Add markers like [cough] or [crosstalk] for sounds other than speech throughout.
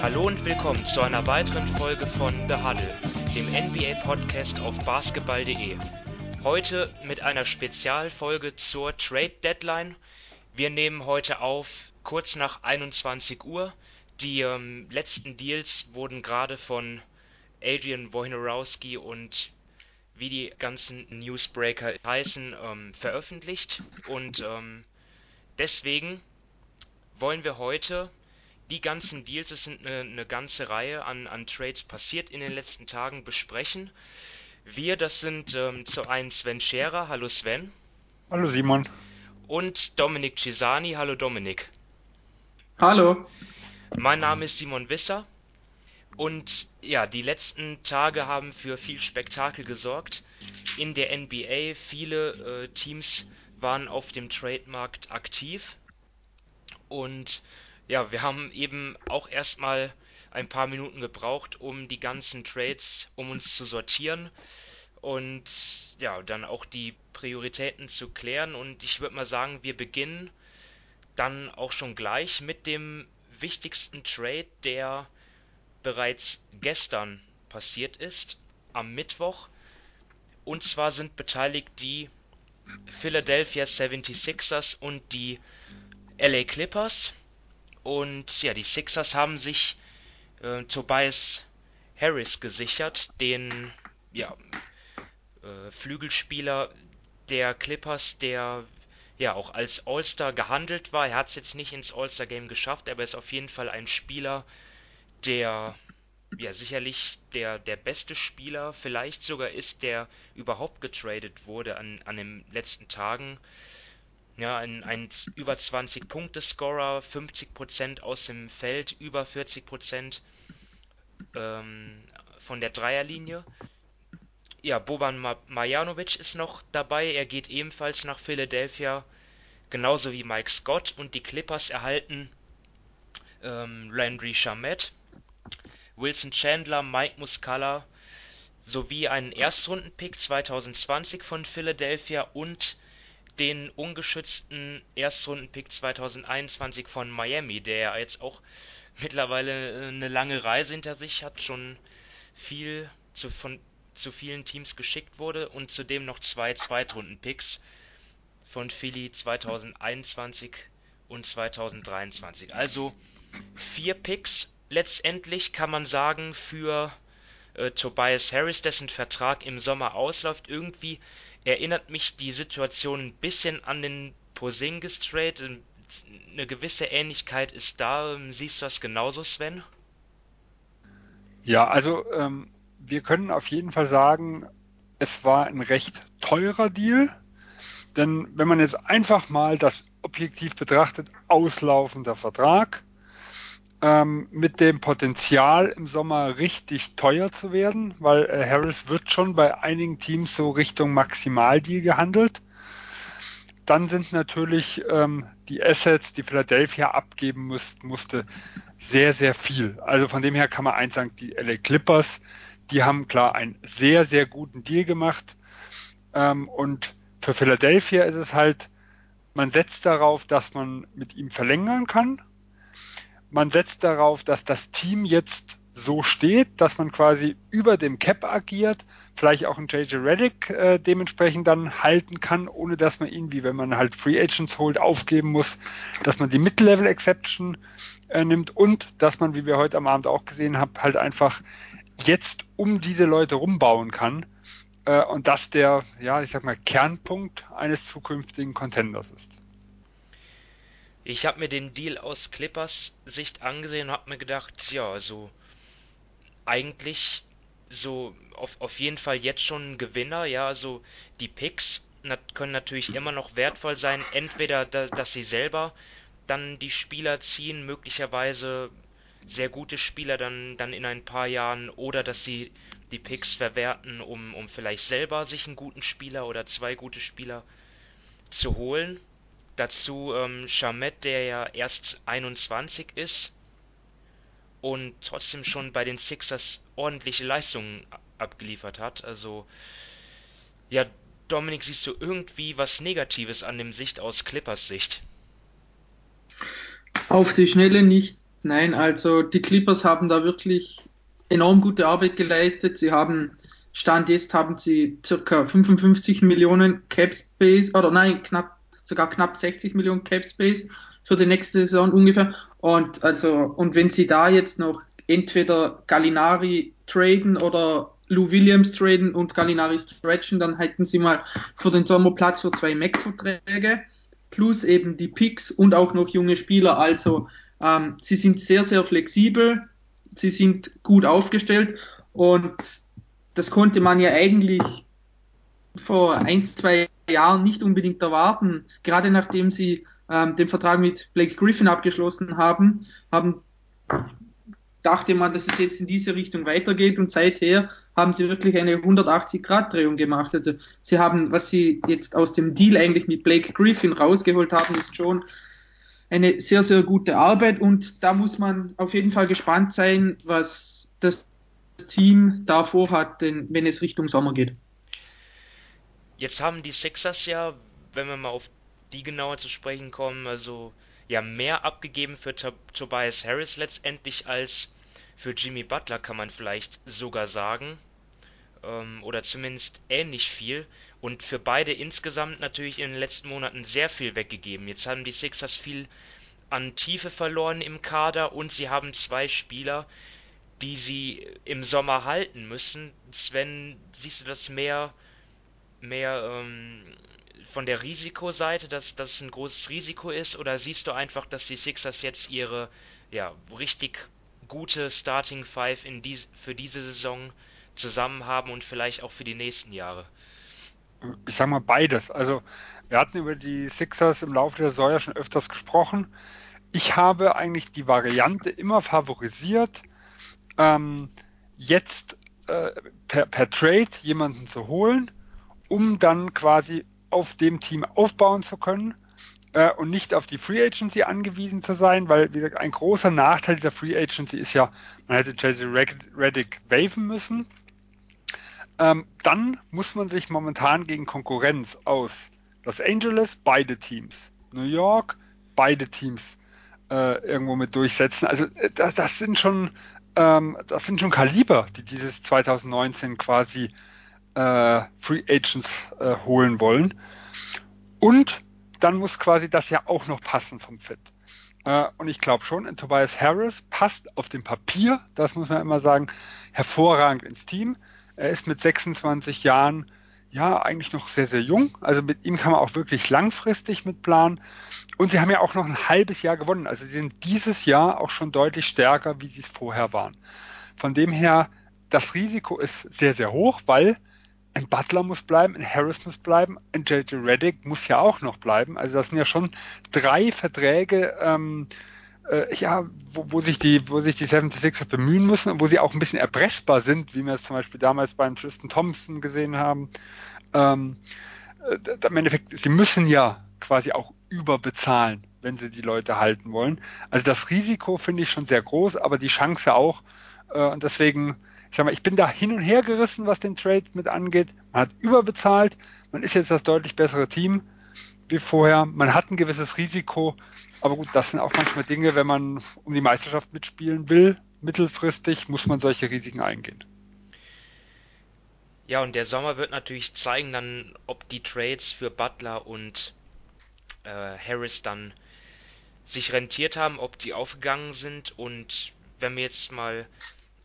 Hallo und willkommen zu einer weiteren Folge von The Huddle, dem NBA-Podcast auf basketball.de. Heute mit einer Spezialfolge zur Trade Deadline. Wir nehmen heute auf kurz nach 21 Uhr. Die ähm, letzten Deals wurden gerade von Adrian Wojnarowski und wie die ganzen Newsbreaker heißen, ähm, veröffentlicht. Und ähm, deswegen wollen wir heute die ganzen Deals, es sind eine, eine ganze Reihe an, an, Trades passiert in den letzten Tagen, besprechen. Wir, das sind ähm, zu einem Sven Scherer. Hallo Sven. Hallo Simon. Und Dominik Cisani. Hallo Dominik. Hallo. Mein Name ist Simon Wisser. Und ja, die letzten Tage haben für viel Spektakel gesorgt. In der NBA viele äh, Teams waren auf dem Trademarkt aktiv. Und ja, wir haben eben auch erstmal ein paar Minuten gebraucht, um die ganzen Trades, um uns zu sortieren und ja, dann auch die Prioritäten zu klären. Und ich würde mal sagen, wir beginnen dann auch schon gleich mit dem wichtigsten Trade, der bereits gestern passiert ist, am Mittwoch. Und zwar sind beteiligt die Philadelphia 76ers und die LA Clippers. Und ja, die Sixers haben sich äh, Tobias Harris gesichert, den ja, äh, Flügelspieler der Clippers, der ja auch als All-Star gehandelt war. Er hat es jetzt nicht ins All-Star-Game geschafft, aber er ist auf jeden Fall ein Spieler, der ja sicherlich der, der beste Spieler vielleicht sogar ist, der überhaupt getradet wurde an, an den letzten Tagen. Ja, ein, ein über 20 Punkte Scorer, 50% aus dem Feld, über 40% ähm, von der Dreierlinie. Ja, Boban Marjanovic ist noch dabei, er geht ebenfalls nach Philadelphia, genauso wie Mike Scott und die Clippers erhalten ähm, Landry Shamet, Wilson Chandler, Mike Muscala sowie einen Erstrundenpick 2020 von Philadelphia und den ungeschützten Erstrundenpick 2021 von Miami, der jetzt auch mittlerweile äh, eine lange Reise hinter sich hat, schon viel zu, von, zu vielen Teams geschickt wurde und zudem noch zwei Zweitrunden-Picks von Philly 2021 und 2023. Also vier Picks letztendlich kann man sagen für äh, Tobias Harris, dessen Vertrag im Sommer ausläuft. Irgendwie erinnert mich die Situation ein bisschen an den Porzingis Trade. Eine gewisse Ähnlichkeit ist da. Siehst du das genauso, Sven? Ja, also ähm, wir können auf jeden Fall sagen, es war ein recht teurer Deal. Denn wenn man jetzt einfach mal das objektiv betrachtet, auslaufender Vertrag, ähm, mit dem Potenzial im Sommer richtig teuer zu werden, weil äh, Harris wird schon bei einigen Teams so Richtung Maximaldeal gehandelt. Dann sind natürlich ähm, die Assets, die Philadelphia abgeben muss, musste, sehr, sehr viel. Also von dem her kann man eins sagen, die LA Clippers, die haben klar einen sehr, sehr guten Deal gemacht. Ähm, und für Philadelphia ist es halt, man setzt darauf, dass man mit ihm verlängern kann man setzt darauf, dass das Team jetzt so steht, dass man quasi über dem Cap agiert, vielleicht auch einen JJ Reddick äh, dementsprechend dann halten kann, ohne dass man ihn, wie wenn man halt Free Agents holt, aufgeben muss, dass man die Mid-Level Exception äh, nimmt und dass man, wie wir heute am Abend auch gesehen haben, halt einfach jetzt um diese Leute rumbauen kann äh, und das der, ja, ich sag mal, Kernpunkt eines zukünftigen Contenders ist. Ich habe mir den Deal aus Clippers Sicht angesehen und habe mir gedacht, ja, so eigentlich so auf, auf jeden Fall jetzt schon ein Gewinner, ja, also die Picks können natürlich immer noch wertvoll sein, entweder da, dass sie selber dann die Spieler ziehen, möglicherweise sehr gute Spieler dann, dann in ein paar Jahren oder dass sie die Picks verwerten, um, um vielleicht selber sich einen guten Spieler oder zwei gute Spieler zu holen. Dazu ähm, Chamet, der ja erst 21 ist und trotzdem schon bei den Sixers ordentliche Leistungen abgeliefert hat. Also, ja, Dominik, siehst du irgendwie was Negatives an dem Sicht aus Clippers Sicht? Auf die Schnelle nicht Nein, also die Clippers haben da wirklich enorm gute Arbeit geleistet. Sie haben, Stand jetzt haben sie circa 55 Millionen Cap Space, oder nein, knapp, sogar knapp 60 Millionen Cap Space für die nächste Saison ungefähr. Und also, und wenn sie da jetzt noch entweder Gallinari traden oder Lou Williams traden und Gallinari stretchen, dann hätten sie mal für den Sommer Platz für zwei Max-Verträge plus eben die Picks und auch noch junge Spieler. Also ähm, sie sind sehr, sehr flexibel, sie sind gut aufgestellt und das konnte man ja eigentlich vor ein, zwei Jahren nicht unbedingt erwarten. Gerade nachdem sie ähm, den Vertrag mit Blake Griffin abgeschlossen haben, haben dachte man, dass es jetzt in diese Richtung weitergeht und seither haben sie wirklich eine 180-Grad-Drehung gemacht. Also sie haben, was sie jetzt aus dem Deal eigentlich mit Blake Griffin rausgeholt haben, ist schon eine sehr, sehr gute Arbeit und da muss man auf jeden Fall gespannt sein, was das Team da vorhat, wenn es Richtung Sommer geht. Jetzt haben die Sixers ja, wenn wir mal auf die genauer zu sprechen kommen, also ja mehr abgegeben für Tobias Harris letztendlich als für Jimmy Butler, kann man vielleicht sogar sagen. Ähm, oder zumindest ähnlich viel. Und für beide insgesamt natürlich in den letzten Monaten sehr viel weggegeben. Jetzt haben die Sixers viel an Tiefe verloren im Kader und sie haben zwei Spieler, die sie im Sommer halten müssen. Sven, siehst du das mehr, mehr ähm, von der Risikoseite, dass das ein großes Risiko ist, oder siehst du einfach, dass die Sixers jetzt ihre ja, richtig gute Starting Five in dies, für diese Saison zusammen haben und vielleicht auch für die nächsten Jahre? Ich sag mal beides. Also wir hatten über die Sixers im Laufe der Saison ja schon öfters gesprochen. Ich habe eigentlich die Variante immer favorisiert, ähm, jetzt äh, per, per Trade jemanden zu holen, um dann quasi auf dem Team aufbauen zu können äh, und nicht auf die Free Agency angewiesen zu sein, weil wie gesagt, ein großer Nachteil dieser Free Agency ist ja, man hätte JJ Reddick waven müssen. Ähm, dann muss man sich momentan gegen Konkurrenz aus Los Angeles, beide Teams, New York, beide Teams äh, irgendwo mit durchsetzen. Also äh, das, das sind schon ähm, das sind schon Kaliber, die dieses 2019 quasi äh, Free Agents äh, holen wollen. Und dann muss quasi das ja auch noch passen vom Fit. Äh, und ich glaube schon, Tobias Harris passt auf dem Papier, das muss man immer sagen, hervorragend ins Team. Er ist mit 26 Jahren ja eigentlich noch sehr, sehr jung. Also mit ihm kann man auch wirklich langfristig mit planen. Und sie haben ja auch noch ein halbes Jahr gewonnen. Also sie sind dieses Jahr auch schon deutlich stärker, wie sie es vorher waren. Von dem her, das Risiko ist sehr, sehr hoch, weil ein Butler muss bleiben, ein Harris muss bleiben, ein JJ Reddick muss ja auch noch bleiben. Also das sind ja schon drei Verträge, ähm, äh, ja, wo, wo, sich die, wo sich die 76ers bemühen müssen und wo sie auch ein bisschen erpressbar sind, wie wir es zum Beispiel damals beim Tristan Thompson gesehen haben. Ähm, äh, Im Endeffekt, sie müssen ja quasi auch überbezahlen, wenn sie die Leute halten wollen. Also das Risiko finde ich schon sehr groß, aber die Chance auch. Äh, und deswegen ich sag mal, ich bin da hin und her gerissen, was den Trade mit angeht. Man hat überbezahlt, man ist jetzt das deutlich bessere Team wie vorher. Man hat ein gewisses Risiko, aber gut, das sind auch manchmal Dinge, wenn man um die Meisterschaft mitspielen will, mittelfristig muss man solche Risiken eingehen. Ja, und der Sommer wird natürlich zeigen dann, ob die Trades für Butler und äh, Harris dann sich rentiert haben, ob die aufgegangen sind und wenn wir jetzt mal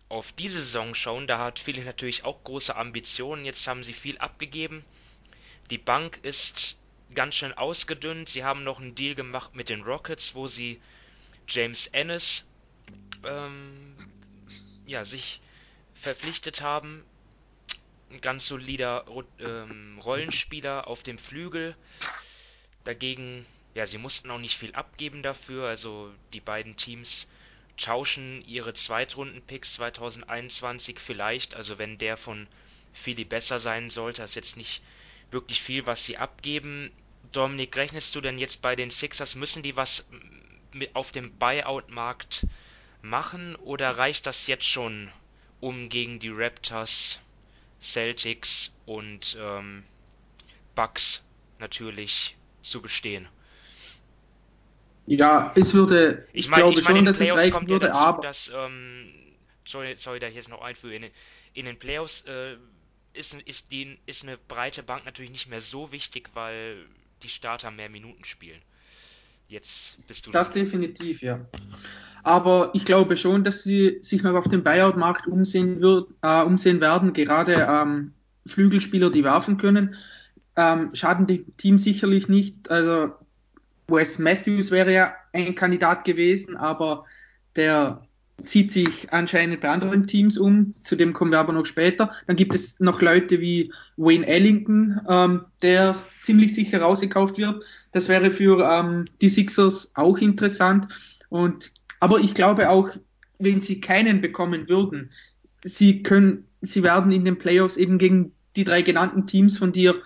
auf diese Saison schauen, da hat Philly natürlich auch große Ambitionen. Jetzt haben sie viel abgegeben. Die Bank ist ganz schön ausgedünnt. Sie haben noch einen Deal gemacht mit den Rockets, wo sie James Ennis ähm, ja, sich verpflichtet haben. Ein ganz solider ähm, Rollenspieler auf dem Flügel. Dagegen, ja, sie mussten auch nicht viel abgeben dafür. Also die beiden Teams tauschen ihre Zweitrunden-Picks 2021 vielleicht, also wenn der von Philly besser sein sollte, das ist jetzt nicht wirklich viel, was sie abgeben. Dominik, rechnest du denn jetzt bei den Sixers, müssen die was mit auf dem Buyout-Markt machen oder reicht das jetzt schon, um gegen die Raptors, Celtics und ähm, Bucks natürlich zu bestehen? Ja, es würde, ich, ich mein, glaube ich mein, schon, dass es reichen würde, ja dazu, aber... Dass, ähm, sorry, sorry, da ich jetzt noch einführe, in, in den Playoffs äh, ist, ist, die, ist eine breite Bank natürlich nicht mehr so wichtig, weil die Starter mehr Minuten spielen. Jetzt bist du. Das dran. definitiv, ja. Aber ich glaube schon, dass sie sich noch auf dem Buyout-Markt umsehen, wird, äh, umsehen werden. Gerade ähm, Flügelspieler, die werfen können, ähm, schaden dem Team sicherlich nicht. Also Wes Matthews wäre ja ein Kandidat gewesen, aber der zieht sich anscheinend bei anderen Teams um, zu dem kommen wir aber noch später. Dann gibt es noch Leute wie Wayne Ellington, ähm, der ziemlich sicher rausgekauft wird. Das wäre für ähm, die Sixers auch interessant. Und, aber ich glaube auch, wenn sie keinen bekommen würden, sie können, sie werden in den Playoffs eben gegen die drei genannten Teams von dir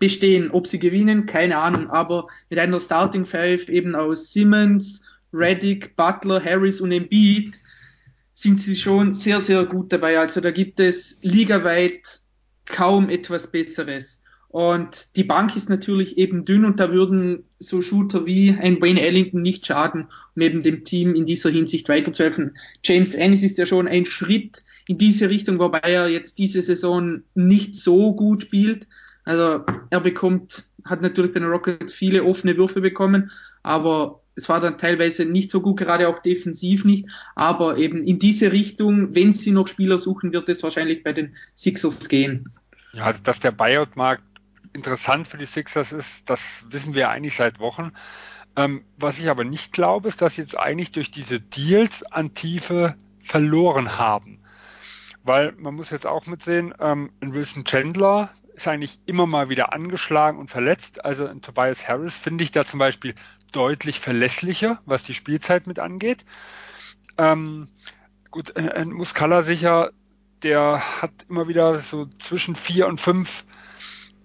bestehen. Ob sie gewinnen, keine Ahnung, aber mit einer Starting Five eben aus Simmons, Reddick, Butler, Harris und Embiid sind sie schon sehr, sehr gut dabei. Also da gibt es ligaweit kaum etwas Besseres. Und die Bank ist natürlich eben dünn und da würden so Shooter wie ein Wayne Ellington nicht schaden, um eben dem Team in dieser Hinsicht weiterzuhelfen. James Ennis ist ja schon ein Schritt in diese Richtung, wobei er jetzt diese Saison nicht so gut spielt. Also er bekommt, hat natürlich bei den Rockets viele offene Würfe bekommen, aber es war dann teilweise nicht so gut, gerade auch defensiv nicht. Aber eben in diese Richtung, wenn sie noch Spieler suchen, wird es wahrscheinlich bei den Sixers gehen. Ja, dass der Buyout-Markt interessant für die Sixers ist, das wissen wir eigentlich seit Wochen. Ähm, was ich aber nicht glaube, ist, dass sie jetzt eigentlich durch diese Deals an Tiefe verloren haben. Weil man muss jetzt auch mitsehen, ähm, Wilson Chandler ist eigentlich immer mal wieder angeschlagen und verletzt. Also in Tobias Harris finde ich da zum Beispiel deutlich verlässlicher, was die Spielzeit mit angeht. Ähm, gut, ein Muscala sicher, der hat immer wieder so zwischen vier und fünf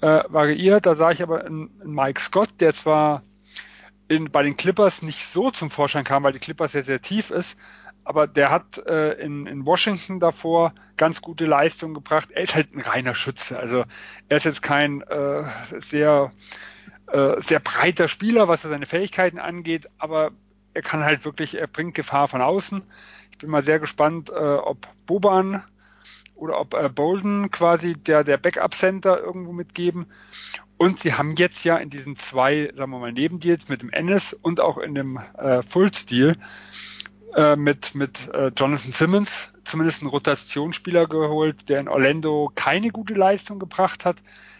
äh, variiert. Da sah ich aber einen, Mike Scott, der zwar in, bei den Clippers nicht so zum Vorschein kam, weil die Clippers sehr, sehr tief ist, aber der hat äh, in, in Washington davor ganz gute Leistungen gebracht. Er ist halt ein reiner Schütze. Also er ist jetzt kein äh, sehr, äh, sehr breiter Spieler, was seine Fähigkeiten angeht, aber er kann halt wirklich, er bringt Gefahr von außen. Ich bin mal sehr gespannt, äh, ob Boban oder ob äh, Bolden quasi der, der Backup-Center irgendwo mitgeben. Und sie haben jetzt ja in diesen zwei, sagen wir mal, Nebendeals mit dem Ennis und auch in dem äh, Full-Deal äh, mit, mit äh, Jonathan Simmons zumindest einen Rotationsspieler geholt, der in Orlando keine gute Leistung gebracht hat,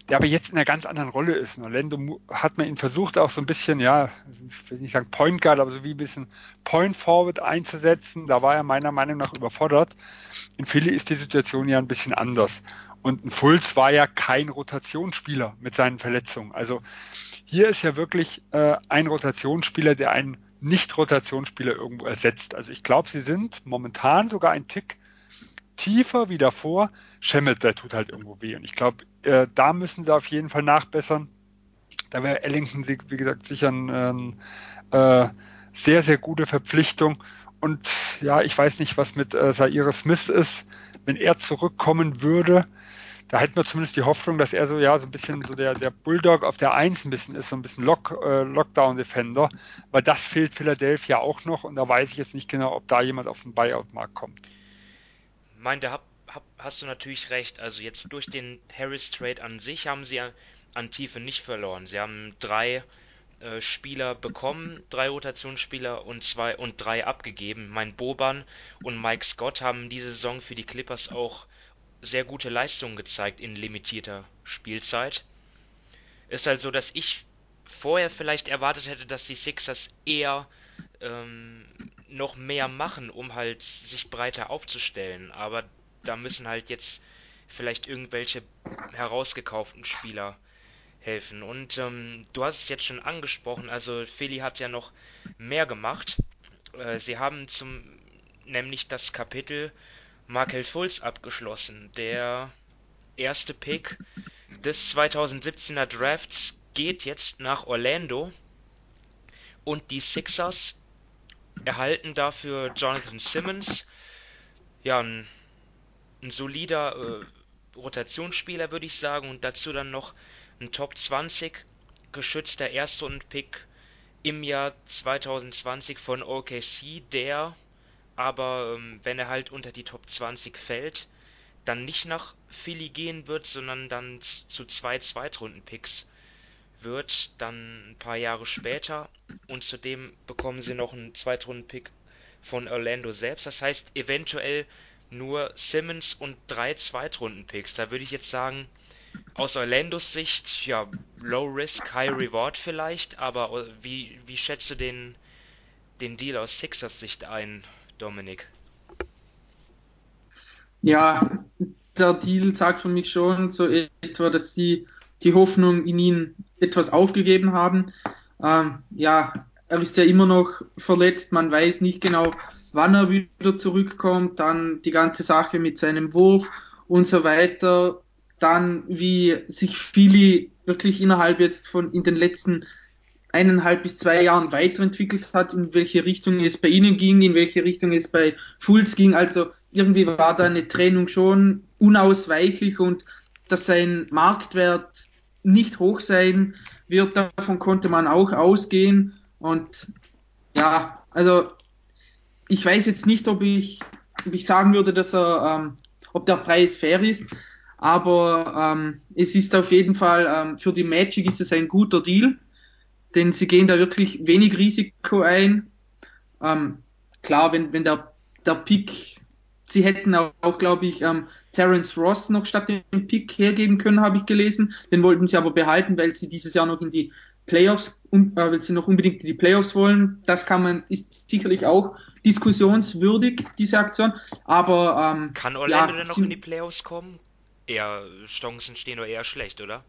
der aber jetzt in einer ganz anderen Rolle ist. In Orlando hat man ihn versucht, auch so ein bisschen, ja, ich will nicht sagen Point Guard, aber so wie ein bisschen Point Forward einzusetzen. Da war er meiner Meinung nach überfordert. In Philly ist die Situation ja ein bisschen anders. Und ein Fulz war ja kein Rotationsspieler mit seinen Verletzungen. Also hier ist ja wirklich äh, ein Rotationsspieler, der einen Nicht-Rotationsspieler irgendwo ersetzt. Also ich glaube, sie sind momentan sogar ein Tick tiefer wie davor. Schemmelt, der tut halt irgendwo weh. Und ich glaube, äh, da müssen sie auf jeden Fall nachbessern. Da wäre Ellington, wie gesagt, sicher eine äh, sehr, sehr gute Verpflichtung. Und ja, ich weiß nicht, was mit äh, Zaire Smith ist. Wenn er zurückkommen würde, da hätten wir zumindest die Hoffnung, dass er so ja so ein bisschen so der, der Bulldog auf der Eins ein bisschen ist, so ein bisschen Lock, äh, Lockdown-Defender, weil das fehlt Philadelphia auch noch und da weiß ich jetzt nicht genau, ob da jemand auf den Buyout-Markt kommt. Mein, da hab, hab, hast du natürlich recht. Also jetzt durch den Harris-Trade an sich haben sie an Tiefe nicht verloren. Sie haben drei äh, Spieler bekommen, drei Rotationsspieler und zwei und drei abgegeben. Mein Boban und Mike Scott haben diese Saison für die Clippers auch sehr gute Leistungen gezeigt in limitierter Spielzeit. Ist halt so, dass ich vorher vielleicht erwartet hätte, dass die Sixers eher ähm, noch mehr machen, um halt sich breiter aufzustellen. Aber da müssen halt jetzt vielleicht irgendwelche herausgekauften Spieler helfen. Und ähm, du hast es jetzt schon angesprochen, also Philly hat ja noch mehr gemacht. Äh, sie haben zum nämlich das Kapitel Markel Fultz abgeschlossen. Der erste Pick des 2017er Drafts geht jetzt nach Orlando und die Sixers erhalten dafür Jonathan Simmons, ja, ein, ein solider äh, Rotationsspieler, würde ich sagen, und dazu dann noch ein Top 20 geschützter Erstrundenpick im Jahr 2020 von OKC, der aber, ähm, wenn er halt unter die Top 20 fällt, dann nicht nach Philly gehen wird, sondern dann zu zwei Zweitrunden-Picks wird, dann ein paar Jahre später. Und zudem bekommen sie noch einen Zweitrunden-Pick von Orlando selbst. Das heißt, eventuell nur Simmons und drei Zweitrunden-Picks. Da würde ich jetzt sagen, aus Orlandos Sicht, ja, Low Risk, High Reward vielleicht, aber wie, wie schätzt du den, den Deal aus Sixers Sicht ein, Dominik? Ja, der Deal sagt für mich schon so etwa, dass sie die Hoffnung in ihn etwas aufgegeben haben. Ähm, ja, er ist ja immer noch verletzt, man weiß nicht genau, wann er wieder zurückkommt, dann die ganze Sache mit seinem Wurf und so weiter. Dann, wie sich Philly wirklich innerhalb jetzt von in den letzten eineinhalb bis zwei Jahren weiterentwickelt hat, in welche Richtung es bei ihnen ging, in welche Richtung es bei Fools ging. Also irgendwie war da eine Trennung schon unausweichlich und dass sein Marktwert nicht hoch sein wird, davon konnte man auch ausgehen. Und ja, also ich weiß jetzt nicht, ob ich, ob ich sagen würde, dass er, ähm, ob der Preis fair ist, aber ähm, es ist auf jeden Fall ähm, für die Magic ist es ein guter Deal, denn sie gehen da wirklich wenig Risiko ein. Ähm, klar, wenn, wenn der, der Pick, sie hätten auch, auch glaube ich, ähm, Terence Ross noch statt dem Pick hergeben können, habe ich gelesen. Den wollten sie aber behalten, weil sie dieses Jahr noch in die Playoffs, äh, weil sie noch unbedingt in die Playoffs wollen. Das kann man, ist sicherlich auch diskussionswürdig, diese Aktion. Aber ähm, kann Orlando ja, denn noch in die Playoffs kommen? Eher Chancen stehen oder eher schlecht, oder?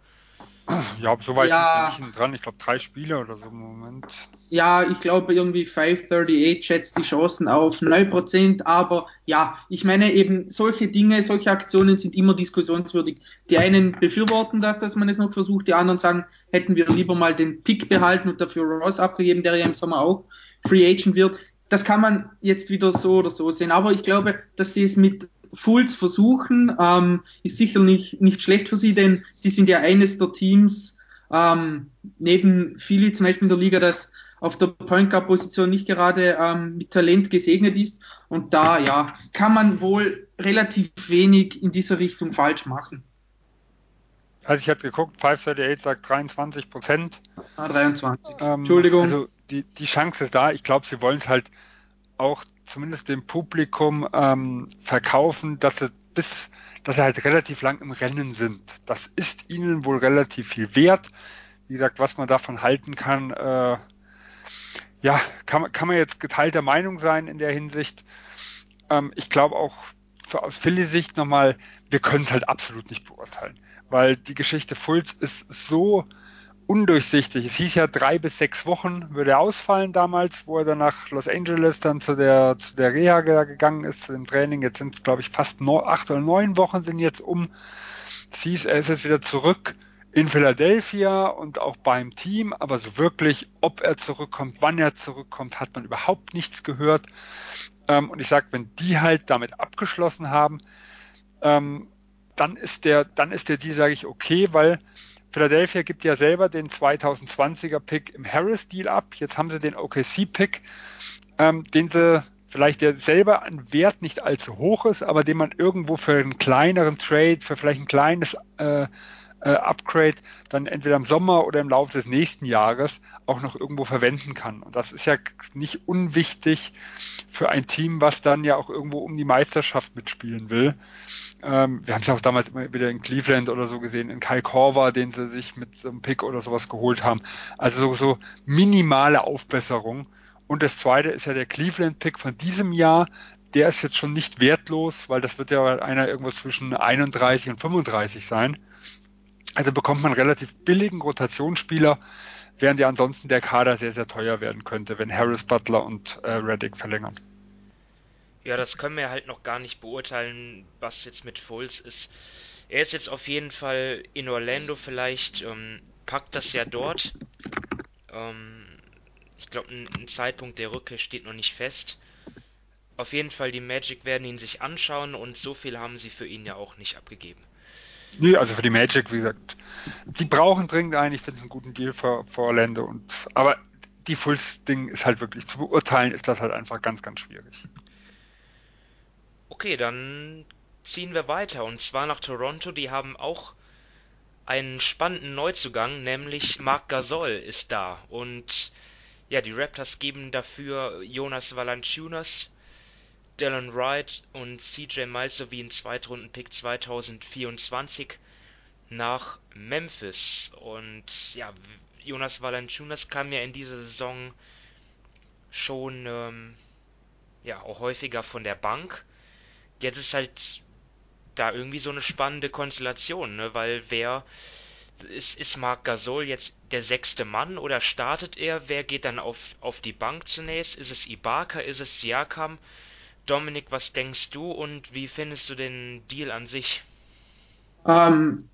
Ja, so weit ja, sind sie nicht dran. Ich glaube, drei Spiele oder so im Moment. Ja, ich glaube, irgendwie 538 schätzt die Chancen auf 9%. Aber ja, ich meine eben, solche Dinge, solche Aktionen sind immer diskussionswürdig. Die einen befürworten das, dass man es noch versucht. Die anderen sagen, hätten wir lieber mal den Pick behalten und dafür Ross abgegeben, der ja im Sommer auch Free Agent wird. Das kann man jetzt wieder so oder so sehen. Aber ich glaube, dass sie es mit Fulls versuchen, ähm, ist sicher nicht, nicht schlecht für sie, denn sie sind ja eines der Teams, ähm, neben Philly zum Beispiel in der Liga, das auf der Point Guard Position nicht gerade ähm, mit Talent gesegnet ist. Und da, ja, kann man wohl relativ wenig in dieser Richtung falsch machen. Also ich hatte geguckt, 538 sagt 23 Prozent. Ah, 23. Ähm, Entschuldigung. Also die, die Chance ist da. Ich glaube, sie wollen es halt auch zumindest dem Publikum ähm, verkaufen, dass sie bis, dass sie halt relativ lang im Rennen sind. Das ist ihnen wohl relativ viel wert. Wie gesagt, was man davon halten kann, äh, ja, kann, kann man jetzt geteilter Meinung sein in der Hinsicht. Ähm, ich glaube auch für, aus Philly-Sicht nochmal, wir können es halt absolut nicht beurteilen, weil die Geschichte Fulz ist so undurchsichtig. Es hieß ja drei bis sechs Wochen würde er ausfallen damals, wo er dann nach Los Angeles dann zu der, zu der Reha gegangen ist, zu dem Training. Jetzt sind es, glaube ich, fast no, acht oder neun Wochen sind jetzt um. Es hieß, er ist jetzt wieder zurück in Philadelphia und auch beim Team, aber so wirklich, ob er zurückkommt, wann er zurückkommt, hat man überhaupt nichts gehört. Ähm, und ich sage, wenn die halt damit abgeschlossen haben, ähm, dann ist der, dann ist der die, sage ich, okay, weil Philadelphia gibt ja selber den 2020er Pick im Harris-Deal ab. Jetzt haben sie den OKC-Pick, ähm, den sie vielleicht der selber an Wert nicht allzu hoch ist, aber den man irgendwo für einen kleineren Trade, für vielleicht ein kleines äh, äh, Upgrade dann entweder im Sommer oder im Laufe des nächsten Jahres auch noch irgendwo verwenden kann. Und das ist ja nicht unwichtig für ein Team, was dann ja auch irgendwo um die Meisterschaft mitspielen will. Ähm, wir haben es ja auch damals immer wieder in Cleveland oder so gesehen, in Kai Korver, den sie sich mit so einem Pick oder sowas geholt haben. Also so, so minimale Aufbesserung. Und das zweite ist ja der Cleveland-Pick von diesem Jahr. Der ist jetzt schon nicht wertlos, weil das wird ja einer irgendwo zwischen 31 und 35 sein. Also bekommt man relativ billigen Rotationsspieler, während ja ansonsten der Kader sehr, sehr teuer werden könnte, wenn Harris, Butler und äh, Reddick verlängern. Ja, das können wir halt noch gar nicht beurteilen, was jetzt mit Foles ist. Er ist jetzt auf jeden Fall in Orlando vielleicht, ähm, packt das ja dort. Ähm, ich glaube, ein, ein, Zeitpunkt der Rückkehr steht noch nicht fest. Auf jeden Fall, die Magic werden ihn sich anschauen und so viel haben sie für ihn ja auch nicht abgegeben. Nee, also für die Magic, wie gesagt, die brauchen dringend einen. Ich finde es einen guten Deal für, für Orlando. Und, aber die Fulls-Ding ist halt wirklich zu beurteilen, ist das halt einfach ganz, ganz schwierig. Okay, dann ziehen wir weiter und zwar nach Toronto. Die haben auch einen spannenden Neuzugang, nämlich Marc Gasol ist da und ja, die Raptors geben dafür Jonas Valanciunas, Dylan Wright und CJ Miles sowie einen Zweitrunden-Pick 2024 nach Memphis. Und ja, Jonas Valanciunas kam ja in dieser Saison schon ähm, ja auch häufiger von der Bank. Jetzt ist halt da irgendwie so eine spannende Konstellation, ne? weil wer ist, ist Marc Gasol jetzt der sechste Mann oder startet er? Wer geht dann auf, auf die Bank zunächst? Ist es Ibaka? Ist es Siakam? Dominik, was denkst du und wie findest du den Deal an sich? Ähm,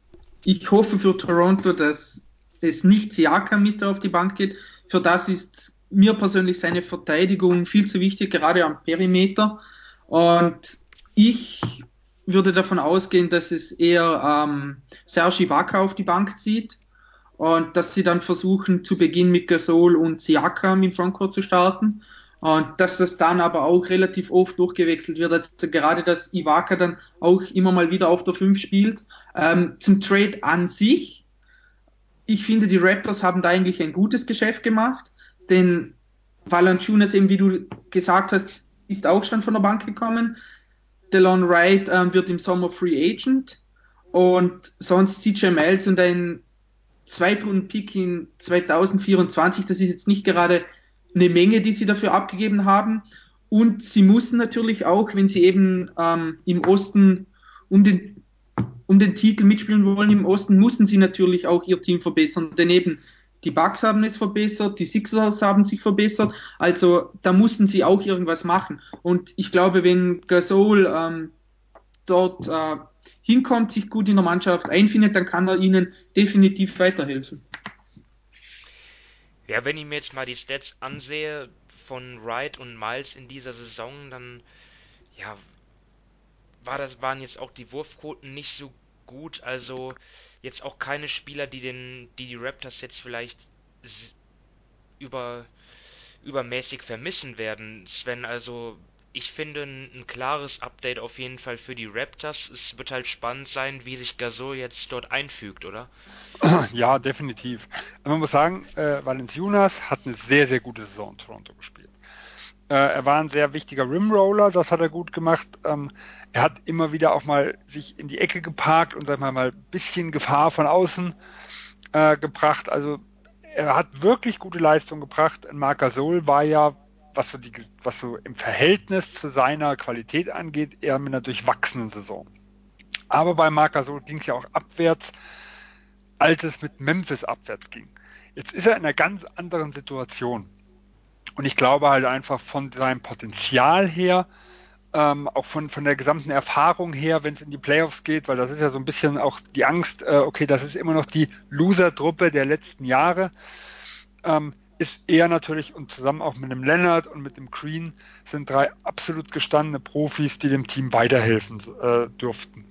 ich hoffe für Toronto, dass es nicht Siakam ist, der auf die Bank geht. Für das ist mir persönlich seine Verteidigung viel zu wichtig, gerade am Perimeter. Und ich würde davon ausgehen, dass es eher ähm, Serge Ibaka auf die Bank zieht und dass sie dann versuchen, zu Beginn mit Gasol und Siakam im Frontcourt zu starten und dass das dann aber auch relativ oft durchgewechselt wird. Also gerade, dass Ibaka dann auch immer mal wieder auf der 5 spielt. Ähm, zum Trade an sich, ich finde, die Raptors haben da eigentlich ein gutes Geschäft gemacht, denn Valanciunas eben, wie du gesagt hast, ist auch schon von der Bank gekommen. Delon Wright ähm, wird im Sommer Free Agent und sonst CJ Miles und ein Zweitrunden-Pick in 2024, das ist jetzt nicht gerade eine Menge, die sie dafür abgegeben haben. Und sie müssen natürlich auch, wenn sie eben ähm, im Osten um den, um den Titel mitspielen wollen, im Osten, müssen sie natürlich auch ihr Team verbessern. Denn eben die Bucks haben es verbessert, die Sixers haben sich verbessert. Also da mussten sie auch irgendwas machen. Und ich glaube, wenn Gasol ähm, dort äh, hinkommt, sich gut in der Mannschaft einfindet, dann kann er ihnen definitiv weiterhelfen. Ja, wenn ich mir jetzt mal die Stats ansehe von Wright und Miles in dieser Saison, dann ja, war das, waren jetzt auch die Wurfquoten nicht so gut. Also jetzt auch keine Spieler, die den, die, die Raptors jetzt vielleicht über, übermäßig vermissen werden. Sven, also ich finde ein, ein, klares Update auf jeden Fall für die Raptors. Es wird halt spannend sein, wie sich Gasol jetzt dort einfügt, oder? [clears throat] Ja, definitiv. Man muss sagen, äh, Valenciunas hat eine sehr, sehr gute Saison in Toronto gespielt. Äh, er war ein sehr wichtiger Rimroller, das hat er gut gemacht. Ähm, er hat immer wieder auch mal sich in die Ecke geparkt und sag mal mal ein bisschen Gefahr von außen äh, gebracht. Also er hat wirklich gute Leistung gebracht. Marc Gasol war ja, was so, die, was so im Verhältnis zu seiner Qualität angeht, eher mit einer durchwachsenen Saison. Aber bei Marc Gasol ging es ja auch abwärts, als es mit Memphis abwärts ging. Jetzt ist er in einer ganz anderen Situation. Und ich glaube halt einfach von seinem Potenzial her, ähm, auch von, von der gesamten Erfahrung her, wenn es in die Playoffs geht, weil das ist ja so ein bisschen auch die Angst, äh, okay, das ist immer noch die Loser-Truppe der letzten Jahre, ähm, ist er natürlich und zusammen auch mit dem Leonard und mit dem Green sind drei absolut gestandene Profis, die dem Team weiterhelfen äh, dürften.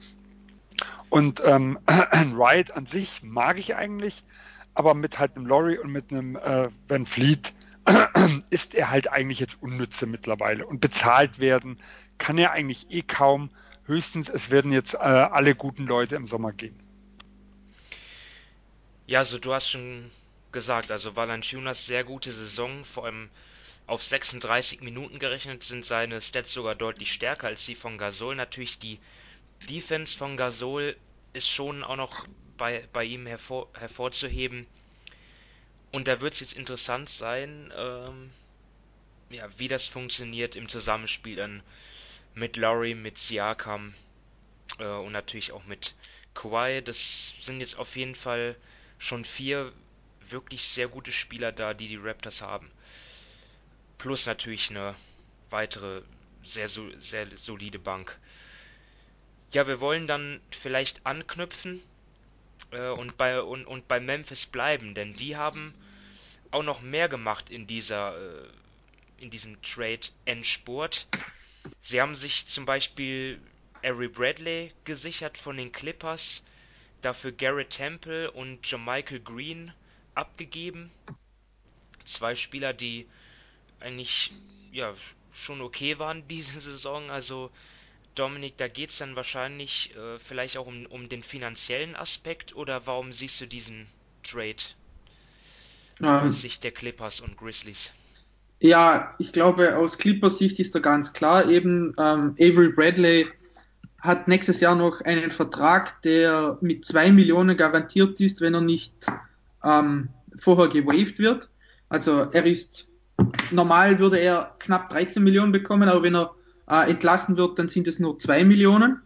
Und ähm, [clears throat] Wright an sich mag ich eigentlich, aber mit halt einem Laurie und mit einem äh, Van Fleet [clears throat] ist er halt eigentlich jetzt unnütze mittlerweile. Und bezahlt werden kann er eigentlich eh kaum. Höchstens, es werden jetzt äh, alle guten Leute im Sommer gehen. Ja, also du hast schon gesagt, also Valanciunas sehr gute Saison, vor allem auf 36 Minuten gerechnet sind seine Stats sogar deutlich stärker als die von Gasol. Natürlich die Defense von Gasol ist schon auch noch bei, bei ihm hervor, hervorzuheben. Und da wird es jetzt interessant sein, ähm, ja, wie das funktioniert im Zusammenspiel dann mit Laurie, mit Siakam äh, und natürlich auch mit Kawhi. Das sind jetzt auf jeden Fall schon vier wirklich sehr gute Spieler da, die die Raptors haben. Plus natürlich eine weitere sehr, sehr solide Bank. Ja, wir wollen dann vielleicht anknüpfen äh, und, bei, und, und bei Memphis bleiben, denn die haben auch noch mehr gemacht in dieser äh, in diesem Trade Endspurt. Sie haben sich zum Beispiel Avery Bradley gesichert von den Clippers, dafür Garrett Temple und Jermichael Green abgegeben. zwei Spieler, die eigentlich ja schon okay waren [laughs] diese Saison. Also Dominik, da geht es dann wahrscheinlich äh, vielleicht auch um, um den finanziellen Aspekt oder warum siehst du diesen Trade ähm, aus Sicht der Clippers und Grizzlies? Ja, ich glaube, aus Clippers Sicht ist da ganz klar eben, ähm, Avery Bradley hat nächstes Jahr noch einen Vertrag, der mit zwei Millionen garantiert ist, wenn er nicht ähm, vorher gewaved wird. Also er ist normal würde er knapp 13 Millionen bekommen, aber wenn er äh, entlassen wird, dann sind es nur 2 Millionen.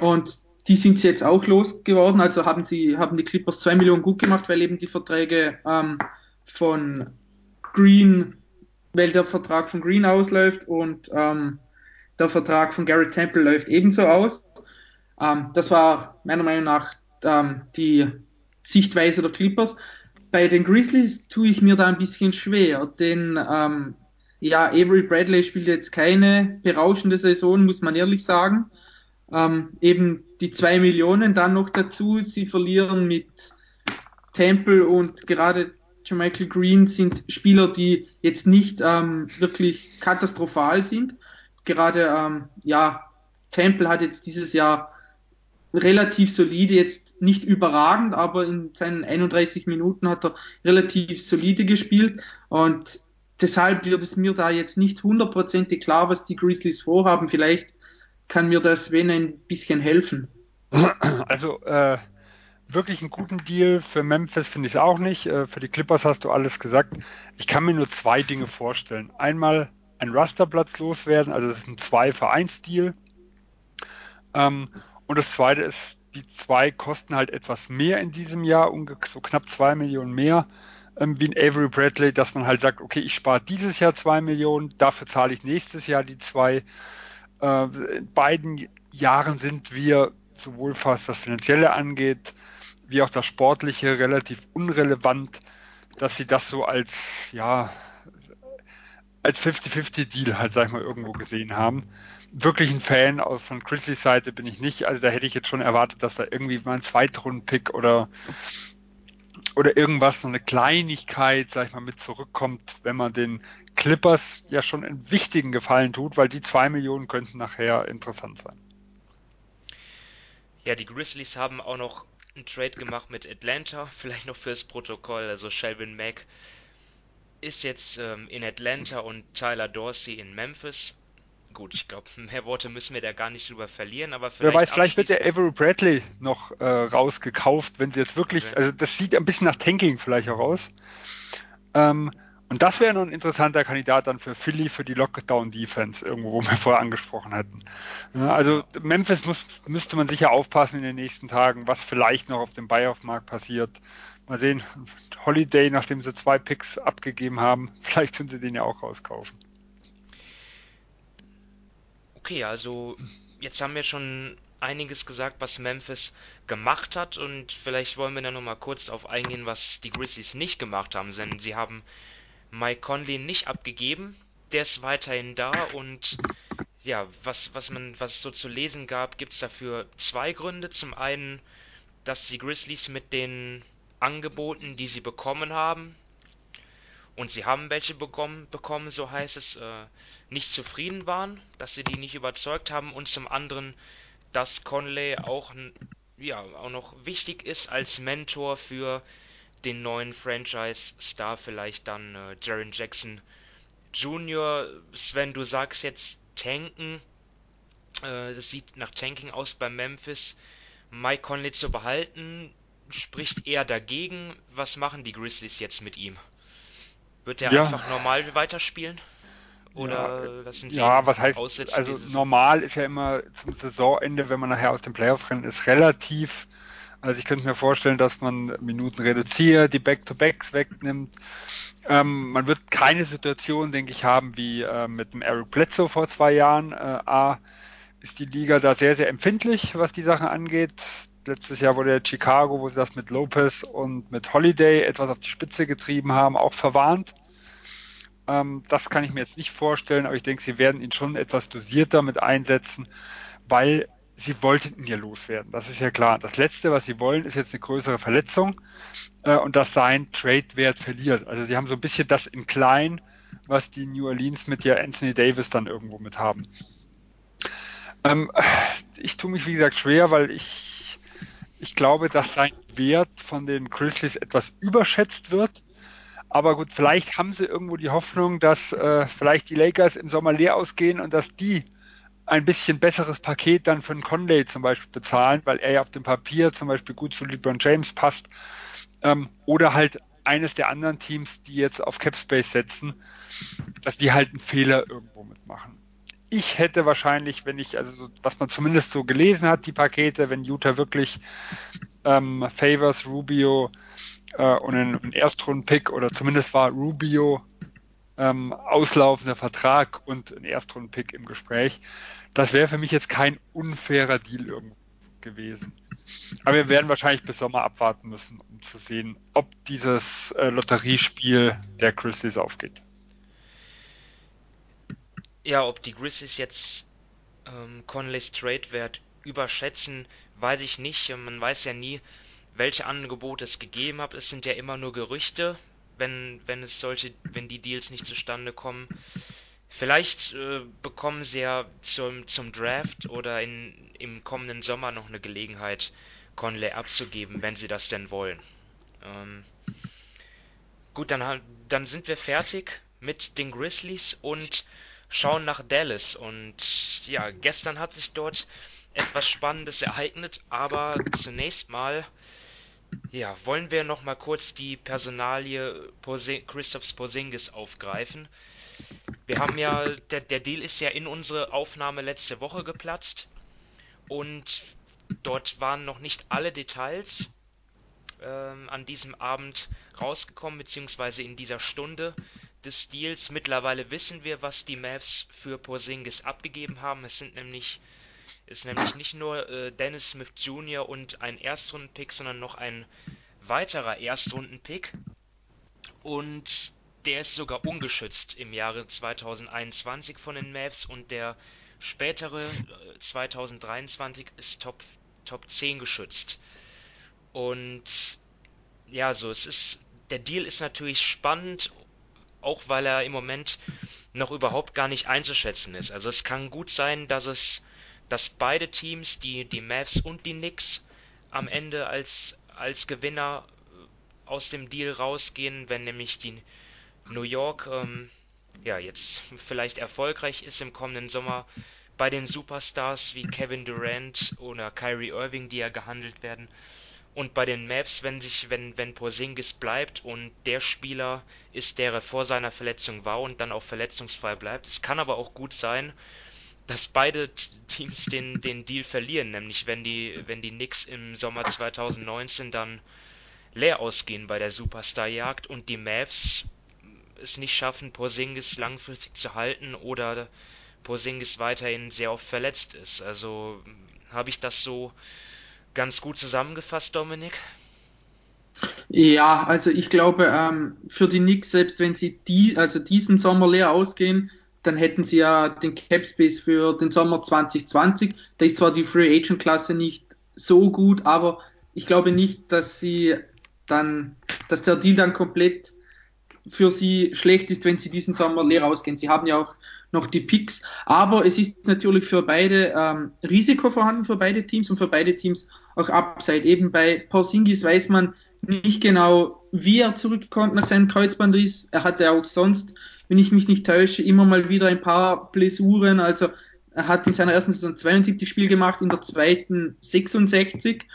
Und die sind sie jetzt auch losgeworden. Also haben sie, haben die Clippers 2 Millionen gut gemacht, weil eben die Verträge ähm, von Green, weil der Vertrag von Green ausläuft und ähm, der Vertrag von Garrett Temple läuft ebenso aus. Ähm, das war meiner Meinung nach ähm, die Sichtweise der Clippers. Bei den Grizzlies tue ich mir da ein bisschen schwer, denn ähm, ja, Avery Bradley spielt jetzt keine berauschende Saison, muss man ehrlich sagen. Ähm, eben die zwei Millionen dann noch dazu. Sie verlieren mit Temple und gerade Michael Green sind Spieler, die jetzt nicht ähm, wirklich katastrophal sind. Gerade ähm, ja, Temple hat jetzt dieses Jahr relativ solide, jetzt nicht überragend, aber in seinen 31 Minuten hat er relativ solide gespielt und deshalb wird es mir da jetzt nicht hundertprozentig klar, was die Grizzlies vorhaben. Vielleicht kann mir das Sven ein bisschen helfen. Also äh, wirklich einen guten Deal für Memphis finde ich es auch nicht. Äh, für die Clippers hast du alles gesagt. Ich kann mir nur zwei Dinge vorstellen. Einmal ein Rasterplatz loswerden, also das ist ein Zwei-Vereins-Deal. Ähm, und das zweite ist, die zwei kosten halt etwas mehr in diesem Jahr, so knapp zwei Millionen mehr ähm, wie ein Avery Bradley, dass man halt sagt, okay, ich spare dieses Jahr zwei Millionen, dafür zahle ich nächstes Jahr die zwei. Äh, in beiden Jahren sind wir sowohl was das Finanzielle angeht, wie auch das Sportliche relativ unrelevant, dass sie das so als, ja, als 50-50-Deal halt, sag ich mal, irgendwo gesehen haben. Wirklich ein Fan von Grizzlies Seite bin ich nicht. Also da hätte ich jetzt schon erwartet, dass da irgendwie mal ein Zweitrunden-Pick oder oder irgendwas, so eine Kleinigkeit, sag ich mal, mit zurückkommt, wenn man den Clippers ja schon einen wichtigen Gefallen tut, weil die zwei Millionen könnten nachher interessant sein. Ja, die Grizzlies haben auch noch einen Trade gemacht mit Atlanta, [laughs] vielleicht noch fürs Protokoll. Also Shelvin Mack ist jetzt ähm, in Atlanta und Tyler Dorsey in Memphis gut, ich glaube, [laughs] mehr Worte müssen wir da gar nicht drüber verlieren, aber vielleicht. Wer weiß, vielleicht wird der Avery Bradley noch äh, rausgekauft, wenn sie jetzt wirklich, okay. also das sieht ein bisschen nach Tanking vielleicht auch aus. Ähm, und das wäre noch ein interessanter Kandidat dann für Philly, für die Lockdown-Defense, irgendwo, wo wir [laughs] vorher angesprochen hatten. Also Memphis muss, müsste man sicher aufpassen in den nächsten Tagen, was vielleicht noch auf dem Buyoff-Markt passiert. Mal sehen, Holiday, nachdem sie zwei Picks abgegeben haben, [laughs] vielleicht können sie den ja auch rauskaufen. Okay, also jetzt haben wir schon einiges gesagt, was Memphis gemacht hat und vielleicht wollen wir dann nochmal kurz auf eingehen, was die Grizzlies nicht gemacht haben, denn sie haben Mike Conley nicht abgegeben, der ist weiterhin da und ja, was, was man, was es so zu lesen gab, gibt es dafür zwei Gründe. Zum einen, dass die Grizzlies mit den Angeboten, die sie bekommen haben, und sie haben welche bekommen, bekommen so heißt es, äh, nicht zufrieden waren, dass sie die nicht überzeugt haben und zum anderen, dass Conley auch, ja, auch noch wichtig ist als Mentor für den neuen Franchise-Star, vielleicht dann äh, Jaron Jackson Jr. Sven, du sagst jetzt tanken, äh, das sieht nach Tanking aus bei Memphis. Mike Conley zu behalten, spricht eher dagegen. Was machen die Grizzlies jetzt mit ihm? Wird der ja. einfach normal weiterspielen? Oder ja, lassen Sie ja, was heißt, aussetzen? Also normal ist ja immer zum Saisonende, wenn man nachher aus dem Playoff-Rennen ist, relativ. Also ich könnte mir vorstellen, dass man Minuten reduziert, die Back-to-Backs wegnimmt. Ähm, man wird keine Situation, denke ich, haben wie äh, mit dem Eric Bledsoe vor zwei Jahren. Äh, A, ist die Liga da sehr, sehr empfindlich, was die Sachen angeht. Letztes Jahr wurde Chicago, wo sie das mit Lopez und mit Holiday etwas auf die Spitze getrieben haben, auch verwarnt. Ähm, das kann ich mir jetzt nicht vorstellen, aber ich denke, sie werden ihn schon etwas dosierter mit einsetzen, weil sie wollten ihn ja loswerden. Das ist ja klar. Das Letzte, was sie wollen, ist jetzt eine größere Verletzung äh, und dass sein Trade-Wert verliert. Also sie haben so ein bisschen das in klein, was die New Orleans mit ja Anthony Davis dann irgendwo mit haben. Ähm, ich tue mich, wie gesagt, schwer, weil ich, ich glaube, dass sein Wert von den Grizzlies etwas überschätzt wird. Aber gut, vielleicht haben sie irgendwo die Hoffnung, dass äh, vielleicht die Lakers im Sommer leer ausgehen und dass die ein bisschen besseres Paket dann für einen Conley zum Beispiel bezahlen, weil er ja auf dem Papier zum Beispiel gut zu LeBron James passt. Ähm, oder halt eines der anderen Teams, die jetzt auf Capspace setzen, dass die halt einen Fehler irgendwo mitmachen. Ich hätte wahrscheinlich, wenn ich, also was man zumindest so gelesen hat, die Pakete, wenn Utah wirklich ähm, Favors, Rubio äh, und einen, einen Erstrunden-Pick oder zumindest war Rubio ähm, auslaufender Vertrag und ein Erstrunden-Pick im Gespräch. Das wäre für mich jetzt kein unfairer Deal gewesen. Aber wir werden wahrscheinlich bis Sommer abwarten müssen, um zu sehen, ob dieses äh, Lotteriespiel der Grizzlies aufgeht. Ja, ob die Grizzlies jetzt ähm, Conleys Trade-Wert überschätzen, weiß ich nicht. Man weiß ja nie, welche Angebote es gegeben hat. Es sind ja immer nur Gerüchte, wenn, wenn es solche, wenn die Deals nicht zustande kommen. Vielleicht äh, bekommen sie ja zum, zum Draft oder in, im kommenden Sommer noch eine Gelegenheit, Conley abzugeben, wenn sie das denn wollen. Ähm, gut, dann, dann sind wir fertig mit den Grizzlies und schauen nach Dallas. Und ja, gestern hat sich dort etwas Spannendes ereignet, aber zunächst mal ja, wollen wir noch mal kurz die Personalie Porzing Christophs Porzingis aufgreifen. Wir haben ja, der, der Deal ist ja in unsere Aufnahme letzte Woche geplatzt und dort waren noch nicht alle Details ähm, an diesem Abend rausgekommen, beziehungsweise in dieser Stunde des Deals. Mittlerweile wissen wir, was die Mavs für Porzingis abgegeben haben. Es sind nämlich ist nämlich nicht nur äh, Dennis Smith Jr. und ein Erstrundenpick, sondern noch ein weiterer Erstrundenpick. Und der ist sogar ungeschützt im Jahre 2021 von den Mavs und der spätere äh, 2023 ist Top, Top 10 geschützt. Und ja, so es ist der Deal ist natürlich spannend, auch weil er im Moment noch überhaupt gar nicht einzuschätzen ist. Also es kann gut sein, dass es dass beide Teams, die, die Mavs und die Knicks, am Ende als, als Gewinner äh, aus dem Deal rausgehen, wenn nämlich die New York ähm, ja jetzt vielleicht erfolgreich ist im kommenden Sommer bei den Superstars wie Kevin Durant oder Kyrie Irving, die ja gehandelt werden. Und bei den Mavs, wenn sich, wenn, wenn Porzingis bleibt und der Spieler ist, der er vor seiner Verletzung war und dann auch verletzungsfrei bleibt. Es kann aber auch gut sein, dass beide Teams den, den Deal verlieren, nämlich wenn die, wenn die Knicks im Sommer 2019 dann leer ausgehen bei der Superstar-Jagd und die Mavs es nicht schaffen, Porzingis langfristig zu halten oder Porzingis weiterhin sehr oft verletzt ist. Also habe ich das so ganz gut zusammengefasst, Dominik? Ja, also ich glaube, ähm, für die Knicks, selbst wenn sie die, also diesen Sommer leer ausgehen, dann hätten sie ja den Cap Space für den Sommer 2020. Da ist zwar die Free Agent Klasse nicht so gut, aber ich glaube nicht, dass sie dann, dass der Deal dann komplett für sie schlecht ist, wenn sie diesen Sommer leer ausgehen. Sie haben ja auch noch die Picks, aber es ist natürlich für beide ähm, Risiko vorhanden für beide Teams und für beide Teams auch Upside. Eben bei Porzingis weiß man nicht genau, wie er zurückkommt nach seinem Kreuzbandriss. Er hatte auch sonst wenn ich mich nicht täusche, immer mal wieder ein paar Blessuren. Also er hat in seiner ersten Saison 72 Spiele gemacht, in der zweiten 66.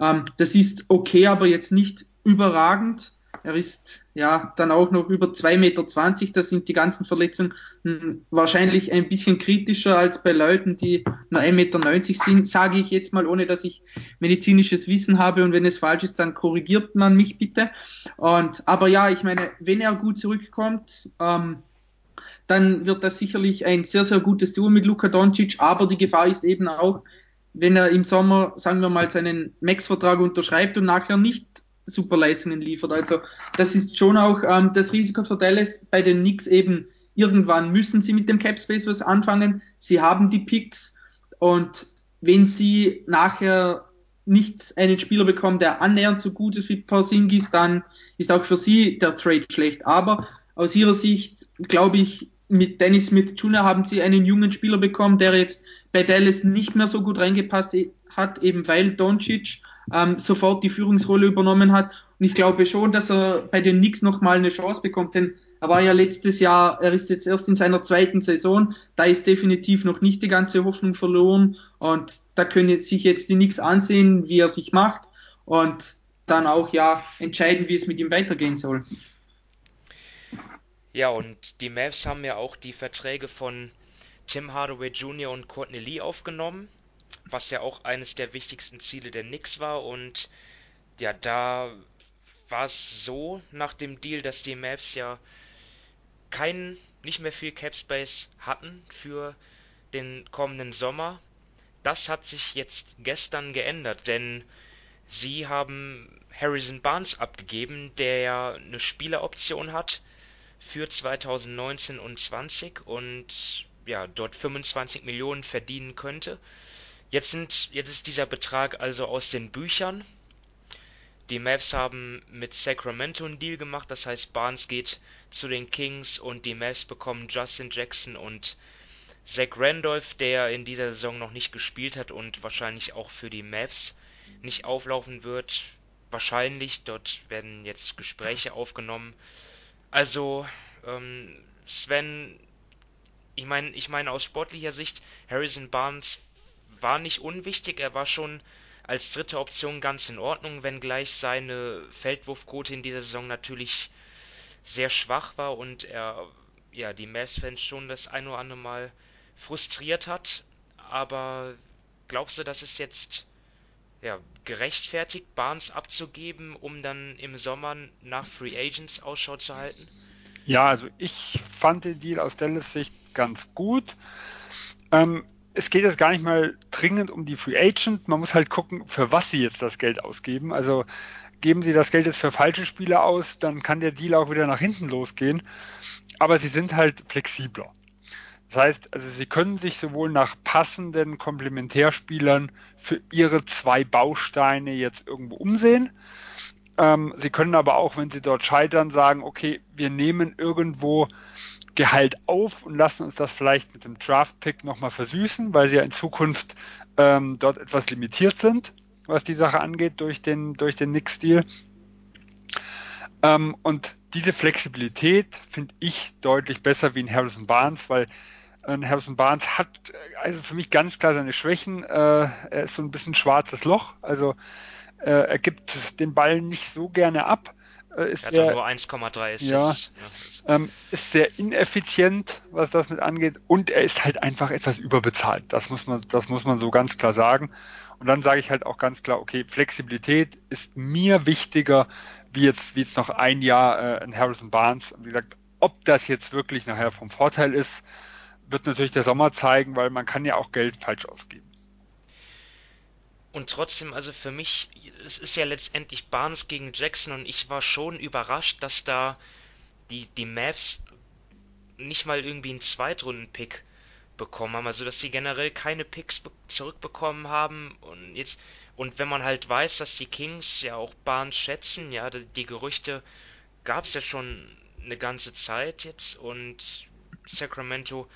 Ähm, das ist okay, aber jetzt nicht überragend. Er ist ja dann auch noch über 2,20 Meter. Das sind die ganzen Verletzungen wahrscheinlich ein bisschen kritischer als bei Leuten, die nur 1,90 Meter sind, sage ich jetzt mal, ohne dass ich medizinisches Wissen habe. Und wenn es falsch ist, dann korrigiert man mich bitte. Und, aber ja, ich meine, wenn er gut zurückkommt, ähm, dann wird das sicherlich ein sehr, sehr gutes Duo mit Luka Doncic. Aber die Gefahr ist eben auch, wenn er im Sommer, sagen wir mal, seinen Max-Vertrag unterschreibt und nachher nicht super Leistungen liefert. Also das ist schon auch ähm, das Risiko für Dallas bei den Knicks eben. Irgendwann müssen sie mit dem Cap Space was anfangen. Sie haben die Picks und wenn sie nachher nicht einen Spieler bekommen, der annähernd so gut ist wie Porzingis, dann ist auch für sie der Trade schlecht. Aber aus ihrer Sicht, glaube ich, mit Dennis Smith Jr. haben sie einen jungen Spieler bekommen, der jetzt bei Dallas nicht mehr so gut reingepasst hat, eben weil Doncic ähm, sofort die Führungsrolle übernommen hat. Und ich glaube schon, dass er bei den Knicks nochmal eine Chance bekommt, denn er war ja letztes Jahr, er ist jetzt erst in seiner zweiten Saison, da ist definitiv noch nicht die ganze Hoffnung verloren und da können sich jetzt die Knicks ansehen, wie er sich macht und dann auch ja entscheiden, wie es mit ihm weitergehen soll. Ja, und die Mavs haben ja auch die Verträge von Tim Hardaway Jr. und Courtney Lee aufgenommen, was ja auch eines der wichtigsten Ziele der Knicks war. Und ja, da war es so nach dem Deal, dass die Mavs ja keinen, nicht mehr viel Cap Space hatten für den kommenden Sommer. Das hat sich jetzt gestern geändert, denn sie haben Harrison Barnes abgegeben, der ja eine Spieleroption hat für 2019 und 20 und ja, dort 25 Millionen verdienen könnte. Jetzt, sind, jetzt ist dieser Betrag also aus den Büchern. Die Mavs haben mit Sacramento einen Deal gemacht, das heißt Barnes geht zu den Kings und die Mavs bekommen Justin Jackson und Zach Randolph, der in dieser Saison noch nicht gespielt hat und wahrscheinlich auch für die Mavs nicht auflaufen wird. Wahrscheinlich, dort werden jetzt Gespräche aufgenommen. Also, ähm, Sven, ich meine, ich meine aus sportlicher Sicht, Harrison Barnes war nicht unwichtig, er war schon als dritte Option ganz in Ordnung, wenngleich seine Feldwurfquote in dieser Saison natürlich sehr schwach war und er ja die Mavs-Fans schon das ein oder andere Mal frustriert hat. Aber glaubst du, dass es jetzt ja, gerechtfertigt, Barnes abzugeben, um dann im Sommer nach Free Agents Ausschau zu halten? Ja, also ich fand den Deal aus Dallas Sicht ganz gut. Ähm, es geht jetzt gar nicht mal dringend um die Free Agent. Man muss halt gucken, für was sie jetzt das Geld ausgeben. Also geben sie das Geld jetzt für falsche Spieler aus, dann kann der Deal auch wieder nach hinten losgehen. Aber sie sind halt flexibler. Das heißt, also sie können sich sowohl nach passenden Komplementärspielern für ihre zwei Bausteine jetzt irgendwo umsehen. Ähm, sie können aber auch, wenn sie dort scheitern, sagen, okay, wir nehmen irgendwo Gehalt auf und lassen uns das vielleicht mit dem Draft-Pick nochmal versüßen, weil sie ja in Zukunft ähm, dort etwas limitiert sind, was die Sache angeht, durch den, durch den Nick-Stil. Ähm, und diese Flexibilität finde ich deutlich besser wie in Harrison Barnes, weil äh, Harrison Barnes hat also für mich ganz klar seine Schwächen. Äh, er ist so ein bisschen schwarzes Loch. Also äh, er gibt den Ball nicht so gerne ab. Äh, ist er hat sehr, nur 1,3 Assists. Ja, ähm, ist sehr ineffizient, was das mit angeht. Und er ist halt einfach etwas überbezahlt. Das muss man, das muss man so ganz klar sagen. Und dann sage ich halt auch ganz klar, okay, Flexibilität ist mir wichtiger, wie jetzt, wie jetzt noch ein Jahr äh, in Harrison Barnes. Und wie gesagt, ob das jetzt wirklich nachher vom Vorteil ist, wird natürlich der Sommer zeigen, weil man kann ja auch Geld falsch ausgeben. Und trotzdem, also für mich, es ist ja letztendlich Barnes gegen Jackson und ich war schon überrascht, dass da die, die Mavs nicht mal irgendwie einen Zweitrunden-Pick bekommen haben. Also dass sie generell keine Picks zurückbekommen haben und jetzt und wenn man halt weiß, dass die Kings ja auch Barnes schätzen, ja, die, die Gerüchte gab es ja schon eine ganze Zeit jetzt und Sacramento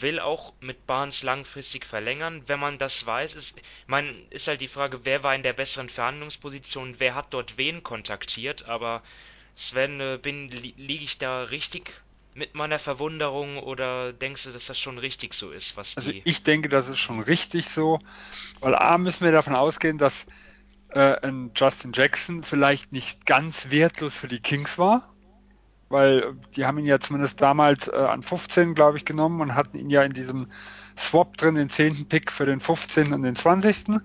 will auch mit Barnes langfristig verlängern. Wenn man das weiß, ist, mein, ist halt die Frage, wer war in der besseren Verhandlungsposition, wer hat dort wen kontaktiert, aber Sven, äh, bin, li, liege ich da richtig mit meiner Verwunderung oder denkst du, dass das schon richtig so ist, was Also ich denke, das ist schon richtig so, weil A müssen wir davon ausgehen, dass äh, ein Justin Jackson vielleicht nicht ganz wertlos für die Kings war, weil die haben ihn ja zumindest damals äh, an 15, glaube ich, genommen und hatten ihn ja in diesem Swap drin, den 10. Pick für den 15. und den 20.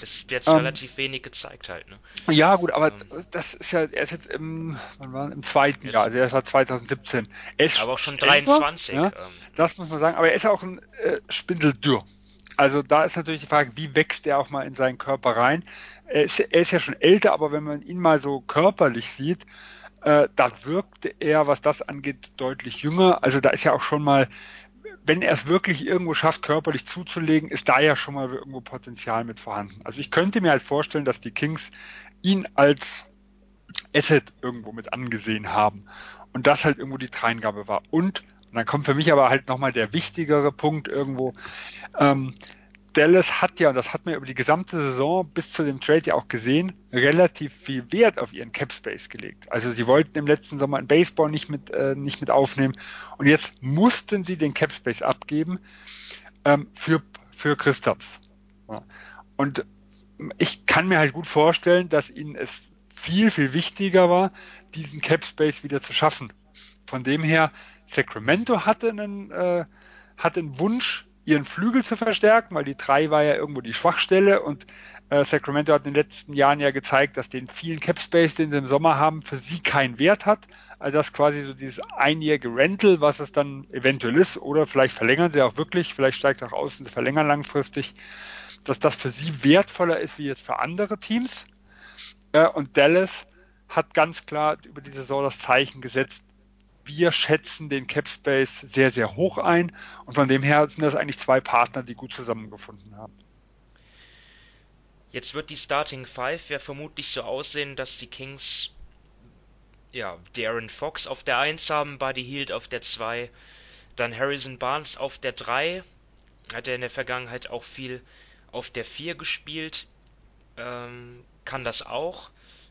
Es wird ähm, relativ wenig gezeigt halt, ne? Ja, gut, aber ähm, das ist ja, er ist jetzt im, wann war, im zweiten Jahr, also er war 2017. Er ist aber auch schon 23. Ja, ähm. Das muss man sagen, aber er ist auch ein äh, Spindeldürr. Also da ist natürlich die Frage, wie wächst er auch mal in seinen Körper rein? Er ist, er ist ja schon älter, aber wenn man ihn mal so körperlich sieht, äh, da wirkte er, was das angeht, deutlich jünger. Also da ist ja auch schon mal, wenn er es wirklich irgendwo schafft, körperlich zuzulegen, ist da ja schon mal irgendwo Potenzial mit vorhanden. Also ich könnte mir halt vorstellen, dass die Kings ihn als Asset irgendwo mit angesehen haben und das halt irgendwo die Dreingabe war. Und, und dann kommt für mich aber halt nochmal der wichtigere Punkt irgendwo, ähm, Dallas hat ja, und das hat man über die gesamte Saison bis zu dem Trade ja auch gesehen, relativ viel Wert auf ihren Cap Space gelegt. Also sie wollten im letzten Sommer ein Baseball nicht mit, äh, nicht mit aufnehmen und jetzt mussten sie den Cap Space abgeben ähm, für, für Christophs. Ja. Und ich kann mir halt gut vorstellen, dass ihnen es viel, viel wichtiger war, diesen Cap Space wieder zu schaffen. Von dem her, Sacramento hatte einen, äh, hatte einen Wunsch, ihren Flügel zu verstärken, weil die 3 war ja irgendwo die Schwachstelle und äh, Sacramento hat in den letzten Jahren ja gezeigt, dass den vielen Cap Space, den sie im Sommer haben, für sie keinen Wert hat. Also das quasi so dieses einjährige Rental, was es dann eventuell ist, oder vielleicht verlängern sie auch wirklich, vielleicht steigt auch aus und sie verlängern langfristig, dass das für sie wertvoller ist wie jetzt für andere Teams. Äh, und Dallas hat ganz klar über die Saison das Zeichen gesetzt, wir schätzen den Cap Space sehr, sehr hoch ein. Und von dem her sind das eigentlich zwei Partner, die gut zusammengefunden haben. Jetzt wird die Starting Five ja vermutlich so aussehen, dass die Kings ja, Darren Fox auf der 1 haben, Buddy Hield auf der 2, dann Harrison Barnes auf der 3, hat er in der Vergangenheit auch viel auf der 4 gespielt, ähm, kann das auch,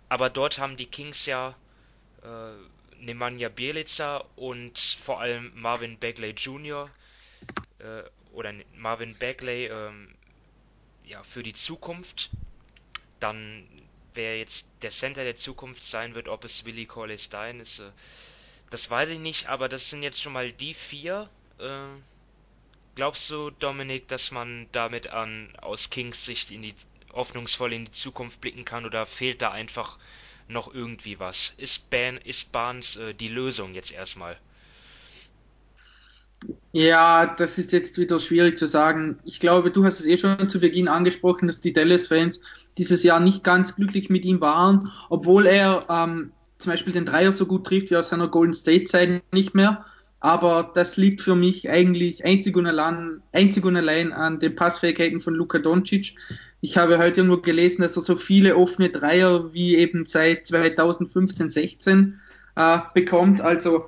aber dort haben die Kings ja äh, Nemanja Bielica und vor allem Marvin Bagley Jr. Äh, oder Marvin Bagley ähm, ja, für die Zukunft. Dann, wer jetzt der Center der Zukunft sein wird, ob es Willie Corley Stein ist, äh, das weiß ich nicht, aber das sind jetzt schon mal die vier. Äh, glaubst du, Dominik, dass man damit an aus Kings Sicht in die hoffnungsvoll in die Zukunft blicken kann oder fehlt da einfach noch irgendwie was? Ist, Ban ist Barnes äh, die Lösung jetzt erstmal? Ja, das ist jetzt wieder schwierig zu sagen. Ich glaube, du hast es eh schon zu Beginn angesprochen, dass die Dallas-Fans dieses Jahr nicht ganz glücklich mit ihm waren, obwohl er ähm, zum Beispiel den Dreier so gut trifft wie aus seiner Golden State-Zeit nicht mehr. Aber das liegt für mich eigentlich einzig und, allein, einzig und allein an den Passfähigkeiten von Luka Doncic. Ich habe heute irgendwo gelesen, dass er so viele offene Dreier wie eben seit 2015, 16 äh, bekommt. Also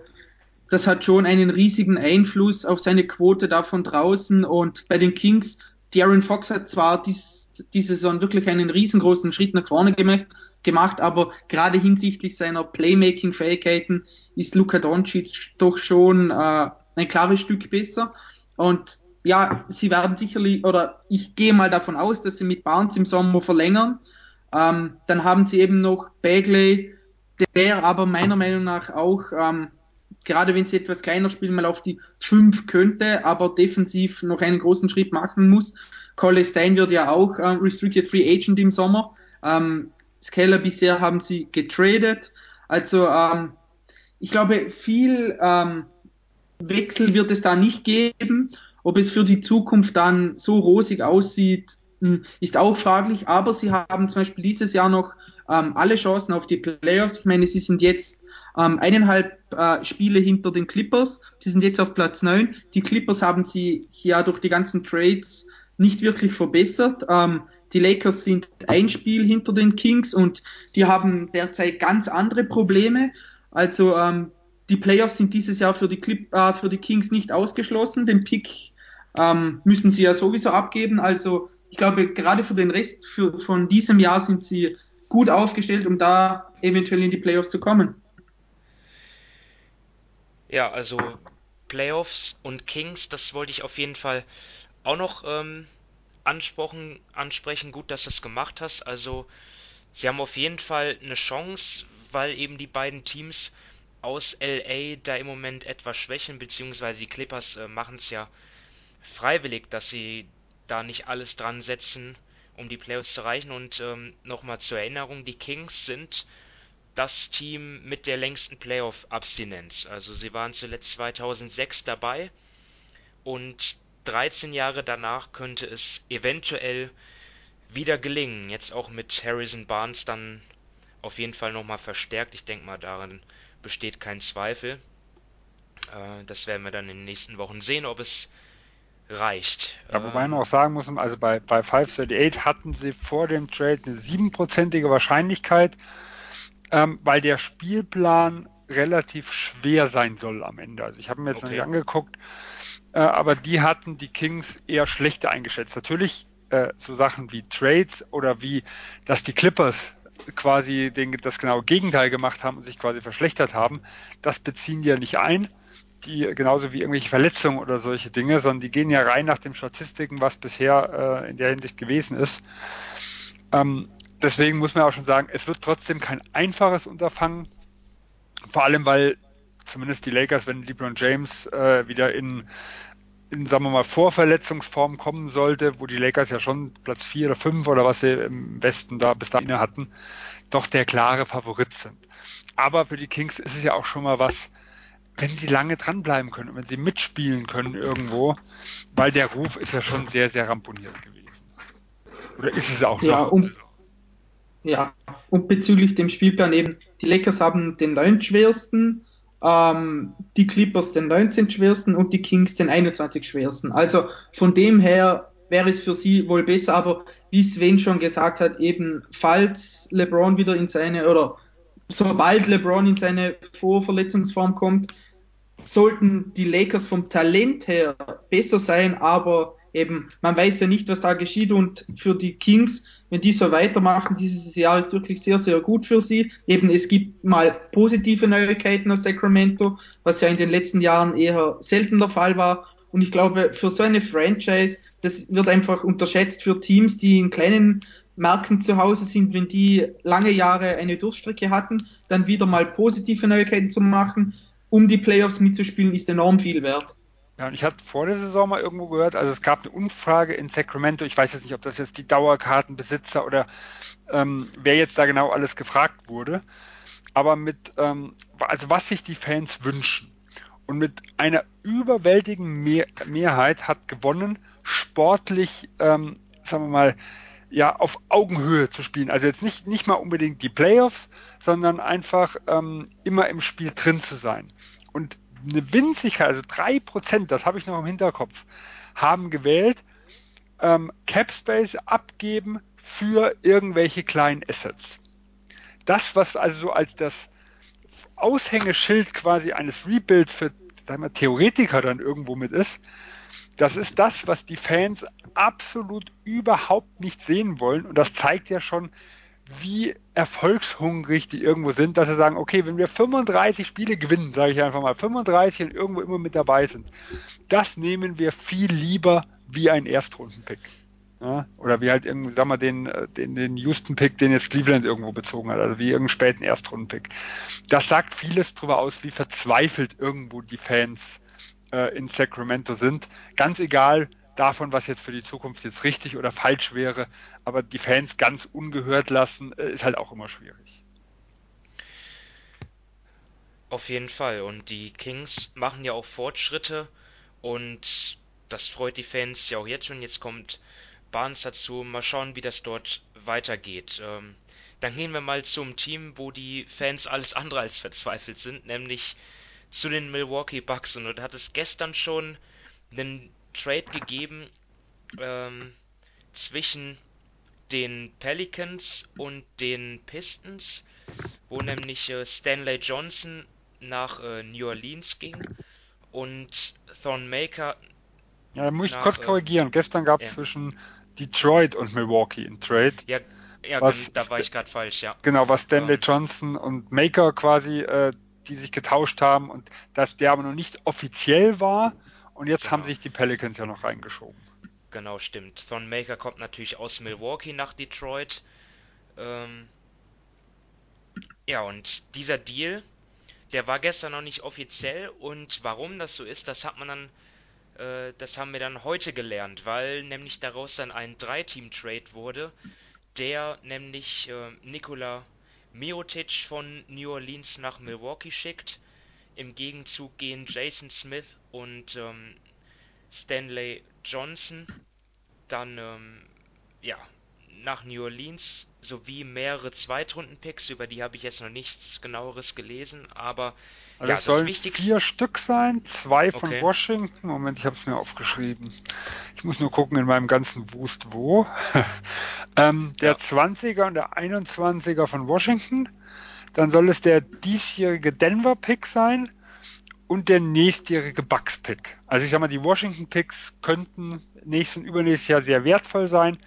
das hat schon einen riesigen Einfluss auf seine Quote da von draußen. Und bei den Kings, Darren Fox hat zwar dies, diese Saison wirklich einen riesengroßen Schritt nach vorne gemacht, gemacht, aber gerade hinsichtlich seiner Playmaking-Fähigkeiten ist Luka Doncic doch schon äh, ein klares Stück besser. Und ja, sie werden sicherlich, oder ich gehe mal davon aus, dass sie mit Barnes im Sommer verlängern. Ähm, dann haben sie eben noch Bagley, der aber meiner Meinung nach auch, ähm, gerade wenn sie etwas kleiner spielen, mal auf die 5 könnte, aber defensiv noch einen großen Schritt machen muss. Coley Stein wird ja auch äh, Restricted Free Agent im Sommer. Ähm, Scaler bisher haben sie getradet. Also ähm, ich glaube, viel ähm, Wechsel wird es da nicht geben. Ob es für die Zukunft dann so rosig aussieht, hm, ist auch fraglich. Aber sie haben zum Beispiel dieses Jahr noch ähm, alle Chancen auf die Playoffs. Ich meine, sie sind jetzt ähm, eineinhalb äh, Spiele hinter den Clippers. Sie sind jetzt auf Platz 9. Die Clippers haben sie ja durch die ganzen Trades nicht wirklich verbessert. Ähm, die Lakers sind ein Spiel hinter den Kings und die haben derzeit ganz andere Probleme. Also ähm, die Playoffs sind dieses Jahr für die, Clip, äh, für die Kings nicht ausgeschlossen. Den Pick ähm, müssen sie ja sowieso abgeben. Also ich glaube, gerade für den Rest für, von diesem Jahr sind sie gut aufgestellt, um da eventuell in die Playoffs zu kommen. Ja, also Playoffs und Kings, das wollte ich auf jeden Fall auch noch ähm, ansprechen, ansprechen. Gut, dass du es gemacht hast. Also sie haben auf jeden Fall eine Chance, weil eben die beiden Teams aus LA da im Moment etwas schwächen, beziehungsweise die Clippers äh, machen es ja freiwillig, dass sie da nicht alles dran setzen, um die Playoffs zu erreichen. Und ähm, nochmal zur Erinnerung, die Kings sind das Team mit der längsten Playoff-Abstinenz. Also sie waren zuletzt 2006 dabei und 13 Jahre danach könnte es eventuell wieder gelingen. Jetzt auch mit Harrison Barnes dann auf jeden Fall nochmal verstärkt. Ich denke mal, daran besteht kein Zweifel. Äh, das werden wir dann in den nächsten Wochen sehen, ob es reicht. Ja, wobei man auch sagen muss, also bei, bei 538 hatten sie vor dem Trade eine siebenprozentige Wahrscheinlichkeit, ähm, weil der Spielplan relativ schwer sein soll am Ende. Also ich habe mir jetzt okay. noch nicht angeguckt, äh, aber die hatten die Kings eher schlechter eingeschätzt. Natürlich äh, so Sachen wie Trades oder wie, dass die Clippers quasi den, das genaue Gegenteil gemacht haben und sich quasi verschlechtert haben, das beziehen die ja nicht ein die genauso wie irgendwelche Verletzungen oder solche Dinge, sondern die gehen ja rein nach den Statistiken, was bisher äh, in der Hinsicht gewesen ist. Ähm, deswegen muss man auch schon sagen, es wird trotzdem kein einfaches Unterfangen, vor allem weil zumindest die Lakers, wenn LeBron James äh, wieder in, in, sagen wir mal, Vorverletzungsform kommen sollte, wo die Lakers ja schon Platz 4 oder 5 oder was sie im Westen da bis dahin hatten, doch der klare Favorit sind. Aber für die Kings ist es ja auch schon mal was, wenn sie lange dranbleiben können und wenn sie mitspielen können irgendwo, weil der Ruf ist ja schon sehr, sehr ramponiert gewesen. Oder ist es auch ja, noch? Um, ja, und bezüglich dem Spielplan eben, die Lakers haben den 9 schwersten, ähm, die Clippers den 19 schwersten und die Kings den 21 schwersten. Also von dem her wäre es für sie wohl besser, aber wie Sven schon gesagt hat, eben falls LeBron wieder in seine oder sobald LeBron in seine Vorverletzungsform kommt, sollten die Lakers vom Talent her besser sein, aber eben, man weiß ja nicht, was da geschieht und für die Kings, wenn die so weitermachen, dieses Jahr ist wirklich sehr, sehr gut für sie. Eben, es gibt mal positive Neuigkeiten aus Sacramento, was ja in den letzten Jahren eher selten der Fall war. Und ich glaube, für so eine Franchise, das wird einfach unterschätzt für Teams, die in kleinen Märkten zu Hause sind, wenn die lange Jahre eine Durchstrecke hatten, dann wieder mal positive Neuigkeiten zu machen um die Playoffs mitzuspielen, ist enorm viel wert. Ja, und ich hatte vor der Saison mal irgendwo gehört, also es gab eine Umfrage in Sacramento, ich weiß jetzt nicht, ob das jetzt die Dauerkartenbesitzer oder ähm, wer jetzt da genau alles gefragt wurde, aber mit, ähm, also was sich die Fans wünschen. Und mit einer überwältigenden Mehr Mehrheit hat gewonnen, sportlich, ähm, sagen wir mal, ja, auf Augenhöhe zu spielen. Also jetzt nicht, nicht mal unbedingt die Playoffs, sondern einfach ähm, immer im Spiel drin zu sein. Und eine Winzigkeit, also drei Prozent, das habe ich noch im Hinterkopf, haben gewählt, ähm, Capspace abgeben für irgendwelche kleinen Assets. Das, was also so als das Aushängeschild quasi eines Rebuilds für sagen wir, Theoretiker dann irgendwo mit ist, das ist das, was die Fans absolut überhaupt nicht sehen wollen. Und das zeigt ja schon, wie erfolgshungrig die irgendwo sind, dass sie sagen, okay, wenn wir 35 Spiele gewinnen, sage ich einfach mal, 35 und irgendwo immer mit dabei sind, das nehmen wir viel lieber wie ein Erstrundenpick. Ja? Oder wie halt irgendwie, sag mal, den, äh, den, den Houston-Pick, den jetzt Cleveland irgendwo bezogen hat, also wie irgendeinen späten Erstrundenpick. Das sagt vieles darüber aus, wie verzweifelt irgendwo die Fans äh, in Sacramento sind. Ganz egal davon, was jetzt für die Zukunft jetzt richtig oder falsch wäre, aber die Fans ganz ungehört lassen, äh, ist halt auch immer schwierig. Auf jeden Fall. Und die Kings machen ja auch Fortschritte und das freut die Fans ja auch jetzt schon. Jetzt kommt Barnes dazu. Mal schauen, wie das dort weitergeht. Ähm, dann gehen wir mal zum Team, wo die Fans alles andere als verzweifelt sind, nämlich zu den Milwaukee Bucks und du hattest gestern schon einen Trade gegeben ähm, zwischen den Pelicans und den Pistons, wo nämlich äh, Stanley Johnson nach äh, New Orleans ging und Thorn Maker. Ja, da muss ich nach, kurz äh, korrigieren. Gestern gab es ja. zwischen Detroit und Milwaukee einen Trade. Ja, ja was, da war ich gerade falsch, ja. Genau, was Stanley ähm. Johnson und Maker quasi äh, die sich getauscht haben und dass der aber noch nicht offiziell war. Und jetzt genau. haben sich die Pelicans ja noch reingeschoben. Genau, stimmt. Thon Maker kommt natürlich aus Milwaukee nach Detroit. Ähm ja, und dieser Deal, der war gestern noch nicht offiziell. Und warum das so ist, das hat man dann, äh, das haben wir dann heute gelernt, weil nämlich daraus dann ein Drei-Team-Trade wurde, der nämlich äh, Nikola Miotic von New Orleans nach Milwaukee schickt. Im Gegenzug gehen Jason Smith und ähm, Stanley Johnson dann ähm, ja, nach New Orleans sowie mehrere Zweitrunden-Picks, über die habe ich jetzt noch nichts genaueres gelesen, aber also ja, es sollen vier Stück sein, zwei von okay. Washington. Moment, ich habe es mir aufgeschrieben. Ich muss nur gucken in meinem ganzen Wust wo. [laughs] ähm, der ja. 20er und der 21er von Washington. Dann soll es der diesjährige Denver-Pick sein und der nächstjährige Bucks-Pick. Also ich sag mal, die Washington-Picks könnten nächsten, übernächstes Jahr sehr wertvoll sein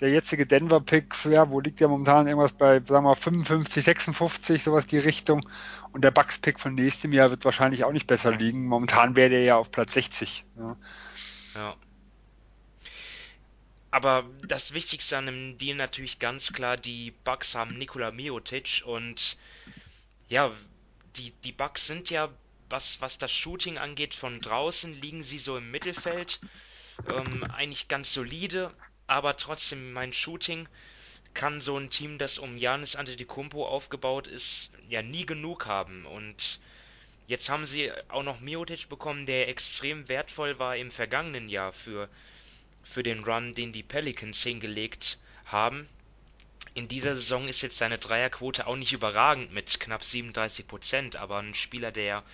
der jetzige Denver-Pick, ja, wo liegt der momentan irgendwas bei, sagen wir mal, 55, 56, sowas die Richtung. Und der Bucks-Pick von nächstem Jahr wird wahrscheinlich auch nicht besser liegen. Momentan wäre der ja auf Platz 60. Ja. ja. Aber das Wichtigste an dem Deal natürlich ganz klar, die Bucks haben Nikola Miotic und ja, die, die Bucks sind ja, was, was das Shooting angeht, von draußen liegen sie so im Mittelfeld. Ähm, eigentlich ganz solide, aber trotzdem mein Shooting kann so ein Team, das um Janis Antetokounmpo aufgebaut ist, ja nie genug haben und jetzt haben sie auch noch Miotic bekommen, der extrem wertvoll war im vergangenen Jahr für für den Run, den die Pelicans hingelegt haben. In dieser Saison ist jetzt seine Dreierquote auch nicht überragend mit knapp 37 Prozent, aber ein Spieler, der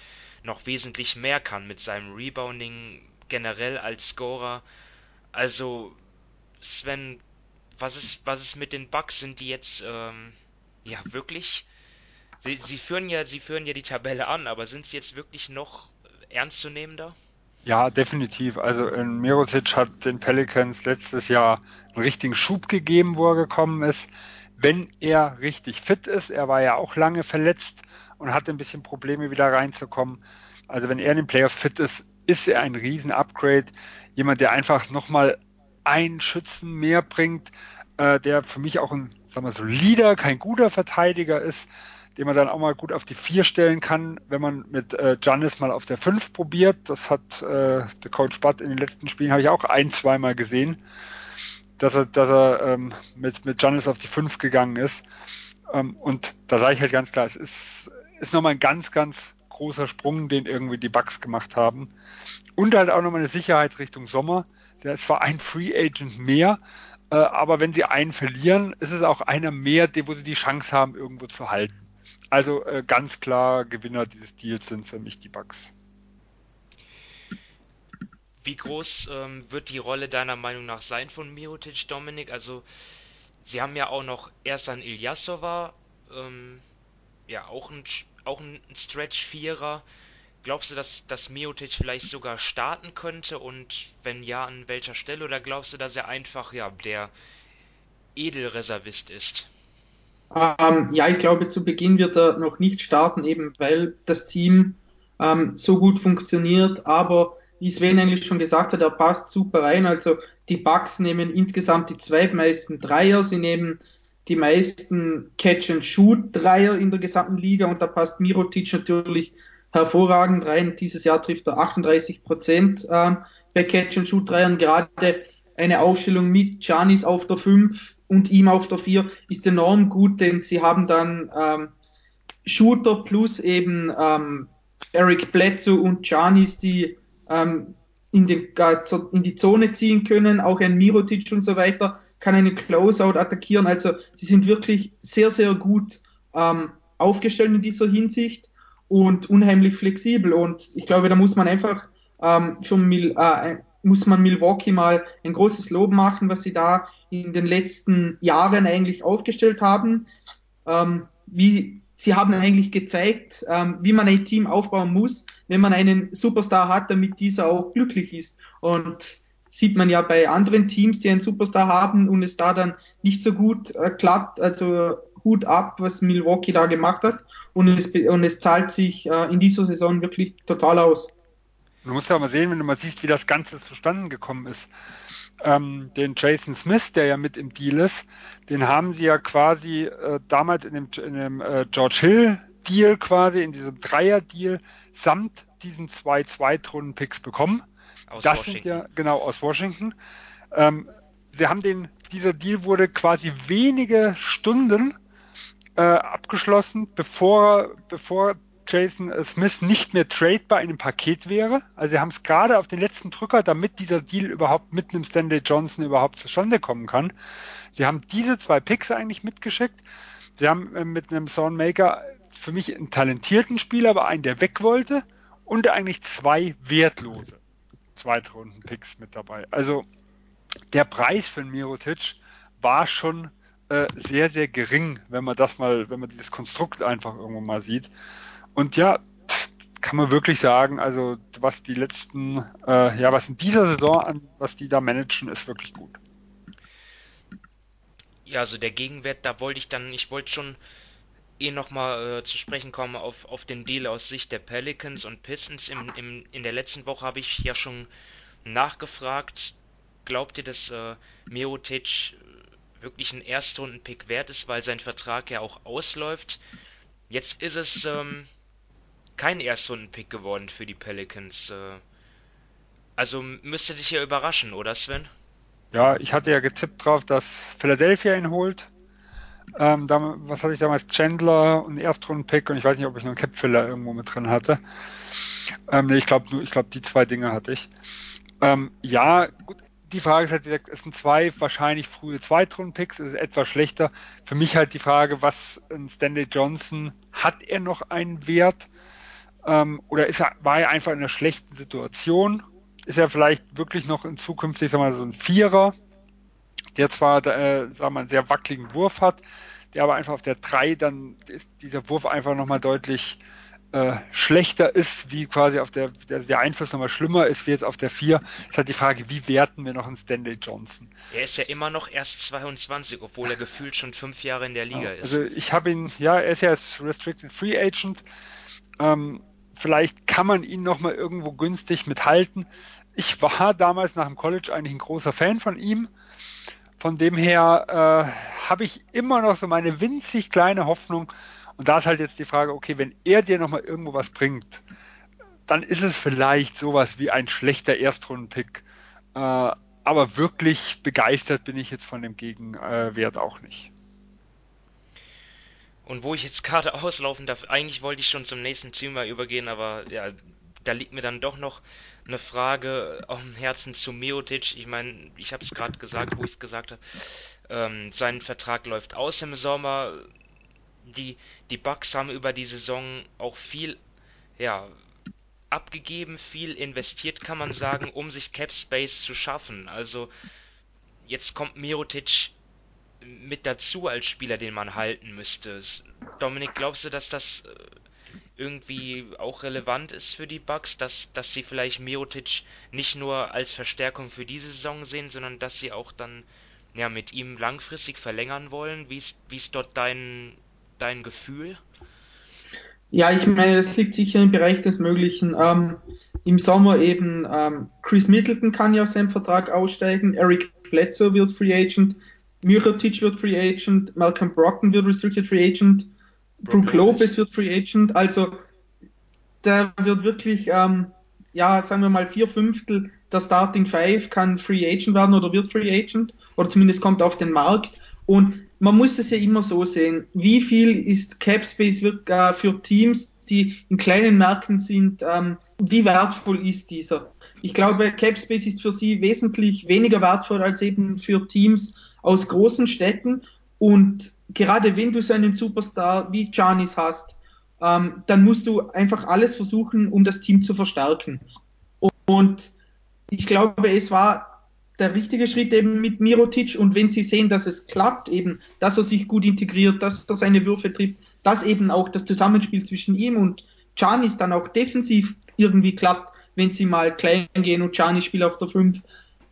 noch wesentlich mehr kann mit seinem Rebounding generell als Scorer. Also Sven, was ist, was ist mit den Bugs? Sind die jetzt ähm, ja wirklich? Sie, sie führen ja, sie führen ja die Tabelle an, aber sind sie jetzt wirklich noch ernstzunehmender? Ja, definitiv. Also äh, Mirotic hat den Pelicans letztes Jahr einen richtigen Schub gegeben, wo er gekommen ist. Wenn er richtig fit ist, er war ja auch lange verletzt und hatte ein bisschen Probleme wieder reinzukommen. Also wenn er in den Playoffs fit ist, ist er ein riesen Upgrade. Jemand, der einfach nochmal einen Schützen mehr bringt, äh, der für mich auch ein, sagen wir, solider, kein guter Verteidiger ist, den man dann auch mal gut auf die vier stellen kann, wenn man mit äh, Giannis mal auf der fünf probiert. Das hat äh, der Coach Butt in den letzten Spielen habe ich auch ein, zweimal gesehen, dass er, dass er ähm, mit, mit Giannis auf die fünf gegangen ist. Ähm, und da sage ich halt ganz klar, es ist, ist nochmal ein ganz, ganz großer Sprung, den irgendwie die Bucks gemacht haben. Und halt auch nochmal eine Sicherheit Richtung Sommer. Der ist zwar ein Free Agent mehr, äh, aber wenn sie einen verlieren, ist es auch einer mehr, wo sie die Chance haben, irgendwo zu halten. Also äh, ganz klar, Gewinner dieses Deals sind für mich die Bucks. Wie groß ähm, wird die Rolle deiner Meinung nach sein von Mirotic, Dominik? Also, sie haben ja auch noch Ersan Ilyasova, ähm, ja, auch ein, auch ein Stretch-Vierer. Glaubst du, dass, dass Miotic vielleicht sogar starten könnte und wenn ja, an welcher Stelle? Oder glaubst du, dass er einfach ja der Edelreservist ist? Ähm, ja, ich glaube, zu Beginn wird er noch nicht starten, eben weil das Team ähm, so gut funktioniert. Aber wie Sven eigentlich schon gesagt hat, er passt super rein. Also die Bucks nehmen insgesamt die zweitmeisten Dreier. Sie nehmen die meisten Catch-and-Shoot-Dreier in der gesamten Liga und da passt Mirotic natürlich hervorragend rein. Dieses Jahr trifft er 38 Prozent äh, bei Catch and Shoot Dreiern. Gerade eine Aufstellung mit Janis auf der 5 und ihm auf der 4 ist enorm gut, denn sie haben dann ähm, Shooter plus eben ähm, Eric Bledsoe und Janis, die ähm, in, den, in die Zone ziehen können, auch ein Mirotic und so weiter, kann einen Closeout attackieren. Also sie sind wirklich sehr, sehr gut ähm, aufgestellt in dieser Hinsicht und unheimlich flexibel. Und ich glaube, da muss man einfach ähm, für Mil äh, muss man Milwaukee mal ein großes Lob machen, was sie da in den letzten Jahren eigentlich aufgestellt haben. Ähm, wie sie haben eigentlich gezeigt, ähm, wie man ein Team aufbauen muss, wenn man einen Superstar hat, damit dieser auch glücklich ist. Und sieht man ja bei anderen Teams, die einen Superstar haben und es da dann nicht so gut äh, klappt. Also Hut ab, was Milwaukee da gemacht hat. Und es, und es zahlt sich äh, in dieser Saison wirklich total aus. Du musst ja mal sehen, wenn du mal siehst, wie das Ganze zustande gekommen ist. Ähm, den Jason Smith, der ja mit im Deal ist, den haben sie ja quasi äh, damals in dem, in dem äh, George Hill Deal quasi, in diesem Dreier-Deal, samt diesen zwei Zweitrunden-Picks bekommen. Aus das Washington. sind ja, genau, aus Washington. Ähm, sie haben den, dieser Deal wurde quasi wenige Stunden äh, abgeschlossen, bevor, bevor Jason Smith nicht mehr tradebar in einem Paket wäre. Also sie haben es gerade auf den letzten Drücker, damit dieser Deal überhaupt mit einem Stanley Johnson überhaupt zustande kommen kann. Sie haben diese zwei Picks eigentlich mitgeschickt. Sie haben äh, mit einem Sean Maker für mich einen talentierten Spieler, aber einen, der weg wollte und eigentlich zwei wertlose Zweitrunden-Picks mit dabei. Also der Preis für Mirotic war schon äh, sehr, sehr gering, wenn man das mal, wenn man dieses Konstrukt einfach irgendwo mal sieht. Und ja, kann man wirklich sagen, also was die letzten, äh, ja, was in dieser Saison an, was die da managen, ist wirklich gut. Ja, also der Gegenwert, da wollte ich dann, ich wollte schon eh nochmal äh, zu sprechen kommen auf, auf den Deal aus Sicht der Pelicans und Pistons. Im, im, in der letzten Woche habe ich ja schon nachgefragt, glaubt ihr, dass äh, Mirotic wirklich ein Erstrunden-Pick wert ist, weil sein Vertrag ja auch ausläuft? Jetzt ist es ähm, kein Erstrunden-Pick geworden für die Pelicans. Äh, also müsste dich ja überraschen, oder Sven? Ja, ich hatte ja getippt drauf, dass Philadelphia ihn holt. Ähm, da, was hatte ich damals? Chandler und Erstrunden-Pick und ich weiß nicht, ob ich noch einen Cap-Filler irgendwo mit drin hatte. Ähm, nee, ich glaube, ich glaube, die zwei Dinge hatte ich. Ähm, ja, gut, die Frage ist halt, gesagt, es sind zwei wahrscheinlich frühe Zweitrunden-Picks, ist etwas schlechter. Für mich halt die Frage, was Stanley Johnson, hat er noch einen Wert? Ähm, oder ist er, war er einfach in einer schlechten Situation? Ist er vielleicht wirklich noch in Zukunft, ich sag mal, so ein Vierer, der zwar, äh, sag mal, einen sehr wackeligen Wurf hat, der aber einfach auf der 3 dann ist dieser Wurf einfach nochmal deutlich äh, schlechter ist, wie quasi auf der, der, der Einfluss nochmal schlimmer ist, wie jetzt auf der 4, ist halt die Frage, wie werten wir noch einen Stanley Johnson? Er ist ja immer noch erst 22, obwohl er gefühlt schon fünf Jahre in der Liga ja, ist. Also ich habe ihn, ja, er ist ja jetzt Restricted Free Agent. Ähm, vielleicht kann man ihn nochmal irgendwo günstig mithalten. Ich war damals nach dem College eigentlich ein großer Fan von ihm. Von dem her äh, habe ich immer noch so meine winzig kleine Hoffnung, und da ist halt jetzt die Frage, okay, wenn er dir nochmal irgendwo was bringt, dann ist es vielleicht sowas wie ein schlechter Erstrundenpick. Äh, aber wirklich begeistert bin ich jetzt von dem Gegenwert auch nicht. Und wo ich jetzt gerade [laughs] auslaufen darf, eigentlich wollte ich schon zum nächsten Thema übergehen, aber ja, da liegt mir dann doch noch eine Frage auf dem Herzen zu Miotic. Ich meine, ich habe es gerade gesagt, wo ich es gesagt habe. Ähm, sein Vertrag läuft aus im Sommer die, die Bucks haben über die Saison auch viel, ja, abgegeben, viel investiert, kann man sagen, um sich Cap Space zu schaffen. Also jetzt kommt Mirotic mit dazu als Spieler, den man halten müsste. Dominik, glaubst du, dass das äh, irgendwie auch relevant ist für die Bucks, dass, dass sie vielleicht Mirotic nicht nur als Verstärkung für diese Saison sehen, sondern dass sie auch dann ja, mit ihm langfristig verlängern wollen? Wie ist, wie ist dort dein, dein Gefühl? Ja, ich meine, das liegt sicher im Bereich des Möglichen. Ähm, Im Sommer eben ähm, Chris Middleton kann ja aus seinem Vertrag aussteigen, Eric Bledsoe wird Free Agent, Mirotic wird Free Agent, Malcolm Brockton wird Restricted Free Agent, Brook Lopez wird Free Agent. Also da wird wirklich, ähm, ja, sagen wir mal, vier Fünftel der Starting Five kann Free Agent werden oder wird Free Agent oder zumindest kommt auf den Markt. Und man muss es ja immer so sehen, wie viel ist Cap Space für Teams, die in kleinen Märkten sind, ähm, wie wertvoll ist dieser? Ich glaube, Cap Space ist für sie wesentlich weniger wertvoll als eben für Teams aus großen Städten. Und gerade wenn du so einen Superstar wie Janis hast, ähm, dann musst du einfach alles versuchen, um das Team zu verstärken. Und ich glaube, es war der richtige Schritt eben mit Mirotic und wenn sie sehen, dass es klappt, eben, dass er sich gut integriert, dass er seine Würfe trifft, dass eben auch das Zusammenspiel zwischen ihm und Canis dann auch defensiv irgendwie klappt, wenn sie mal klein gehen und Canis spielt auf der 5,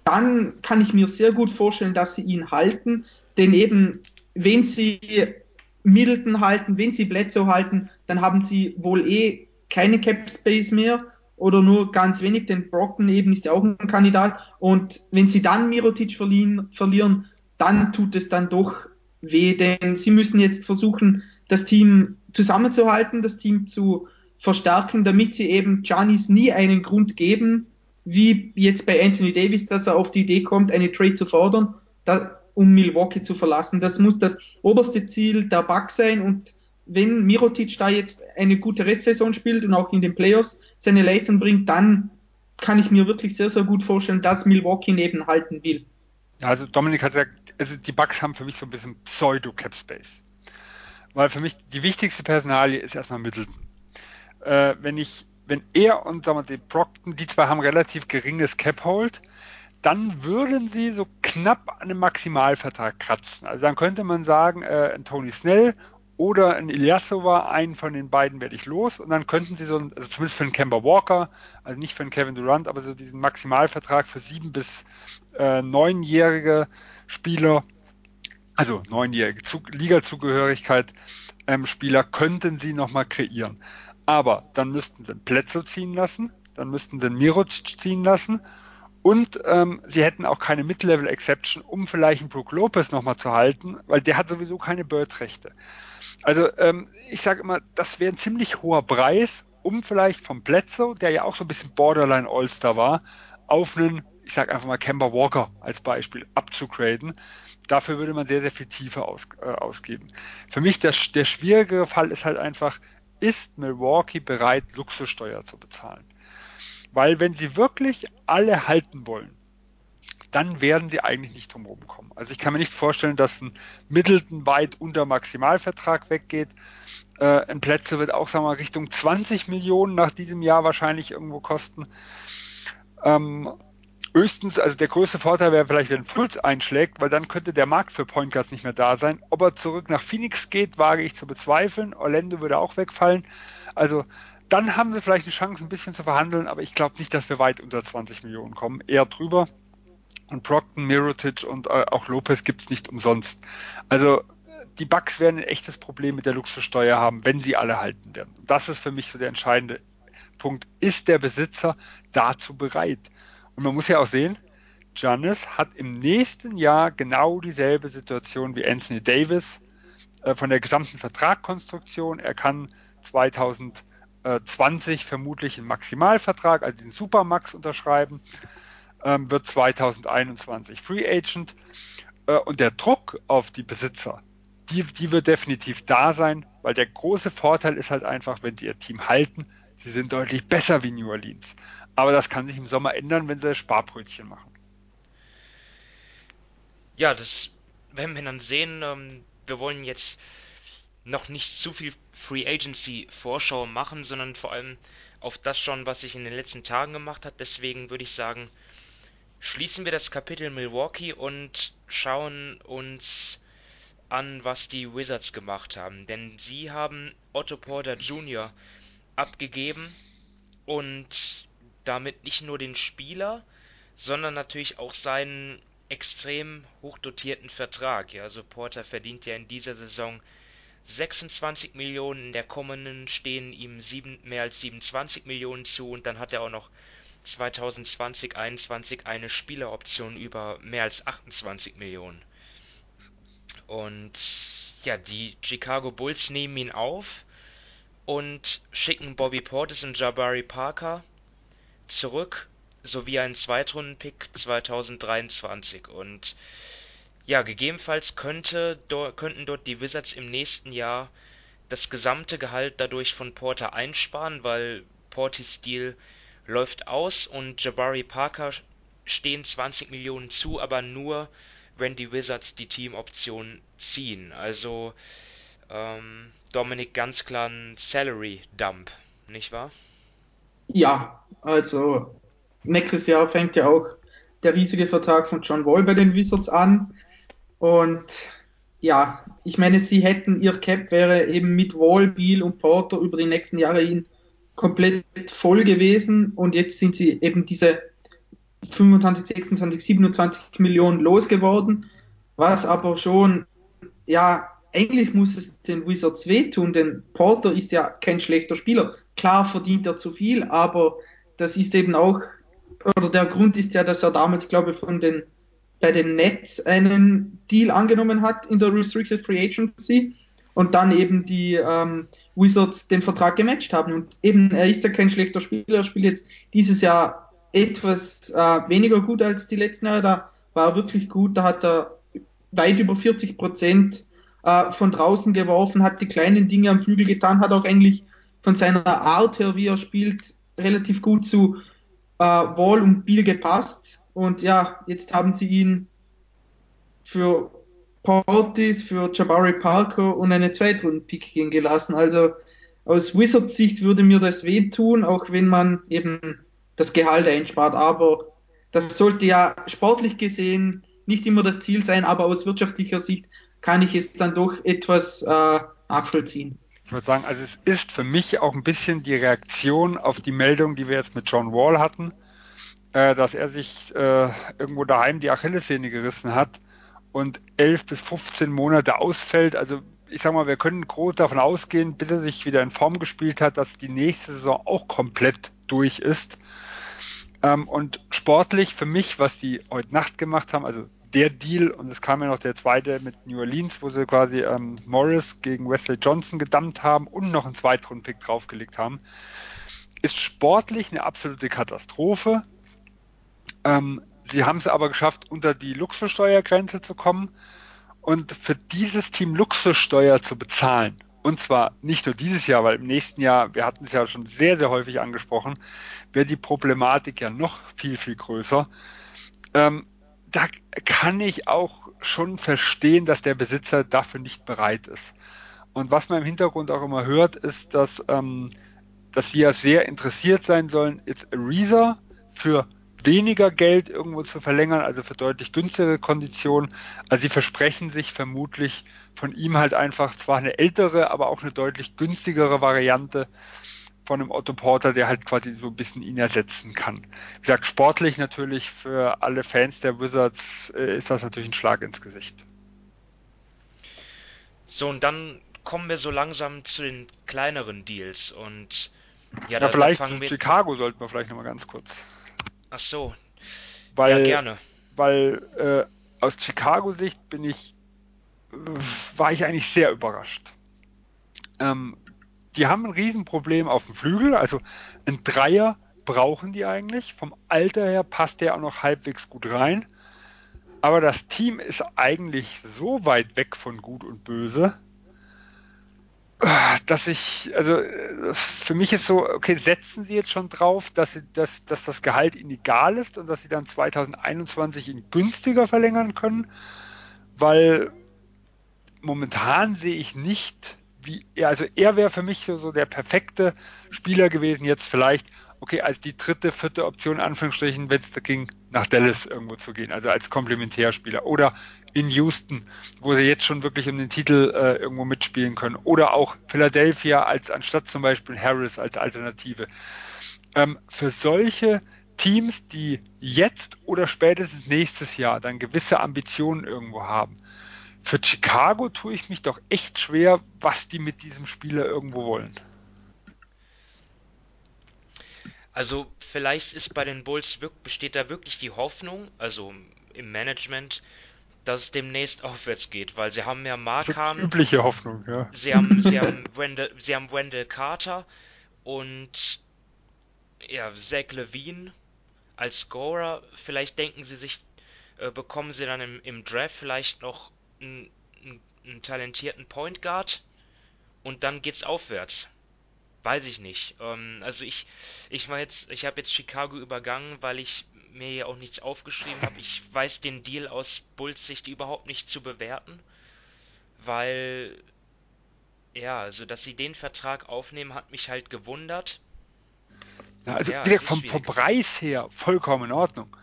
dann kann ich mir sehr gut vorstellen, dass sie ihn halten, denn eben, wenn sie Middleton halten, wenn sie Bledsoe halten, dann haben sie wohl eh keine Cap Space mehr oder nur ganz wenig, denn Brockton eben ist ja auch ein Kandidat. Und wenn sie dann Mirotic verlieren, verlieren, dann tut es dann doch weh, denn sie müssen jetzt versuchen, das Team zusammenzuhalten, das Team zu verstärken, damit sie eben Giannis nie einen Grund geben, wie jetzt bei Anthony Davis, dass er auf die Idee kommt, eine Trade zu fordern, da, um Milwaukee zu verlassen. Das muss das oberste Ziel der Bucks sein und wenn Mirotic da jetzt eine gute Restsaison spielt und auch in den Playoffs seine Leistung bringt, dann kann ich mir wirklich sehr, sehr gut vorstellen, dass Milwaukee neben halten will. Also Dominik hat gesagt, also die Bucks haben für mich so ein bisschen Pseudo-Cap-Space. Weil für mich die wichtigste Personalie ist erstmal Middleton. Äh, wenn ich, wenn er und sagen wir, die Brockton, die zwei haben relativ geringes Cap-Hold, dann würden sie so knapp an einem Maximalvertrag kratzen. Also dann könnte man sagen, äh, Tony Snell oder ein Ilyasova, einen von den beiden werde ich los und dann könnten sie so, also zumindest für einen Kemba Walker, also nicht für einen Kevin Durant, aber so diesen Maximalvertrag für sieben bis äh, neunjährige Spieler, also neunjährige Zu Liga-Zugehörigkeit ähm, Spieler könnten sie nochmal kreieren. Aber dann müssten sie einen Plätze ziehen lassen, dann müssten sie einen Miroc ziehen lassen und ähm, sie hätten auch keine Mid-Level-Exception, um vielleicht einen Brook Lopez nochmal zu halten, weil der hat sowieso keine Bird-Rechte. Also ähm, ich sage immer, das wäre ein ziemlich hoher Preis, um vielleicht vom Bledsoe, der ja auch so ein bisschen Borderline All-Star war, auf einen, ich sage einfach mal Kemba Walker als Beispiel, abzugraden. Dafür würde man sehr, sehr viel tiefer aus, äh, ausgeben. Für mich der, der schwierigere Fall ist halt einfach, ist Milwaukee bereit, Luxussteuer zu bezahlen? Weil wenn sie wirklich alle halten wollen, dann werden sie eigentlich nicht drumherum kommen. Also ich kann mir nicht vorstellen, dass ein Middleton weit unter Maximalvertrag weggeht. Äh, ein Plätze wird auch, sagen wir mal, Richtung 20 Millionen nach diesem Jahr wahrscheinlich irgendwo kosten. Ähm, höchstens, also der größte Vorteil wäre vielleicht, wenn Fultz einschlägt, weil dann könnte der Markt für Point Guards nicht mehr da sein. Ob er zurück nach Phoenix geht, wage ich zu bezweifeln. Orlando würde auch wegfallen. Also dann haben sie vielleicht eine Chance, ein bisschen zu verhandeln, aber ich glaube nicht, dass wir weit unter 20 Millionen kommen. Eher drüber. Und Brockton, Mirotic und äh, auch Lopez gibt es nicht umsonst. Also die Bucks werden ein echtes Problem mit der Luxussteuer haben, wenn sie alle halten werden. Das ist für mich so der entscheidende Punkt. Ist der Besitzer dazu bereit? Und man muss ja auch sehen, Giannis hat im nächsten Jahr genau dieselbe Situation wie Anthony Davis äh, von der gesamten Vertragkonstruktion. Er kann 2020 vermutlich einen Maximalvertrag, also den Supermax unterschreiben ähm, wird 2021 Free Agent. Äh, und der Druck auf die Besitzer, die, die wird definitiv da sein, weil der große Vorteil ist halt einfach, wenn sie ihr Team halten, sie sind deutlich besser wie New Orleans. Aber das kann sich im Sommer ändern, wenn sie Sparbrötchen machen. Ja, das werden wir dann sehen. Ähm, wir wollen jetzt noch nicht zu viel Free Agency Vorschau machen, sondern vor allem auf das schon, was sich in den letzten Tagen gemacht hat. Deswegen würde ich sagen, schließen wir das Kapitel Milwaukee und schauen uns an, was die Wizards gemacht haben. Denn sie haben Otto Porter Jr. abgegeben und damit nicht nur den Spieler, sondern natürlich auch seinen extrem hochdotierten Vertrag. Ja, also Porter verdient ja in dieser Saison 26 Millionen, in der kommenden stehen ihm sieben, mehr als 27 Millionen zu und dann hat er auch noch 2020 2021 eine Spieleroption über mehr als 28 Millionen. Und ja, die Chicago Bulls nehmen ihn auf und schicken Bobby Portis und Jabari Parker zurück sowie einen Zweitrunden-Pick 2023. Und ja, gegebenenfalls könnte, do, könnten dort die Wizards im nächsten Jahr das gesamte Gehalt dadurch von Porter einsparen, weil Portis Deal läuft aus und Jabari Parker stehen 20 Millionen zu, aber nur, wenn die Wizards die Teamoption ziehen. Also ähm, Dominik ganz klar ein Salary Dump, nicht wahr? Ja, also nächstes Jahr fängt ja auch der riesige Vertrag von John Wall bei den Wizards an. Und ja, ich meine, sie hätten, ihr Cap wäre eben mit Wall, Beal und Porter über die nächsten Jahre hin komplett voll gewesen und jetzt sind sie eben diese 25, 26, 27 Millionen losgeworden, was aber schon, ja, eigentlich muss es den Wizards wehtun, denn Porter ist ja kein schlechter Spieler. Klar verdient er zu viel, aber das ist eben auch, oder der Grund ist ja, dass er damals, glaube ich, von den, bei den Nets einen Deal angenommen hat in der Restricted Free Agency und dann eben die ähm, Wizards den Vertrag gematcht haben. Und eben, er ist ja kein schlechter Spieler, er spielt jetzt dieses Jahr etwas äh, weniger gut als die letzten Jahre. Da war er wirklich gut, da hat er weit über 40 Prozent äh, von draußen geworfen, hat die kleinen Dinge am Flügel getan, hat auch eigentlich von seiner Art her, wie er spielt, relativ gut zu äh, Wall und Biel gepasst. Und ja, jetzt haben sie ihn für Portis, für Jabari Parker und eine Zweitrunden-Pick gehen gelassen. Also aus Wizards Sicht würde mir das wehtun, auch wenn man eben das Gehalt einspart. Aber das sollte ja sportlich gesehen nicht immer das Ziel sein, aber aus wirtschaftlicher Sicht kann ich es dann doch etwas äh, nachvollziehen. Ich würde sagen, also es ist für mich auch ein bisschen die Reaktion auf die Meldung, die wir jetzt mit John Wall hatten, äh, dass er sich äh, irgendwo daheim die Achillessehne gerissen hat und 11 bis 15 Monate ausfällt. Also ich sag mal, wir können groß davon ausgehen, bis er sich wieder in Form gespielt hat, dass die nächste Saison auch komplett durch ist. Ähm, und sportlich für mich, was die heute Nacht gemacht haben, also der Deal, und es kam ja noch der zweite mit New Orleans, wo sie quasi ähm, Morris gegen Wesley Johnson gedammt haben und noch einen Zweitrundpick draufgelegt haben, ist sportlich eine absolute Katastrophe. Ähm, sie haben es aber geschafft, unter die Luxussteuergrenze zu kommen und für dieses Team Luxussteuer zu bezahlen. Und zwar nicht nur dieses Jahr, weil im nächsten Jahr, wir hatten es ja schon sehr, sehr häufig angesprochen, wäre die Problematik ja noch viel, viel größer. Ähm, da kann ich auch schon verstehen, dass der Besitzer dafür nicht bereit ist. Und was man im Hintergrund auch immer hört, ist, dass, ähm, dass sie ja sehr interessiert sein sollen, jetzt Ariza für weniger Geld irgendwo zu verlängern, also für deutlich günstigere Konditionen. Also sie versprechen sich vermutlich von ihm halt einfach zwar eine ältere, aber auch eine deutlich günstigere Variante von einem Otto Porter, der halt quasi so ein bisschen ihn ersetzen kann. Wie gesagt, sportlich natürlich für alle Fans der Wizards äh, ist das natürlich ein Schlag ins Gesicht. So, und dann kommen wir so langsam zu den kleineren Deals und ja, da, vielleicht da zu Chicago sollten wir vielleicht nochmal ganz kurz. Ach so. Weil, ja, gerne. Weil äh, aus Chicago-Sicht bin ich, äh, war ich eigentlich sehr überrascht. Ähm, die haben ein Riesenproblem auf dem Flügel. Also ein Dreier brauchen die eigentlich. Vom Alter her passt der auch noch halbwegs gut rein. Aber das Team ist eigentlich so weit weg von Gut und Böse, dass ich, also für mich ist so, okay, setzen Sie jetzt schon drauf, dass, sie, dass, dass das Gehalt Ihnen egal ist und dass Sie dann 2021 ihn günstiger verlängern können, weil momentan sehe ich nicht, wie also er wäre für mich so, der perfekte Spieler gewesen, jetzt vielleicht, okay, als die dritte, vierte Option, Anführungsstrichen, wenn es da ging, nach Dallas irgendwo zu gehen, also als Komplementärspieler. Oder in Houston, wo sie jetzt schon wirklich um den Titel äh, irgendwo mitspielen können. Oder auch Philadelphia als anstatt zum Beispiel Harris als Alternative. Ähm, für solche Teams, die jetzt oder spätestens nächstes Jahr dann gewisse Ambitionen irgendwo haben, für Chicago tue ich mich doch echt schwer, was die mit diesem Spieler irgendwo wollen. Also vielleicht ist bei den Bulls besteht da wirklich die Hoffnung, also im Management, dass es demnächst [laughs] aufwärts geht, weil sie haben ja Markham. Übliche Hoffnung, ja. Sie haben, sie haben [laughs] Wendell, sie haben Wendell Carter und ja, Zach Levine als Scorer. Vielleicht denken sie sich, äh, bekommen sie dann im, im Draft vielleicht noch einen, einen talentierten Point Guard und dann geht's aufwärts. Weiß ich nicht. Ähm, also ich, ich war jetzt, ich habe jetzt Chicago übergangen, weil ich mir ja auch nichts aufgeschrieben habe. Ich weiß den Deal aus Bulls Sicht überhaupt nicht zu bewerten, weil ja, also dass sie den Vertrag aufnehmen, hat mich halt gewundert. Ja, also ja, vom, vom Preis her vollkommen in Ordnung.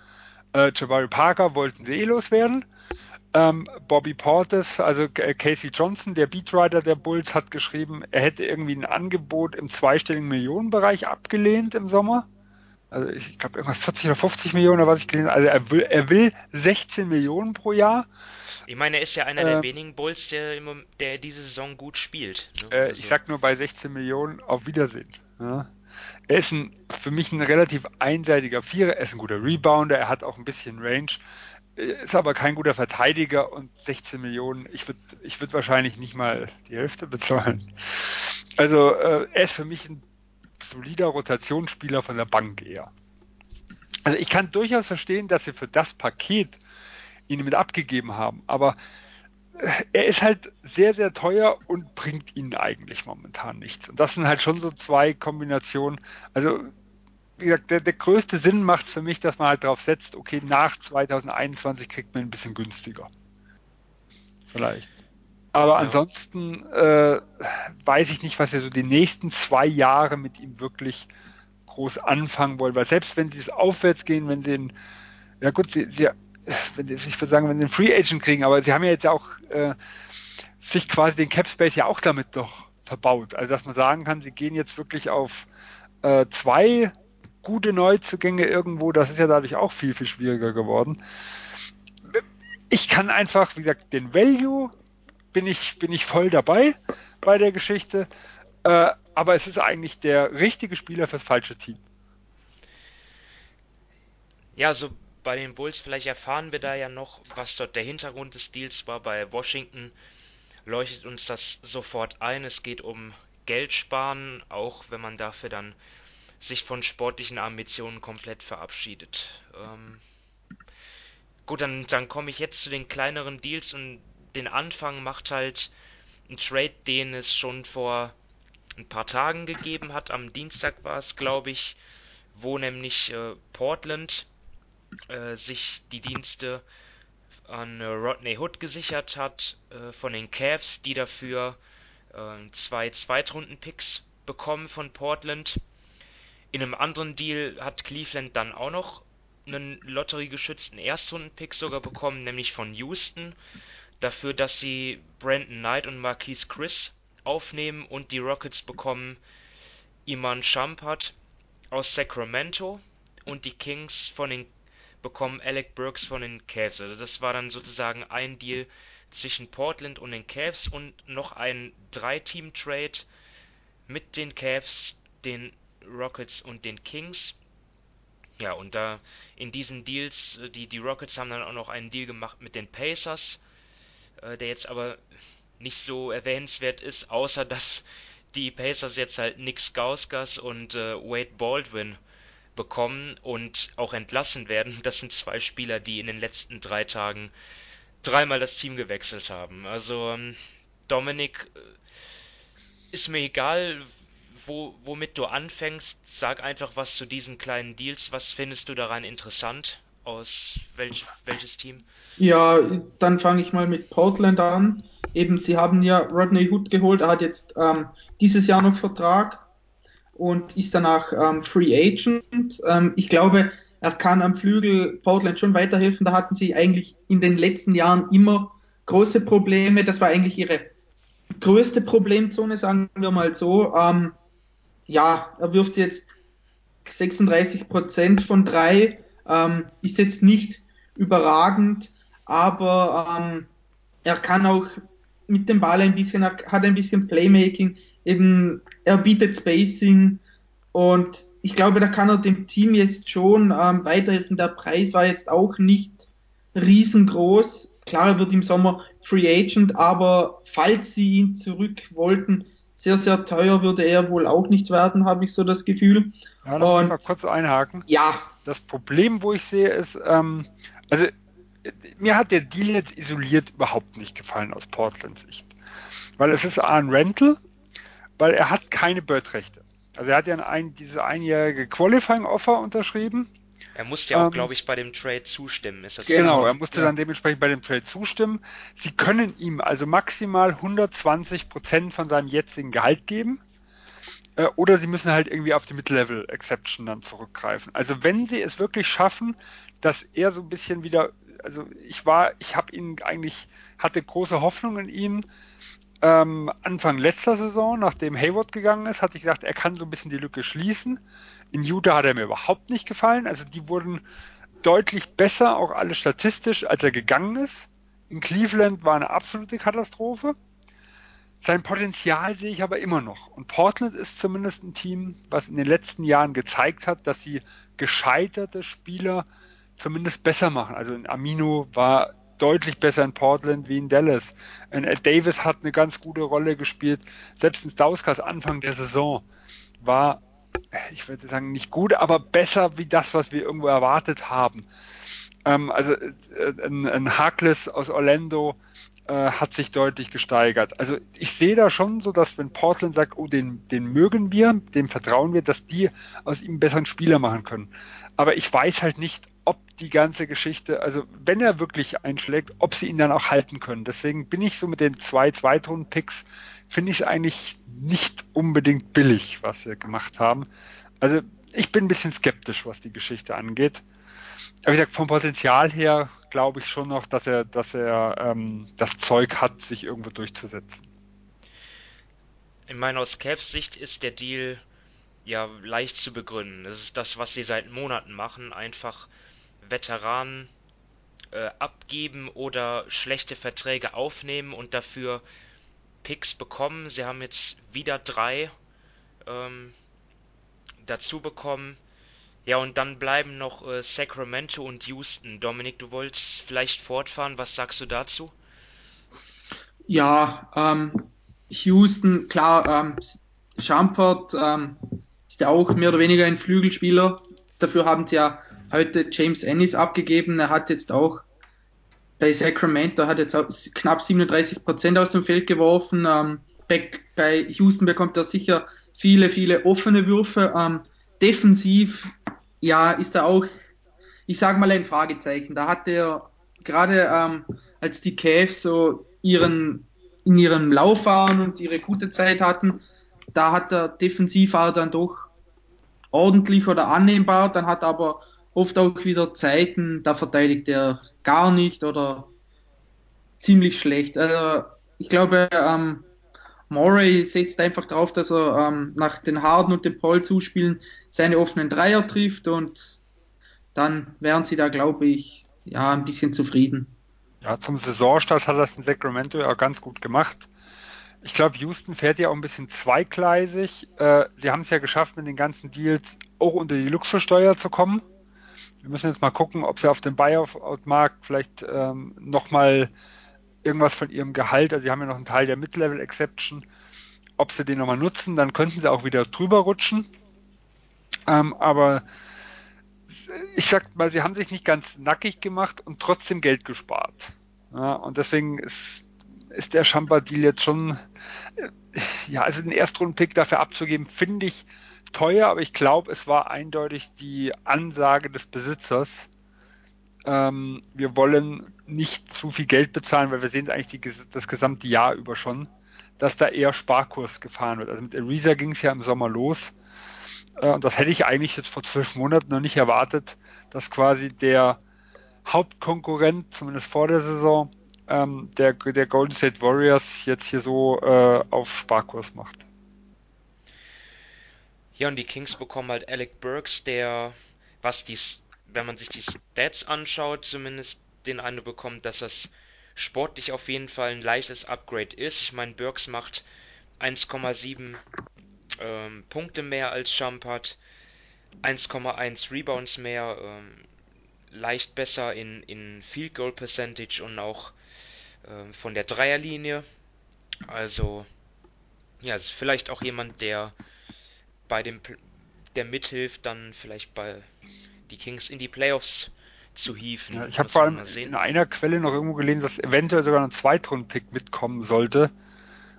Äh, Jabari Parker wollten sie eh loswerden. Ähm, Bobby Portis, also Casey Johnson, der Beatwriter der Bulls, hat geschrieben, er hätte irgendwie ein Angebot im zweistelligen Millionenbereich abgelehnt im Sommer. Also ich glaube irgendwas 40 oder 50 Millionen, was ich gelesen habe. Also er will, er will 16 Millionen pro Jahr. Ich meine, er ist ja einer äh, der wenigen Bulls, der, der diese Saison gut spielt. Ne? Äh, also. Ich sag nur bei 16 Millionen auf Wiedersehen. Ja. Er ist ein, für mich ein relativ einseitiger Vierer, er ist ein guter Rebounder, er hat auch ein bisschen Range ist aber kein guter Verteidiger und 16 Millionen, ich würde ich würd wahrscheinlich nicht mal die Hälfte [laughs] bezahlen. Also äh, er ist für mich ein solider Rotationsspieler von der Bank eher. Also ich kann durchaus verstehen, dass sie für das Paket ihn mit abgegeben haben, aber er ist halt sehr, sehr teuer und bringt ihnen eigentlich momentan nichts. Und das sind halt schon so zwei Kombinationen. Also, wie gesagt, der, der größte Sinn macht für mich, dass man halt darauf setzt, okay, nach 2021 kriegt man ein bisschen günstiger. Vielleicht. Aber ja. ansonsten äh, weiß ich nicht, was ihr so die nächsten zwei Jahre mit ihm wirklich groß anfangen wollt. Weil selbst wenn sie es aufwärts gehen, wenn sie ihn, ja gut, sie, sie ich würde sagen, wenn sie einen Free Agent kriegen, aber sie haben ja jetzt auch äh, sich quasi den Cap Space ja auch damit doch verbaut. Also dass man sagen kann, sie gehen jetzt wirklich auf äh, zwei gute Neuzugänge irgendwo, das ist ja dadurch auch viel, viel schwieriger geworden. Ich kann einfach, wie gesagt, den Value bin ich, bin ich voll dabei bei der Geschichte, äh, aber es ist eigentlich der richtige Spieler fürs falsche Team. Ja, so bei den Bulls, vielleicht erfahren wir da ja noch, was dort der Hintergrund des Deals war. Bei Washington leuchtet uns das sofort ein. Es geht um Geld sparen, auch wenn man dafür dann sich von sportlichen Ambitionen komplett verabschiedet. Ähm, gut, dann, dann komme ich jetzt zu den kleineren Deals und den Anfang macht halt ein Trade, den es schon vor ein paar Tagen gegeben hat. Am Dienstag war es, glaube ich, wo nämlich äh, Portland äh, sich die Dienste an äh, Rodney Hood gesichert hat äh, von den Cavs, die dafür äh, zwei Zweitrunden-Picks bekommen von Portland. In einem anderen Deal hat Cleveland dann auch noch einen lotteriegeschützten Erstrunden-Pick sogar bekommen, nämlich von Houston, dafür, dass sie Brandon Knight und Marquise Chris aufnehmen und die Rockets bekommen Iman Shumpert aus Sacramento und die Kings von den bekommen Alec Burks von den Cavs. Also das war dann sozusagen ein Deal zwischen Portland und den Cavs und noch ein Drei-Team-Trade mit den Cavs, den Rockets und den Kings. Ja, und da in diesen Deals, die, die Rockets haben dann auch noch einen Deal gemacht mit den Pacers, äh, der jetzt aber nicht so erwähnenswert ist, außer dass die Pacers jetzt halt Nick Skauskas und äh, Wade Baldwin bekommen und auch entlassen werden. Das sind zwei Spieler, die in den letzten drei Tagen dreimal das Team gewechselt haben. Also ähm, Dominik, äh, ist mir egal, wo, womit du anfängst. Sag einfach was zu diesen kleinen Deals. Was findest du daran interessant? Aus welch, welches Team? Ja, dann fange ich mal mit Portland an. Eben, sie haben ja Rodney Hood geholt. Er hat jetzt ähm, dieses Jahr noch Vertrag und ist danach ähm, Free Agent. Ähm, ich glaube, er kann am Flügel Portland schon weiterhelfen. Da hatten sie eigentlich in den letzten Jahren immer große Probleme. Das war eigentlich ihre größte Problemzone, sagen wir mal so. Ähm, ja, er wirft jetzt 36 Prozent von drei, ähm, ist jetzt nicht überragend, aber ähm, er kann auch mit dem Ball ein bisschen, hat ein bisschen Playmaking, eben er bietet Spacing und ich glaube, da kann er dem Team jetzt schon ähm, weiterhelfen. Der Preis war jetzt auch nicht riesengroß. Klar, er wird im Sommer Free Agent, aber falls sie ihn zurück wollten, sehr, sehr teuer würde er wohl auch nicht werden, habe ich so das Gefühl. Ja, noch mal kurz einhaken. Ja. Das Problem, wo ich sehe, ist, ähm, also mir hat der Deal jetzt isoliert überhaupt nicht gefallen aus Portlands Sicht. Weil es ist ein Rental weil er hat keine Bird-Rechte. Also er hat ja ein, dieses einjährige Qualifying-Offer unterschrieben. Er musste ja auch, ähm, glaube ich, bei dem Trade zustimmen. Ist das genau, er musste ja. dann dementsprechend bei dem Trade zustimmen. Sie können ihm also maximal 120 Prozent von seinem jetzigen Gehalt geben. Äh, oder sie müssen halt irgendwie auf die Mid-Level-Exception dann zurückgreifen. Also wenn sie es wirklich schaffen, dass er so ein bisschen wieder, also ich war, ich habe ihn eigentlich, hatte große Hoffnung in ihm, ähm, Anfang letzter Saison, nachdem Hayward gegangen ist, hatte ich gesagt, er kann so ein bisschen die Lücke schließen. In Utah hat er mir überhaupt nicht gefallen. Also die wurden deutlich besser, auch alles statistisch, als er gegangen ist. In Cleveland war eine absolute Katastrophe. Sein Potenzial sehe ich aber immer noch. Und Portland ist zumindest ein Team, was in den letzten Jahren gezeigt hat, dass sie gescheiterte Spieler zumindest besser machen. Also in Amino war deutlich besser in Portland wie in Dallas. Und Ed Davis hat eine ganz gute Rolle gespielt. Selbst in Stauskas Anfang der Saison war, ich würde sagen, nicht gut, aber besser wie das, was wir irgendwo erwartet haben. Ähm, also äh, ein, ein Harkless aus Orlando äh, hat sich deutlich gesteigert. Also ich sehe da schon so, dass wenn Portland sagt, oh, den, den mögen wir, dem vertrauen wir, dass die aus ihm besseren Spieler machen können. Aber ich weiß halt nicht, ob die ganze Geschichte, also wenn er wirklich einschlägt, ob sie ihn dann auch halten können. Deswegen bin ich so mit den zwei Zweitrunden-Picks, finde ich es eigentlich nicht unbedingt billig, was sie gemacht haben. Also ich bin ein bisschen skeptisch, was die Geschichte angeht. Aber wie gesagt, vom Potenzial her glaube ich schon noch, dass er, dass er ähm, das Zeug hat, sich irgendwo durchzusetzen. Ich meine, aus Cavs Sicht ist der Deal ja leicht zu begründen. Das ist das, was sie seit Monaten machen, einfach Veteranen äh, abgeben oder schlechte Verträge aufnehmen und dafür Picks bekommen. Sie haben jetzt wieder drei ähm, dazu bekommen. Ja, und dann bleiben noch äh, Sacramento und Houston. Dominik, du wolltest vielleicht fortfahren. Was sagst du dazu? Ja, ähm, Houston, klar, ähm, Schampert ähm, ist ja auch mehr oder weniger ein Flügelspieler. Dafür haben sie ja heute James Ennis abgegeben. Er hat jetzt auch bei Sacramento hat jetzt knapp 37 Prozent aus dem Feld geworfen. Ähm, bei, Houston bekommt er sicher viele, viele offene Würfe. Ähm, defensiv, ja, ist er auch, ich sage mal ein Fragezeichen. Da hat er gerade ähm, als die Cavs so ihren in ihrem Lauf waren und ihre gute Zeit hatten, da hat er defensiv dann doch ordentlich oder annehmbar. Dann hat aber oft auch wieder Zeiten, da verteidigt er gar nicht oder ziemlich schlecht. Also ich glaube, ähm, Morey setzt einfach darauf, dass er ähm, nach den Harden und den Paul zuspielen seine offenen Dreier trifft und dann wären sie da, glaube ich, ja, ein bisschen zufrieden. Ja, zum Saisonstart hat das in Sacramento ja ganz gut gemacht. Ich glaube, Houston fährt ja auch ein bisschen zweigleisig. Äh, sie haben es ja geschafft, mit den ganzen Deals auch unter die Luxussteuer zu kommen. Wir müssen jetzt mal gucken, ob sie auf dem Buyout-Markt vielleicht ähm, nochmal irgendwas von ihrem Gehalt, also sie haben ja noch einen Teil der Mid-Level-Exception, ob sie den nochmal nutzen, dann könnten sie auch wieder drüber rutschen. Ähm, aber ich sag mal, sie haben sich nicht ganz nackig gemacht und trotzdem Geld gespart. Ja, und deswegen ist, ist der Champa-Deal jetzt schon, äh, ja, also den Erstrunden-Pick dafür abzugeben, finde ich teuer, aber ich glaube, es war eindeutig die Ansage des Besitzers. Ähm, wir wollen nicht zu viel Geld bezahlen, weil wir sehen eigentlich die, das gesamte Jahr über schon, dass da eher Sparkurs gefahren wird. Also mit Ariza ging es ja im Sommer los. Äh, und das hätte ich eigentlich jetzt vor zwölf Monaten noch nicht erwartet, dass quasi der Hauptkonkurrent, zumindest vor der Saison, ähm, der, der Golden State Warriors jetzt hier so äh, auf Sparkurs macht. Ja, und die Kings bekommen halt Alec Burks, der, was dies, wenn man sich die Stats anschaut, zumindest den Eindruck bekommt, dass das sportlich auf jeden Fall ein leichtes Upgrade ist. Ich meine, Burks macht 1,7 ähm, Punkte mehr als Champard, 1,1 Rebounds mehr, ähm, leicht besser in, in Field Goal Percentage und auch ähm, von der Dreierlinie. Also, ja, ist vielleicht auch jemand, der bei dem, der mithilft, dann vielleicht bei die Kings in die Playoffs zu hieven. Ja, ich habe vor allem in einer Quelle noch irgendwo gelesen, dass eventuell sogar ein Zweitrunden-Pick mitkommen sollte.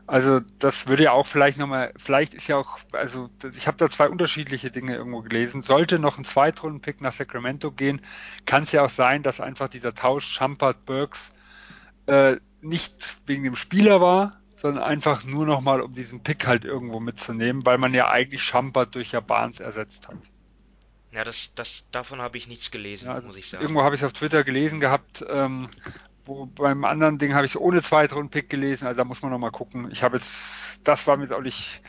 Also das würde ja auch vielleicht nochmal, vielleicht ist ja auch, also ich habe da zwei unterschiedliche Dinge irgendwo gelesen. Sollte noch ein Zweitrunden-Pick nach Sacramento gehen, kann es ja auch sein, dass einfach dieser Tausch Champard-Burks äh, nicht wegen dem Spieler war, sondern einfach nur nochmal, um diesen Pick halt irgendwo mitzunehmen, weil man ja eigentlich Champert durch Jabans ersetzt hat. Ja, das, das, davon habe ich nichts gelesen, ja, also muss ich sagen. Irgendwo habe ich es auf Twitter gelesen gehabt, ähm, wo beim anderen Ding habe ich es ohne Zweitrunden-Pick gelesen, also da muss man nochmal gucken. Ich habe jetzt, das war mir jetzt auch nicht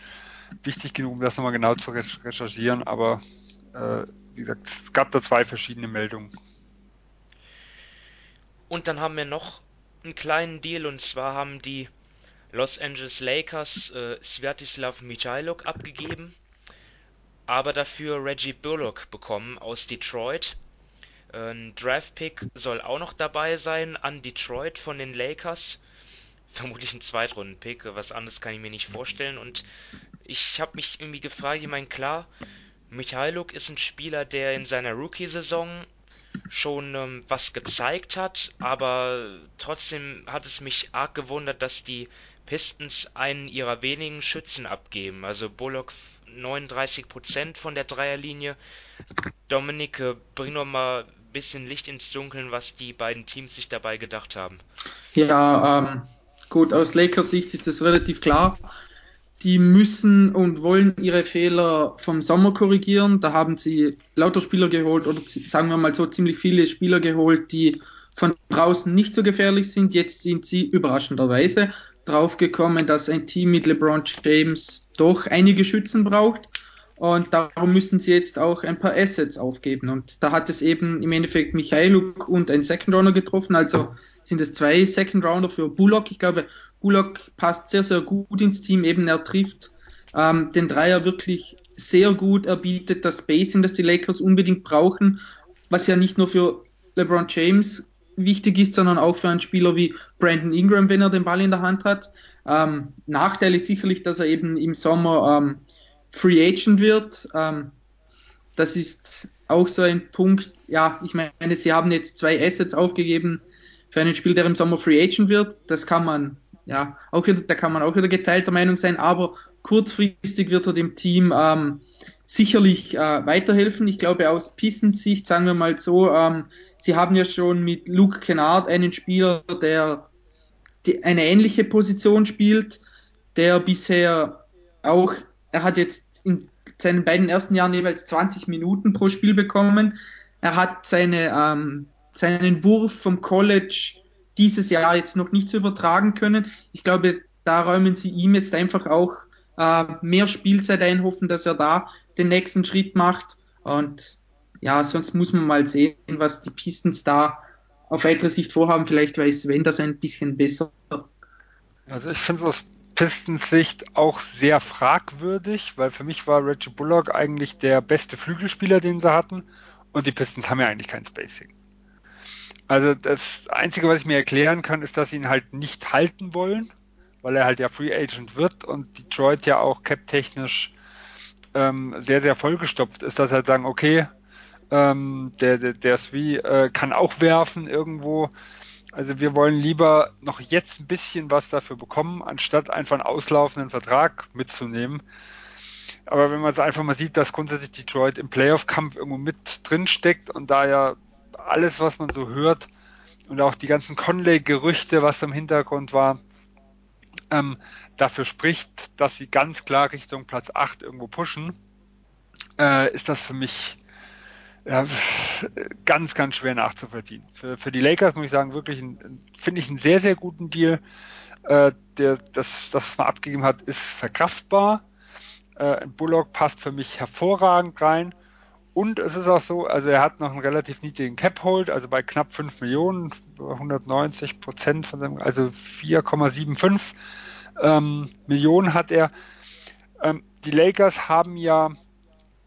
wichtig genug, um das nochmal genau zu recherchieren, aber äh, wie gesagt, es gab da zwei verschiedene Meldungen. Und dann haben wir noch einen kleinen Deal und zwar haben die Los Angeles Lakers äh, Svjatislav Michailuk abgegeben, aber dafür Reggie Bullock bekommen aus Detroit. Ein Draft-Pick soll auch noch dabei sein an Detroit von den Lakers. Vermutlich ein Zweitrunden-Pick, was anderes kann ich mir nicht vorstellen. Und ich habe mich irgendwie gefragt, ich meine, klar, Michailuk ist ein Spieler, der in seiner Rookie-Saison schon ähm, was gezeigt hat, aber trotzdem hat es mich arg gewundert, dass die Pistons einen ihrer wenigen Schützen abgeben. Also Bullock 39% von der Dreierlinie. Dominik, bring noch mal ein bisschen Licht ins Dunkeln, was die beiden Teams sich dabei gedacht haben. Ja, ähm, gut, aus Lakers Sicht ist es relativ klar. Die müssen und wollen ihre Fehler vom Sommer korrigieren. Da haben sie lauter Spieler geholt oder sagen wir mal so ziemlich viele Spieler geholt, die von draußen nicht so gefährlich sind. Jetzt sind sie überraschenderweise draufgekommen, dass ein Team mit LeBron James doch einige Schützen braucht. Und darum müssen sie jetzt auch ein paar Assets aufgeben. Und da hat es eben im Endeffekt Michailuk und ein Second Runner getroffen. Also sind es zwei Second Rounder für Bullock. Ich glaube, Bullock passt sehr, sehr gut ins Team. Eben er trifft ähm, den Dreier wirklich sehr gut. Er bietet das Spacing, das die Lakers unbedingt brauchen. Was ja nicht nur für LeBron James wichtig ist, sondern auch für einen Spieler wie Brandon Ingram, wenn er den Ball in der Hand hat. Ähm, Nachteil ist sicherlich, dass er eben im Sommer ähm, Free Agent wird. Ähm, das ist auch so ein Punkt. Ja, ich meine, sie haben jetzt zwei Assets aufgegeben für einen Spieler, der im Sommer Free Agent wird. Das kann man, ja, auch wieder, da kann man auch wieder geteilter Meinung sein, aber kurzfristig wird er dem Team ähm, sicherlich äh, weiterhelfen. Ich glaube, aus Pistons Sicht, sagen wir mal so, ähm, sie haben ja schon mit Luke Kennard einen Spieler, der die, eine ähnliche Position spielt, der bisher auch, er hat jetzt in seinen beiden ersten Jahren jeweils 20 Minuten pro Spiel bekommen. Er hat seine, ähm, seinen Wurf vom College dieses Jahr jetzt noch nicht zu übertragen können. Ich glaube, da räumen sie ihm jetzt einfach auch äh, mehr Spielzeit ein, hoffen, dass er da den nächsten Schritt macht. Und ja, sonst muss man mal sehen, was die Pistons da auf weitere Sicht vorhaben. Vielleicht weiß Sven das ein bisschen besser. Also ich finde es aus Pistons Sicht auch sehr fragwürdig, weil für mich war Reggie Bullock eigentlich der beste Flügelspieler, den sie hatten. Und die Pistons haben ja eigentlich kein Spacing. Also das Einzige, was ich mir erklären kann, ist, dass sie ihn halt nicht halten wollen, weil er halt ja Free Agent wird und Detroit ja auch cap-technisch ähm, sehr, sehr vollgestopft ist, dass halt sagen, okay, ähm, der, der, der Svi äh, kann auch werfen irgendwo. Also wir wollen lieber noch jetzt ein bisschen was dafür bekommen, anstatt einfach einen auslaufenden Vertrag mitzunehmen. Aber wenn man es einfach mal sieht, dass grundsätzlich Detroit im Playoff-Kampf irgendwo mit drin steckt und da ja alles, was man so hört und auch die ganzen Conley-Gerüchte, was im Hintergrund war, ähm, dafür spricht, dass sie ganz klar Richtung Platz 8 irgendwo pushen, äh, ist das für mich ja, ganz, ganz schwer nachzuvollziehen. Für, für die Lakers muss ich sagen, wirklich finde ich einen sehr, sehr guten Deal. Äh, der, das, das, was man abgegeben hat, ist verkraftbar. Äh, Bullock passt für mich hervorragend rein. Und es ist auch so, also er hat noch einen relativ niedrigen Cap-Hold, also bei knapp 5 Millionen, 190 Prozent von seinem, also 4,75 ähm, Millionen hat er. Ähm, die Lakers haben ja,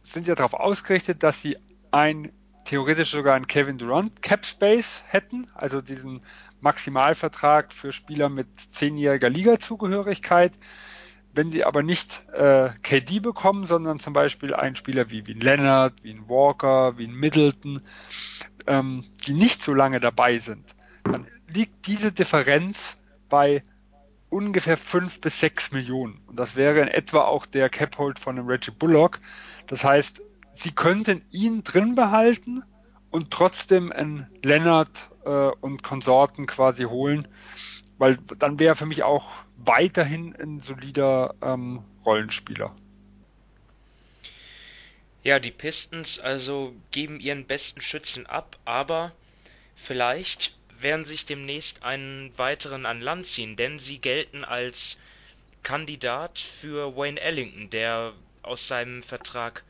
sind ja darauf ausgerichtet, dass sie ein theoretisch sogar ein Kevin Durant Cap Space hätten, also diesen Maximalvertrag für Spieler mit zehnjähriger Liga-Zugehörigkeit. Wenn sie aber nicht äh, KD bekommen, sondern zum Beispiel einen Spieler wie, wie ein Leonard, wie ein Walker, wie ein Middleton, ähm, die nicht so lange dabei sind, dann liegt diese Differenz bei ungefähr fünf bis sechs Millionen. Und das wäre in etwa auch der Cap-Hold von einem Reggie Bullock. Das heißt, sie könnten ihn drin behalten und trotzdem einen Lennart äh, und Konsorten quasi holen, weil dann wäre für mich auch weiterhin ein solider ähm, Rollenspieler. Ja, die Pistons also geben ihren besten Schützen ab, aber vielleicht werden sich demnächst einen weiteren an Land ziehen, denn sie gelten als Kandidat für Wayne Ellington, der aus seinem Vertrag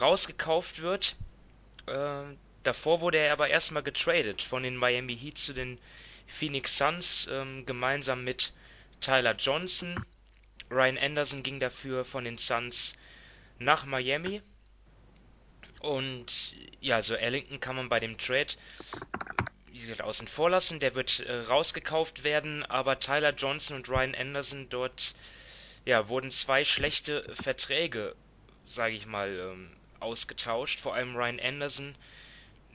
rausgekauft wird. Äh, davor wurde er aber erstmal getradet von den Miami Heat zu den Phoenix Suns, äh, gemeinsam mit Tyler Johnson. Ryan Anderson ging dafür von den Suns nach Miami. Und ja, so Ellington kann man bei dem Trade außen vor lassen. Der wird äh, rausgekauft werden, aber Tyler Johnson und Ryan Anderson dort ja, wurden zwei schlechte Verträge, sage ich mal, ähm, ausgetauscht. Vor allem Ryan Anderson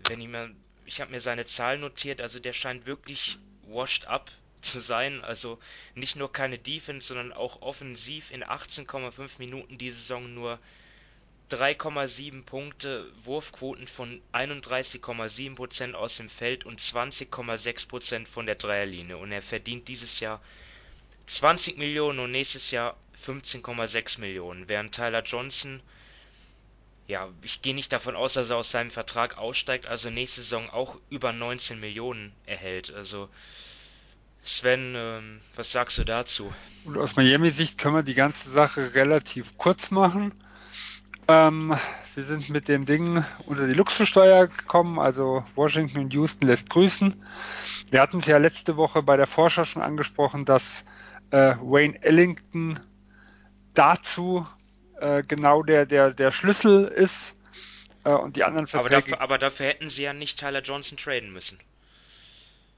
wenn ich mir, ich habe mir seine Zahlen notiert, also der scheint wirklich washed up zu sein. Also nicht nur keine Defense, sondern auch offensiv in 18,5 Minuten die Saison nur 3,7 Punkte, Wurfquoten von 31,7% aus dem Feld und 20,6% von der Dreierlinie. Und er verdient dieses Jahr 20 Millionen und nächstes Jahr 15,6 Millionen. Während Tyler Johnson, ja, ich gehe nicht davon aus, dass er aus seinem Vertrag aussteigt, also nächste Saison auch über 19 Millionen erhält. Also Sven, ähm, was sagst du dazu? Und aus Miami-Sicht können wir die ganze Sache relativ kurz machen. Ähm, sie sind mit dem Ding unter die Luxussteuer gekommen, also Washington und Houston lässt grüßen. Wir hatten es ja letzte Woche bei der Vorschau schon angesprochen, dass äh, Wayne Ellington dazu äh, genau der, der, der Schlüssel ist äh, und die anderen Verträge. Aber dafür, aber dafür hätten sie ja nicht Tyler Johnson traden müssen.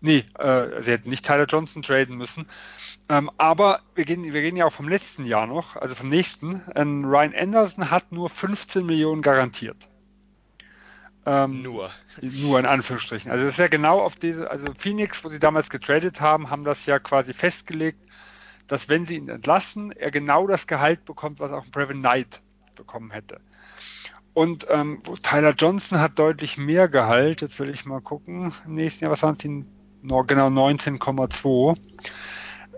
Nee, äh, sie hätten nicht Tyler Johnson traden müssen. Ähm, aber wir gehen, wir gehen ja auch vom letzten Jahr noch, also vom nächsten. Ähm, Ryan Anderson hat nur 15 Millionen garantiert. Ähm, nur. Nur in Anführungsstrichen. Also das ist ja genau auf diese, also Phoenix, wo sie damals getradet haben, haben das ja quasi festgelegt, dass wenn sie ihn entlassen, er genau das Gehalt bekommt, was auch Brevin Knight bekommen hätte. Und ähm, Tyler Johnson hat deutlich mehr Gehalt. Jetzt will ich mal gucken. Im nächsten Jahr, was waren es? Genau 19,2.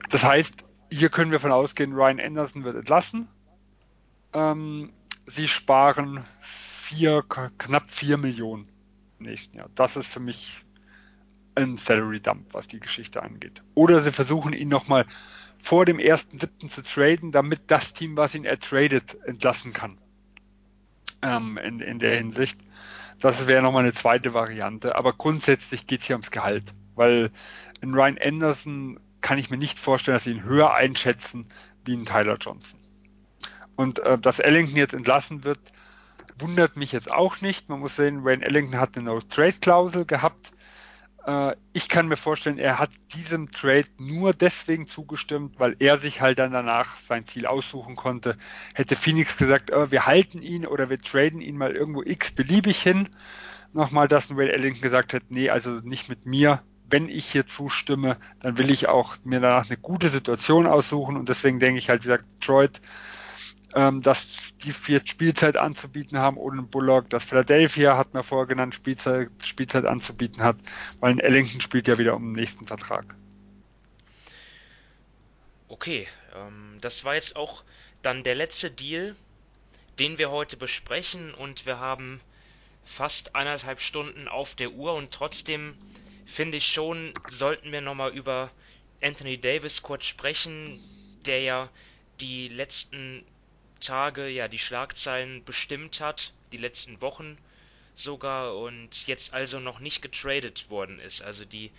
Das heißt, hier können wir von ausgehen, Ryan Anderson wird entlassen. Ähm, sie sparen vier, knapp 4 Millionen im nächsten Jahr. Das ist für mich ein Salary Dump, was die Geschichte angeht. Oder sie versuchen ihn nochmal vor dem ersten siebten zu traden, damit das Team, was ihn ertradet, entlassen kann. Ähm, in, in der Hinsicht. Das wäre nochmal eine zweite Variante. Aber grundsätzlich geht es hier ums Gehalt weil in Ryan Anderson kann ich mir nicht vorstellen, dass sie ihn höher einschätzen wie in Tyler Johnson. Und äh, dass Ellington jetzt entlassen wird, wundert mich jetzt auch nicht. Man muss sehen, Wayne Ellington hat eine No-Trade-Klausel gehabt. Äh, ich kann mir vorstellen, er hat diesem Trade nur deswegen zugestimmt, weil er sich halt dann danach sein Ziel aussuchen konnte. Hätte Phoenix gesagt, äh, wir halten ihn oder wir traden ihn mal irgendwo x beliebig hin. Nochmal, dass Wayne Ellington gesagt hat, nee, also nicht mit mir, wenn ich hier zustimme, dann will ich auch mir danach eine gute Situation aussuchen und deswegen denke ich halt, wie gesagt, Detroit, ähm, dass die vier Spielzeit anzubieten haben ohne Bullock, dass Philadelphia, hat mir vorher genannt, Spielzeit, Spielzeit anzubieten hat, weil ein Ellington spielt ja wieder um den nächsten Vertrag. Okay, ähm, das war jetzt auch dann der letzte Deal, den wir heute besprechen und wir haben fast eineinhalb Stunden auf der Uhr und trotzdem finde ich schon, sollten wir nochmal über Anthony Davis kurz sprechen, der ja die letzten Tage, ja, die Schlagzeilen bestimmt hat, die letzten Wochen sogar und jetzt also noch nicht getradet worden ist. Also die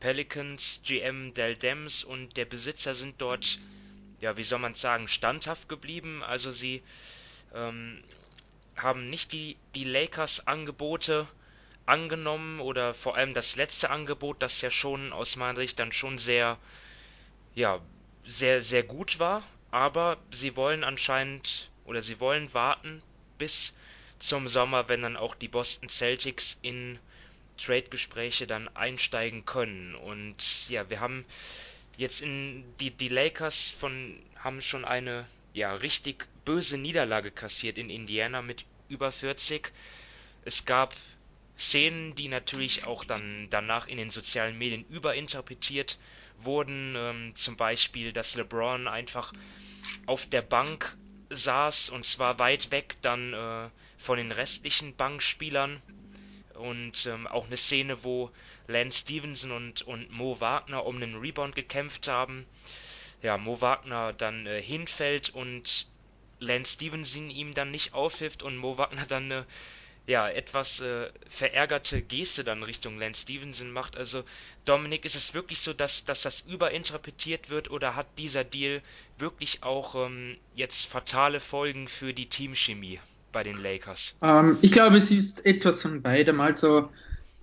Pelicans, GM Del Dems und der Besitzer sind dort, ja, wie soll man sagen, standhaft geblieben. Also sie ähm, haben nicht die, die Lakers Angebote angenommen oder vor allem das letzte Angebot, das ja schon aus meiner Sicht dann schon sehr, ja, sehr, sehr gut war, aber sie wollen anscheinend oder sie wollen warten bis zum Sommer, wenn dann auch die Boston Celtics in Trade-Gespräche dann einsteigen können. Und ja, wir haben jetzt in die, die Lakers von haben schon eine ja richtig böse Niederlage kassiert in Indiana mit über 40. Es gab Szenen, die natürlich auch dann danach in den sozialen Medien überinterpretiert wurden. Ähm, zum Beispiel, dass LeBron einfach auf der Bank saß und zwar weit weg dann äh, von den restlichen Bankspielern. Und ähm, auch eine Szene, wo Lance Stevenson und, und Mo Wagner um einen Rebound gekämpft haben. Ja, Mo Wagner dann äh, hinfällt und Lance Stevenson ihm dann nicht aufhilft und Mo Wagner dann eine ja, etwas äh, verärgerte Geste dann Richtung Lance Stevenson macht. Also, Dominik, ist es wirklich so, dass, dass das überinterpretiert wird oder hat dieser Deal wirklich auch ähm, jetzt fatale Folgen für die Teamchemie bei den Lakers? Ähm, ich glaube, es ist etwas von beidem. Also,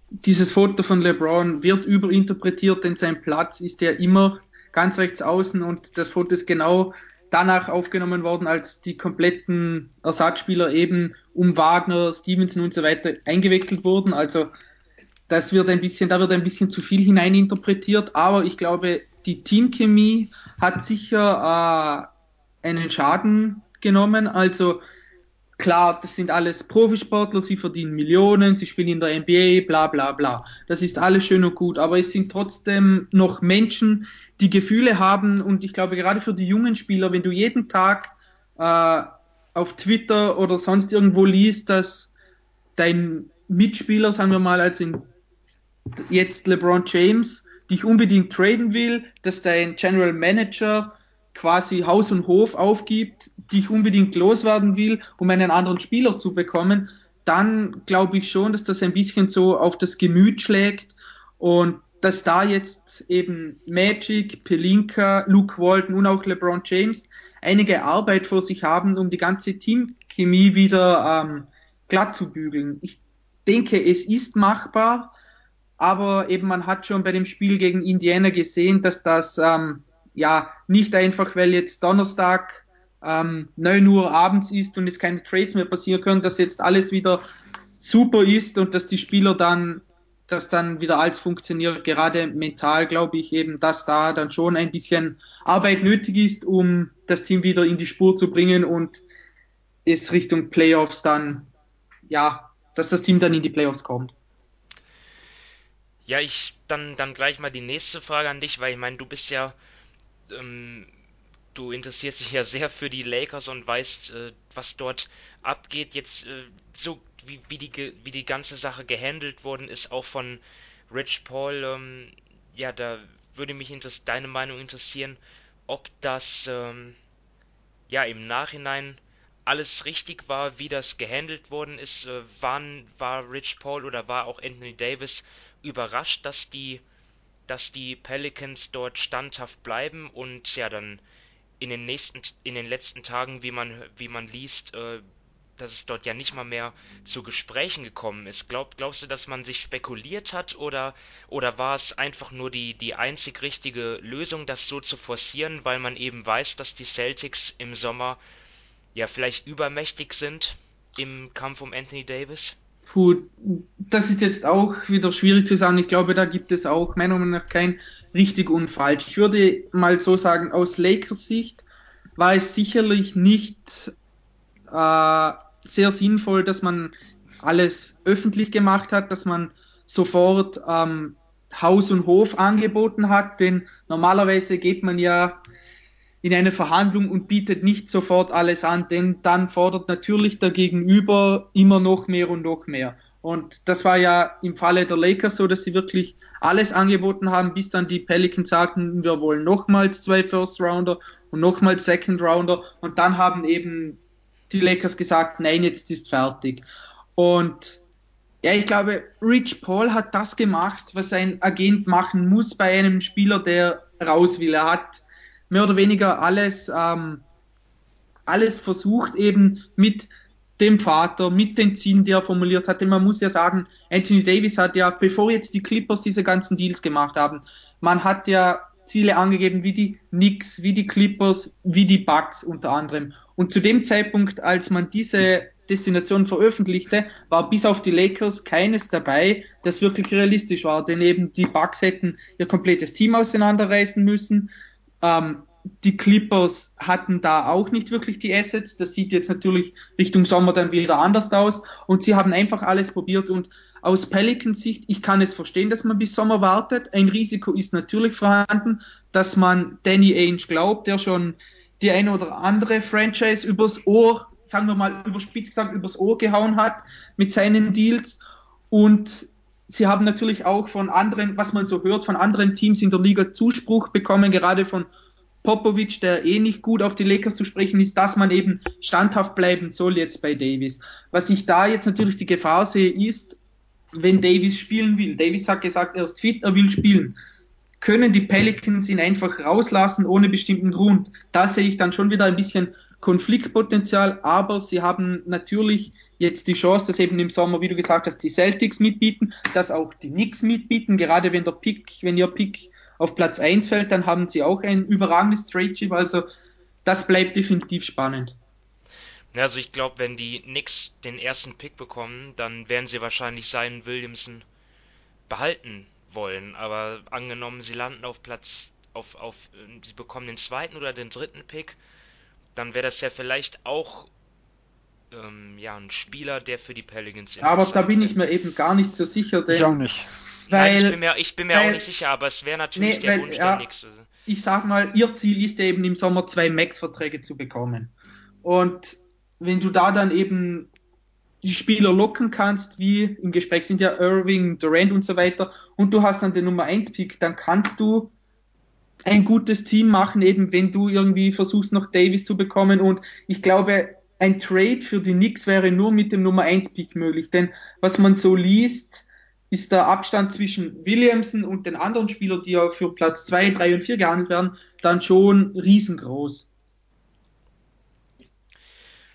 dieses Foto von LeBron wird überinterpretiert, denn sein Platz ist ja immer ganz rechts außen und das Foto ist genau danach aufgenommen worden, als die kompletten Ersatzspieler eben um Wagner, Stevenson und so weiter eingewechselt wurden. Also das wird ein bisschen, da wird ein bisschen zu viel hineininterpretiert, aber ich glaube, die Teamchemie hat sicher äh, einen Schaden genommen. Also klar, das sind alles Profisportler, sie verdienen Millionen, sie spielen in der NBA, bla bla bla. Das ist alles schön und gut, aber es sind trotzdem noch Menschen, die Gefühle haben und ich glaube gerade für die jungen Spieler, wenn du jeden Tag äh, auf Twitter oder sonst irgendwo liest, dass dein Mitspieler, sagen wir mal, also in, jetzt LeBron James, dich unbedingt traden will, dass dein General Manager quasi Haus und Hof aufgibt, dich unbedingt loswerden will, um einen anderen Spieler zu bekommen, dann glaube ich schon, dass das ein bisschen so auf das Gemüt schlägt und dass da jetzt eben Magic, Pelinka, Luke Walton und auch LeBron James einige Arbeit vor sich haben, um die ganze Teamchemie wieder ähm, glatt zu bügeln. Ich denke, es ist machbar, aber eben man hat schon bei dem Spiel gegen Indiana gesehen, dass das ähm, ja nicht einfach, weil jetzt Donnerstag ähm, 9 Uhr abends ist und es keine Trades mehr passieren können, dass jetzt alles wieder super ist und dass die Spieler dann, dass dann wieder alles funktioniert. Gerade mental glaube ich eben, dass da dann schon ein bisschen Arbeit nötig ist, um das Team wieder in die Spur zu bringen und es Richtung Playoffs dann, ja, dass das Team dann in die Playoffs kommt. Ja, ich dann, dann gleich mal die nächste Frage an dich, weil ich meine, du bist ja ähm, du interessierst dich ja sehr für die Lakers und weißt, äh, was dort abgeht. Jetzt äh, so wie, wie, die, wie die ganze Sache gehandelt worden ist, auch von Rich Paul, ähm, ja, da würde mich deine Meinung interessieren, ob das ähm, ja im Nachhinein alles richtig war, wie das gehandelt worden ist. Äh, wann war Rich Paul oder war auch Anthony Davis überrascht, dass die dass die Pelicans dort standhaft bleiben und ja dann in den nächsten in den letzten Tagen, wie man wie man liest, äh, dass es dort ja nicht mal mehr zu Gesprächen gekommen ist. Glaub, glaubst du, dass man sich spekuliert hat oder, oder war es einfach nur die, die einzig richtige Lösung, das so zu forcieren, weil man eben weiß, dass die Celtics im Sommer ja vielleicht übermächtig sind im Kampf um Anthony Davis? Puh, das ist jetzt auch wieder schwierig zu sagen. Ich glaube, da gibt es auch meiner Meinung nach kein richtig und falsch. Ich würde mal so sagen, aus Lakers Sicht war es sicherlich nicht äh, sehr sinnvoll, dass man alles öffentlich gemacht hat, dass man sofort ähm, Haus und Hof angeboten hat, denn normalerweise geht man ja in eine Verhandlung und bietet nicht sofort alles an, denn dann fordert natürlich der Gegenüber immer noch mehr und noch mehr. Und das war ja im Falle der Lakers so, dass sie wirklich alles angeboten haben, bis dann die Pelicans sagten, wir wollen nochmals zwei First Rounder und nochmals Second Rounder. Und dann haben eben die Lakers gesagt, nein, jetzt ist fertig. Und ja, ich glaube, Rich Paul hat das gemacht, was ein Agent machen muss bei einem Spieler, der raus will. Er hat mehr oder weniger alles, ähm, alles versucht, eben mit dem Vater, mit den Zielen, die er formuliert hatte. Man muss ja sagen, Anthony Davis hat ja, bevor jetzt die Clippers diese ganzen Deals gemacht haben, man hat ja Ziele angegeben wie die Knicks, wie die Clippers, wie die Bucks unter anderem. Und zu dem Zeitpunkt, als man diese Destination veröffentlichte, war bis auf die Lakers keines dabei, das wirklich realistisch war. Denn eben die Bucks hätten ihr komplettes Team auseinanderreißen müssen. Ähm, die Clippers hatten da auch nicht wirklich die Assets. Das sieht jetzt natürlich Richtung Sommer dann wieder anders aus. Und sie haben einfach alles probiert. Und aus Pelicans Sicht, ich kann es verstehen, dass man bis Sommer wartet. Ein Risiko ist natürlich vorhanden, dass man Danny Ainge glaubt, der schon die eine oder andere Franchise übers Ohr, sagen wir mal überspitzt gesagt, übers Ohr gehauen hat mit seinen Deals. Und sie haben natürlich auch von anderen, was man so hört, von anderen Teams in der Liga Zuspruch bekommen, gerade von Popovic, der eh nicht gut auf die Lakers zu sprechen ist, dass man eben standhaft bleiben soll jetzt bei Davis. Was ich da jetzt natürlich die Gefahr sehe, ist, wenn Davis spielen will. Davis hat gesagt, er ist fit, er will spielen. Können die Pelicans ihn einfach rauslassen ohne bestimmten Grund? Da sehe ich dann schon wieder ein bisschen Konfliktpotenzial, aber sie haben natürlich jetzt die Chance, dass eben im Sommer, wie du gesagt hast, die Celtics mitbieten, dass auch die Knicks mitbieten, gerade wenn der Pick, wenn ihr Pick auf Platz 1 fällt, dann haben sie auch ein überragendes Trade-Chip, also das bleibt definitiv spannend. Also ich glaube, wenn die Knicks den ersten Pick bekommen, dann werden sie wahrscheinlich seinen Williamson behalten wollen. Aber angenommen, sie landen auf Platz, auf, auf, sie bekommen den zweiten oder den dritten Pick, dann wäre das ja vielleicht auch ähm, ja, ein Spieler, der für die Pelicans ist. Aber da bin ich mir eben gar nicht so sicher. Denn, ich auch nicht. Weil, Nein, ich bin mir, ich bin mir weil, auch nicht sicher, aber es wäre natürlich nee, der weil, Wunsch ja, der Nix. Ich sag mal, ihr Ziel ist eben im Sommer zwei Max-Verträge zu bekommen. Und wenn du da dann eben die Spieler locken kannst, wie im Gespräch sind ja Irving, Durant und so weiter, und du hast dann den Nummer 1 Pick, dann kannst du ein gutes Team machen, eben wenn du irgendwie versuchst noch Davis zu bekommen und ich glaube, ein Trade für die Knicks wäre nur mit dem Nummer 1 Pick möglich, denn was man so liest, ist der Abstand zwischen Williamson und den anderen Spielern, die ja für Platz 2, 3 und 4 gehandelt werden, dann schon riesengroß.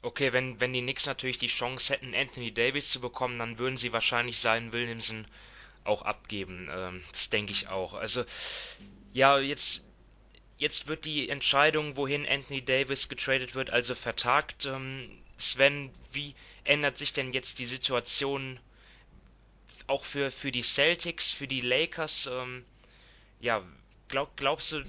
Okay, wenn, wenn die Knicks natürlich die Chance hätten, Anthony Davis zu bekommen, dann würden sie wahrscheinlich seinen Williamson auch abgeben. Ähm, das denke ich auch. Also, ja, jetzt, jetzt wird die Entscheidung, wohin Anthony Davis getradet wird, also vertagt. Ähm, Sven, wie ändert sich denn jetzt die Situation auch für, für die Celtics, für die Lakers, ähm, ja, glaub, glaubst du,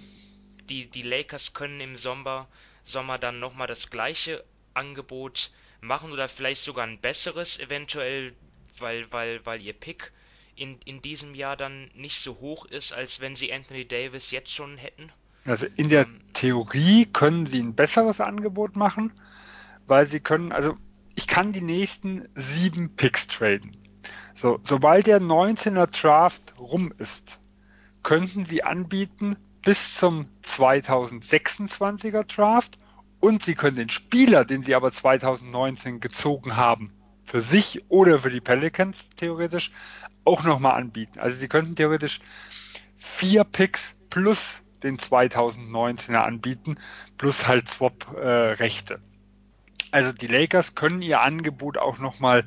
die, die Lakers können im Sommer, Sommer dann nochmal das gleiche Angebot machen oder vielleicht sogar ein besseres, eventuell, weil, weil, weil ihr Pick in, in diesem Jahr dann nicht so hoch ist, als wenn sie Anthony Davis jetzt schon hätten? Also in der ähm, Theorie können sie ein besseres Angebot machen, weil sie können, also ich kann die nächsten sieben Picks traden. So, sobald der 19er Draft rum ist, könnten Sie anbieten bis zum 2026er Draft und Sie können den Spieler, den Sie aber 2019 gezogen haben, für sich oder für die Pelicans theoretisch auch nochmal anbieten. Also Sie könnten theoretisch vier Picks plus den 2019er anbieten, plus halt Swap-Rechte. Äh, also die Lakers können ihr Angebot auch nochmal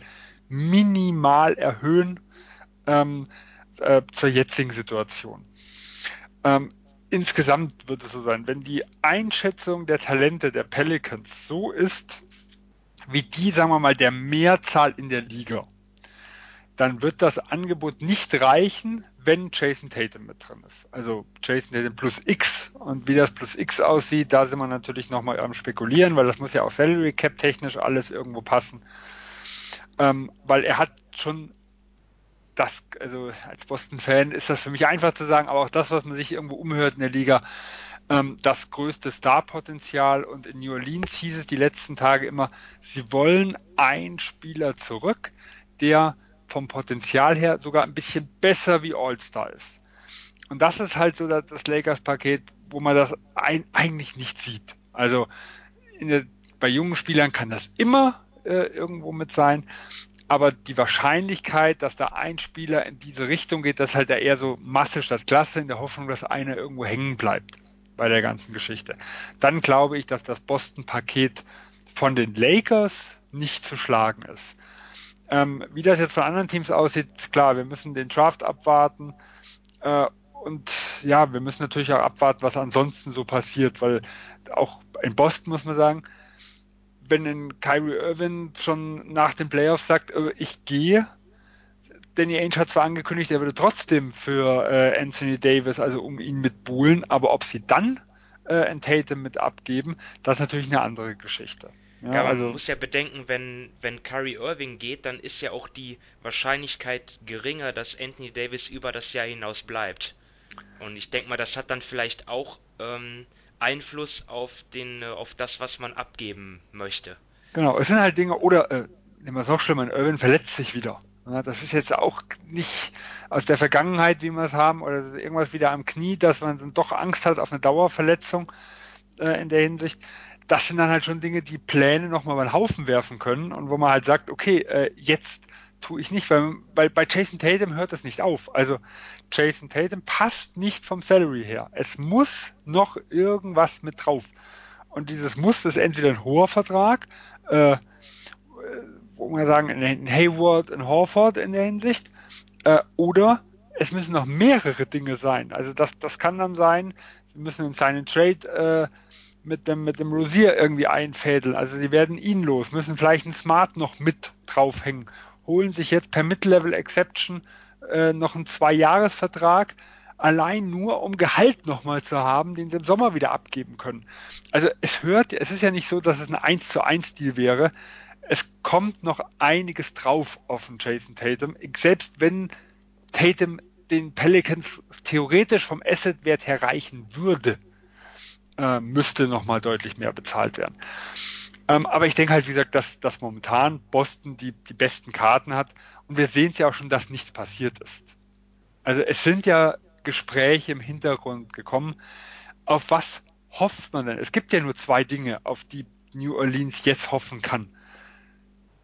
minimal erhöhen ähm, äh, zur jetzigen Situation. Ähm, insgesamt wird es so sein, wenn die Einschätzung der Talente der Pelicans so ist, wie die, sagen wir mal, der Mehrzahl in der Liga, dann wird das Angebot nicht reichen, wenn Jason Tatum mit drin ist. Also Jason Tatum plus X und wie das plus X aussieht, da sind wir natürlich nochmal am spekulieren, weil das muss ja auch Salary Cap technisch alles irgendwo passen ähm, weil er hat schon das, also als Boston-Fan ist das für mich einfach zu sagen, aber auch das, was man sich irgendwo umhört in der Liga, ähm, das größte Star-Potenzial und in New Orleans hieß es die letzten Tage immer, sie wollen einen Spieler zurück, der vom Potenzial her sogar ein bisschen besser wie All-Star ist. Und das ist halt so das, Lakers-Paket, wo man das ein, eigentlich nicht sieht. Also der, bei jungen Spielern kann das immer äh, irgendwo mit sein. Aber die Wahrscheinlichkeit, dass da ein Spieler in diese Richtung geht, das ist halt eher so massisch das Klasse in der Hoffnung, dass einer irgendwo hängen bleibt bei der ganzen Geschichte. Dann glaube ich, dass das Boston-Paket von den Lakers nicht zu schlagen ist. Ähm, wie das jetzt von anderen Teams aussieht, klar, wir müssen den Draft abwarten. Äh, und ja, wir müssen natürlich auch abwarten, was ansonsten so passiert, weil auch in Boston muss man sagen, wenn ein Kyrie Irving schon nach den Playoffs sagt, äh, ich gehe, Danny Ainge hat zwar angekündigt, er würde trotzdem für äh, Anthony Davis, also um ihn mit buhlen, aber ob sie dann äh, Tatum mit abgeben, das ist natürlich eine andere Geschichte. Ja, ja man also, muss ja bedenken, wenn, wenn Kyrie Irving geht, dann ist ja auch die Wahrscheinlichkeit geringer, dass Anthony Davis über das Jahr hinaus bleibt. Und ich denke mal, das hat dann vielleicht auch ähm, Einfluss auf, den, äh, auf das, was man abgeben möchte. Genau, es sind halt Dinge, oder äh, nehmen wir es noch schlimmer, Irwin verletzt sich wieder. Ja, das ist jetzt auch nicht aus der Vergangenheit, wie wir es haben, oder irgendwas wieder am Knie, dass man dann doch Angst hat auf eine Dauerverletzung äh, in der Hinsicht. Das sind dann halt schon Dinge, die Pläne nochmal über den Haufen werfen können und wo man halt sagt, okay, äh, jetzt tue ich nicht, weil, weil bei Jason Tatum hört es nicht auf. Also Jason Tatum passt nicht vom Salary her. Es muss noch irgendwas mit drauf. Und dieses Muss ist entweder ein hoher Vertrag, äh, wo man sagen, in Hayward, in Horford in der Hinsicht, äh, oder es müssen noch mehrere Dinge sein. Also das, das kann dann sein, wir müssen in seinen Trade äh, mit dem, mit dem Rosier irgendwie einfädeln. Also sie werden ihn los, müssen vielleicht einen Smart noch mit draufhängen holen sich jetzt per Mid-Level Exception äh, noch einen Zwei-Jahres-Vertrag, allein nur um Gehalt nochmal zu haben, den sie im Sommer wieder abgeben können. Also es hört, es ist ja nicht so, dass es ein 1 zu 1 Deal wäre. Es kommt noch einiges drauf auf den Jason Tatum. Selbst wenn Tatum den Pelicans theoretisch vom Asset-Wert her reichen würde, äh, müsste nochmal deutlich mehr bezahlt werden. Ähm, aber ich denke halt, wie gesagt, dass, dass momentan Boston die, die besten Karten hat. Und wir sehen es ja auch schon, dass nichts passiert ist. Also es sind ja Gespräche im Hintergrund gekommen. Auf was hofft man denn? Es gibt ja nur zwei Dinge, auf die New Orleans jetzt hoffen kann.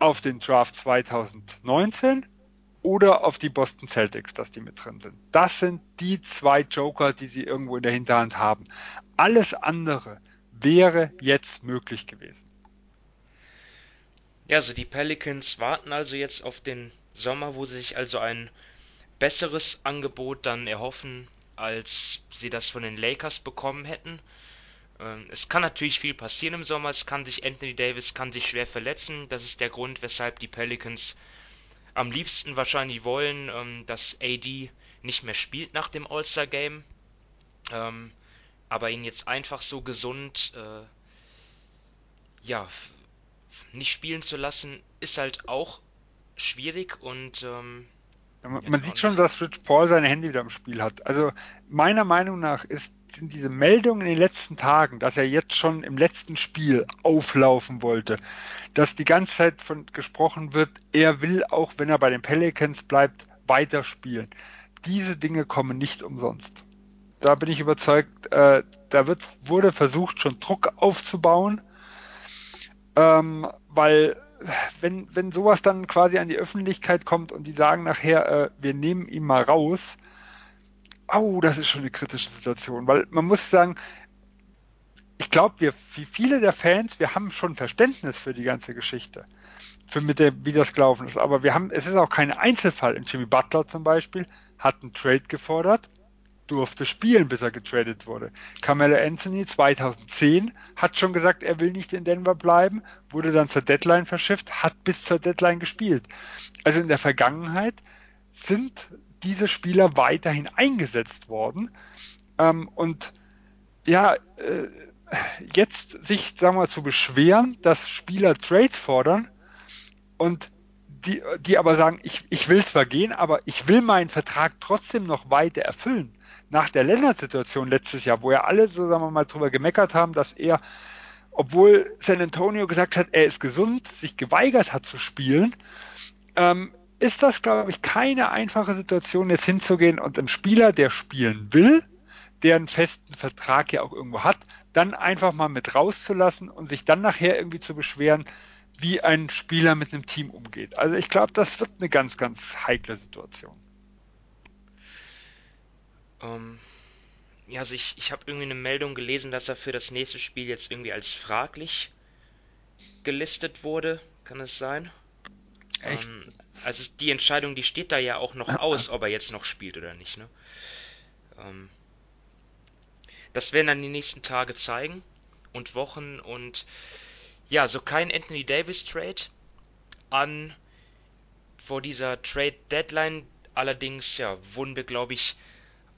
Auf den Draft 2019 oder auf die Boston Celtics, dass die mit drin sind. Das sind die zwei Joker, die sie irgendwo in der Hinterhand haben. Alles andere wäre jetzt möglich gewesen. Ja, also die Pelicans warten also jetzt auf den Sommer, wo sie sich also ein besseres Angebot dann erhoffen, als sie das von den Lakers bekommen hätten. Ähm, es kann natürlich viel passieren im Sommer. Es kann sich Anthony Davis kann sich schwer verletzen. Das ist der Grund, weshalb die Pelicans am liebsten wahrscheinlich wollen, ähm, dass AD nicht mehr spielt nach dem All-Star Game. Aber ihn jetzt einfach so gesund, äh, ja, nicht spielen zu lassen, ist halt auch schwierig und ähm, man, man sieht schon, dass Rich Paul seine Hände wieder im Spiel hat. Also meiner Meinung nach ist, sind diese Meldungen in den letzten Tagen, dass er jetzt schon im letzten Spiel auflaufen wollte, dass die ganze Zeit von gesprochen wird, er will auch, wenn er bei den Pelicans bleibt, weiterspielen. Diese Dinge kommen nicht umsonst. Da bin ich überzeugt, äh, da wird, wurde versucht, schon Druck aufzubauen, ähm, weil wenn, wenn sowas dann quasi an die Öffentlichkeit kommt und die sagen nachher, äh, wir nehmen ihn mal raus, oh, das ist schon eine kritische Situation, weil man muss sagen, ich glaube, wir, wie viele der Fans, wir haben schon Verständnis für die ganze Geschichte, für mit der, wie das gelaufen ist, aber wir haben, es ist auch kein Einzelfall. Jimmy Butler zum Beispiel hat einen Trade gefordert, durfte spielen, bis er getradet wurde. Carmelo Anthony 2010 hat schon gesagt, er will nicht in Denver bleiben, wurde dann zur Deadline verschifft, hat bis zur Deadline gespielt. Also in der Vergangenheit sind diese Spieler weiterhin eingesetzt worden. Ähm, und ja, äh, jetzt sich, sagen wir zu beschweren, dass Spieler Trades fordern und die, die aber sagen, ich, ich will zwar gehen, aber ich will meinen Vertrag trotzdem noch weiter erfüllen nach der Lennart-Situation letztes Jahr, wo ja alle, so sagen wir mal, drüber gemeckert haben, dass er, obwohl San Antonio gesagt hat, er ist gesund, sich geweigert hat zu spielen, ähm, ist das, glaube ich, keine einfache Situation, jetzt hinzugehen und einen Spieler, der spielen will, der einen festen Vertrag ja auch irgendwo hat, dann einfach mal mit rauszulassen und sich dann nachher irgendwie zu beschweren, wie ein Spieler mit einem Team umgeht. Also ich glaube, das wird eine ganz, ganz heikle Situation. Ähm, ja, also ich, ich habe irgendwie eine Meldung gelesen, dass er für das nächste Spiel jetzt irgendwie als fraglich gelistet wurde. Kann es sein? Echt? Ähm, also die Entscheidung, die steht da ja auch noch aus, ob er jetzt noch spielt oder nicht. Ne? Ähm, das werden dann die nächsten Tage zeigen und Wochen und ja, so kein Anthony Davis Trade an vor dieser Trade Deadline. Allerdings ja, wurden wir glaube ich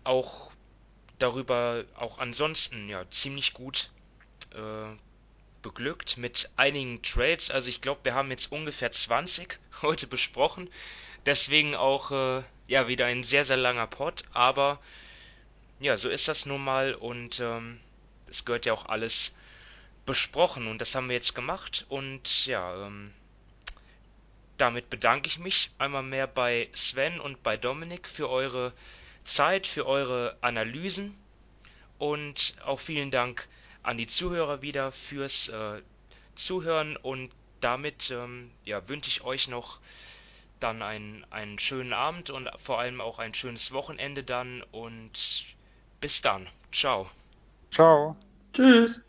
auch darüber auch ansonsten ja ziemlich gut äh, beglückt mit einigen Trades. Also ich glaube, wir haben jetzt ungefähr 20 [laughs] heute besprochen. Deswegen auch äh, ja wieder ein sehr, sehr langer Pod. Aber ja, so ist das nun mal und ähm, es gehört ja auch alles besprochen und das haben wir jetzt gemacht und ja, ähm, damit bedanke ich mich einmal mehr bei Sven und bei Dominik für eure Zeit, für eure Analysen und auch vielen Dank an die Zuhörer wieder fürs äh, Zuhören und damit ähm, ja, wünsche ich euch noch dann einen, einen schönen Abend und vor allem auch ein schönes Wochenende dann und bis dann. Ciao. Ciao. Tschüss.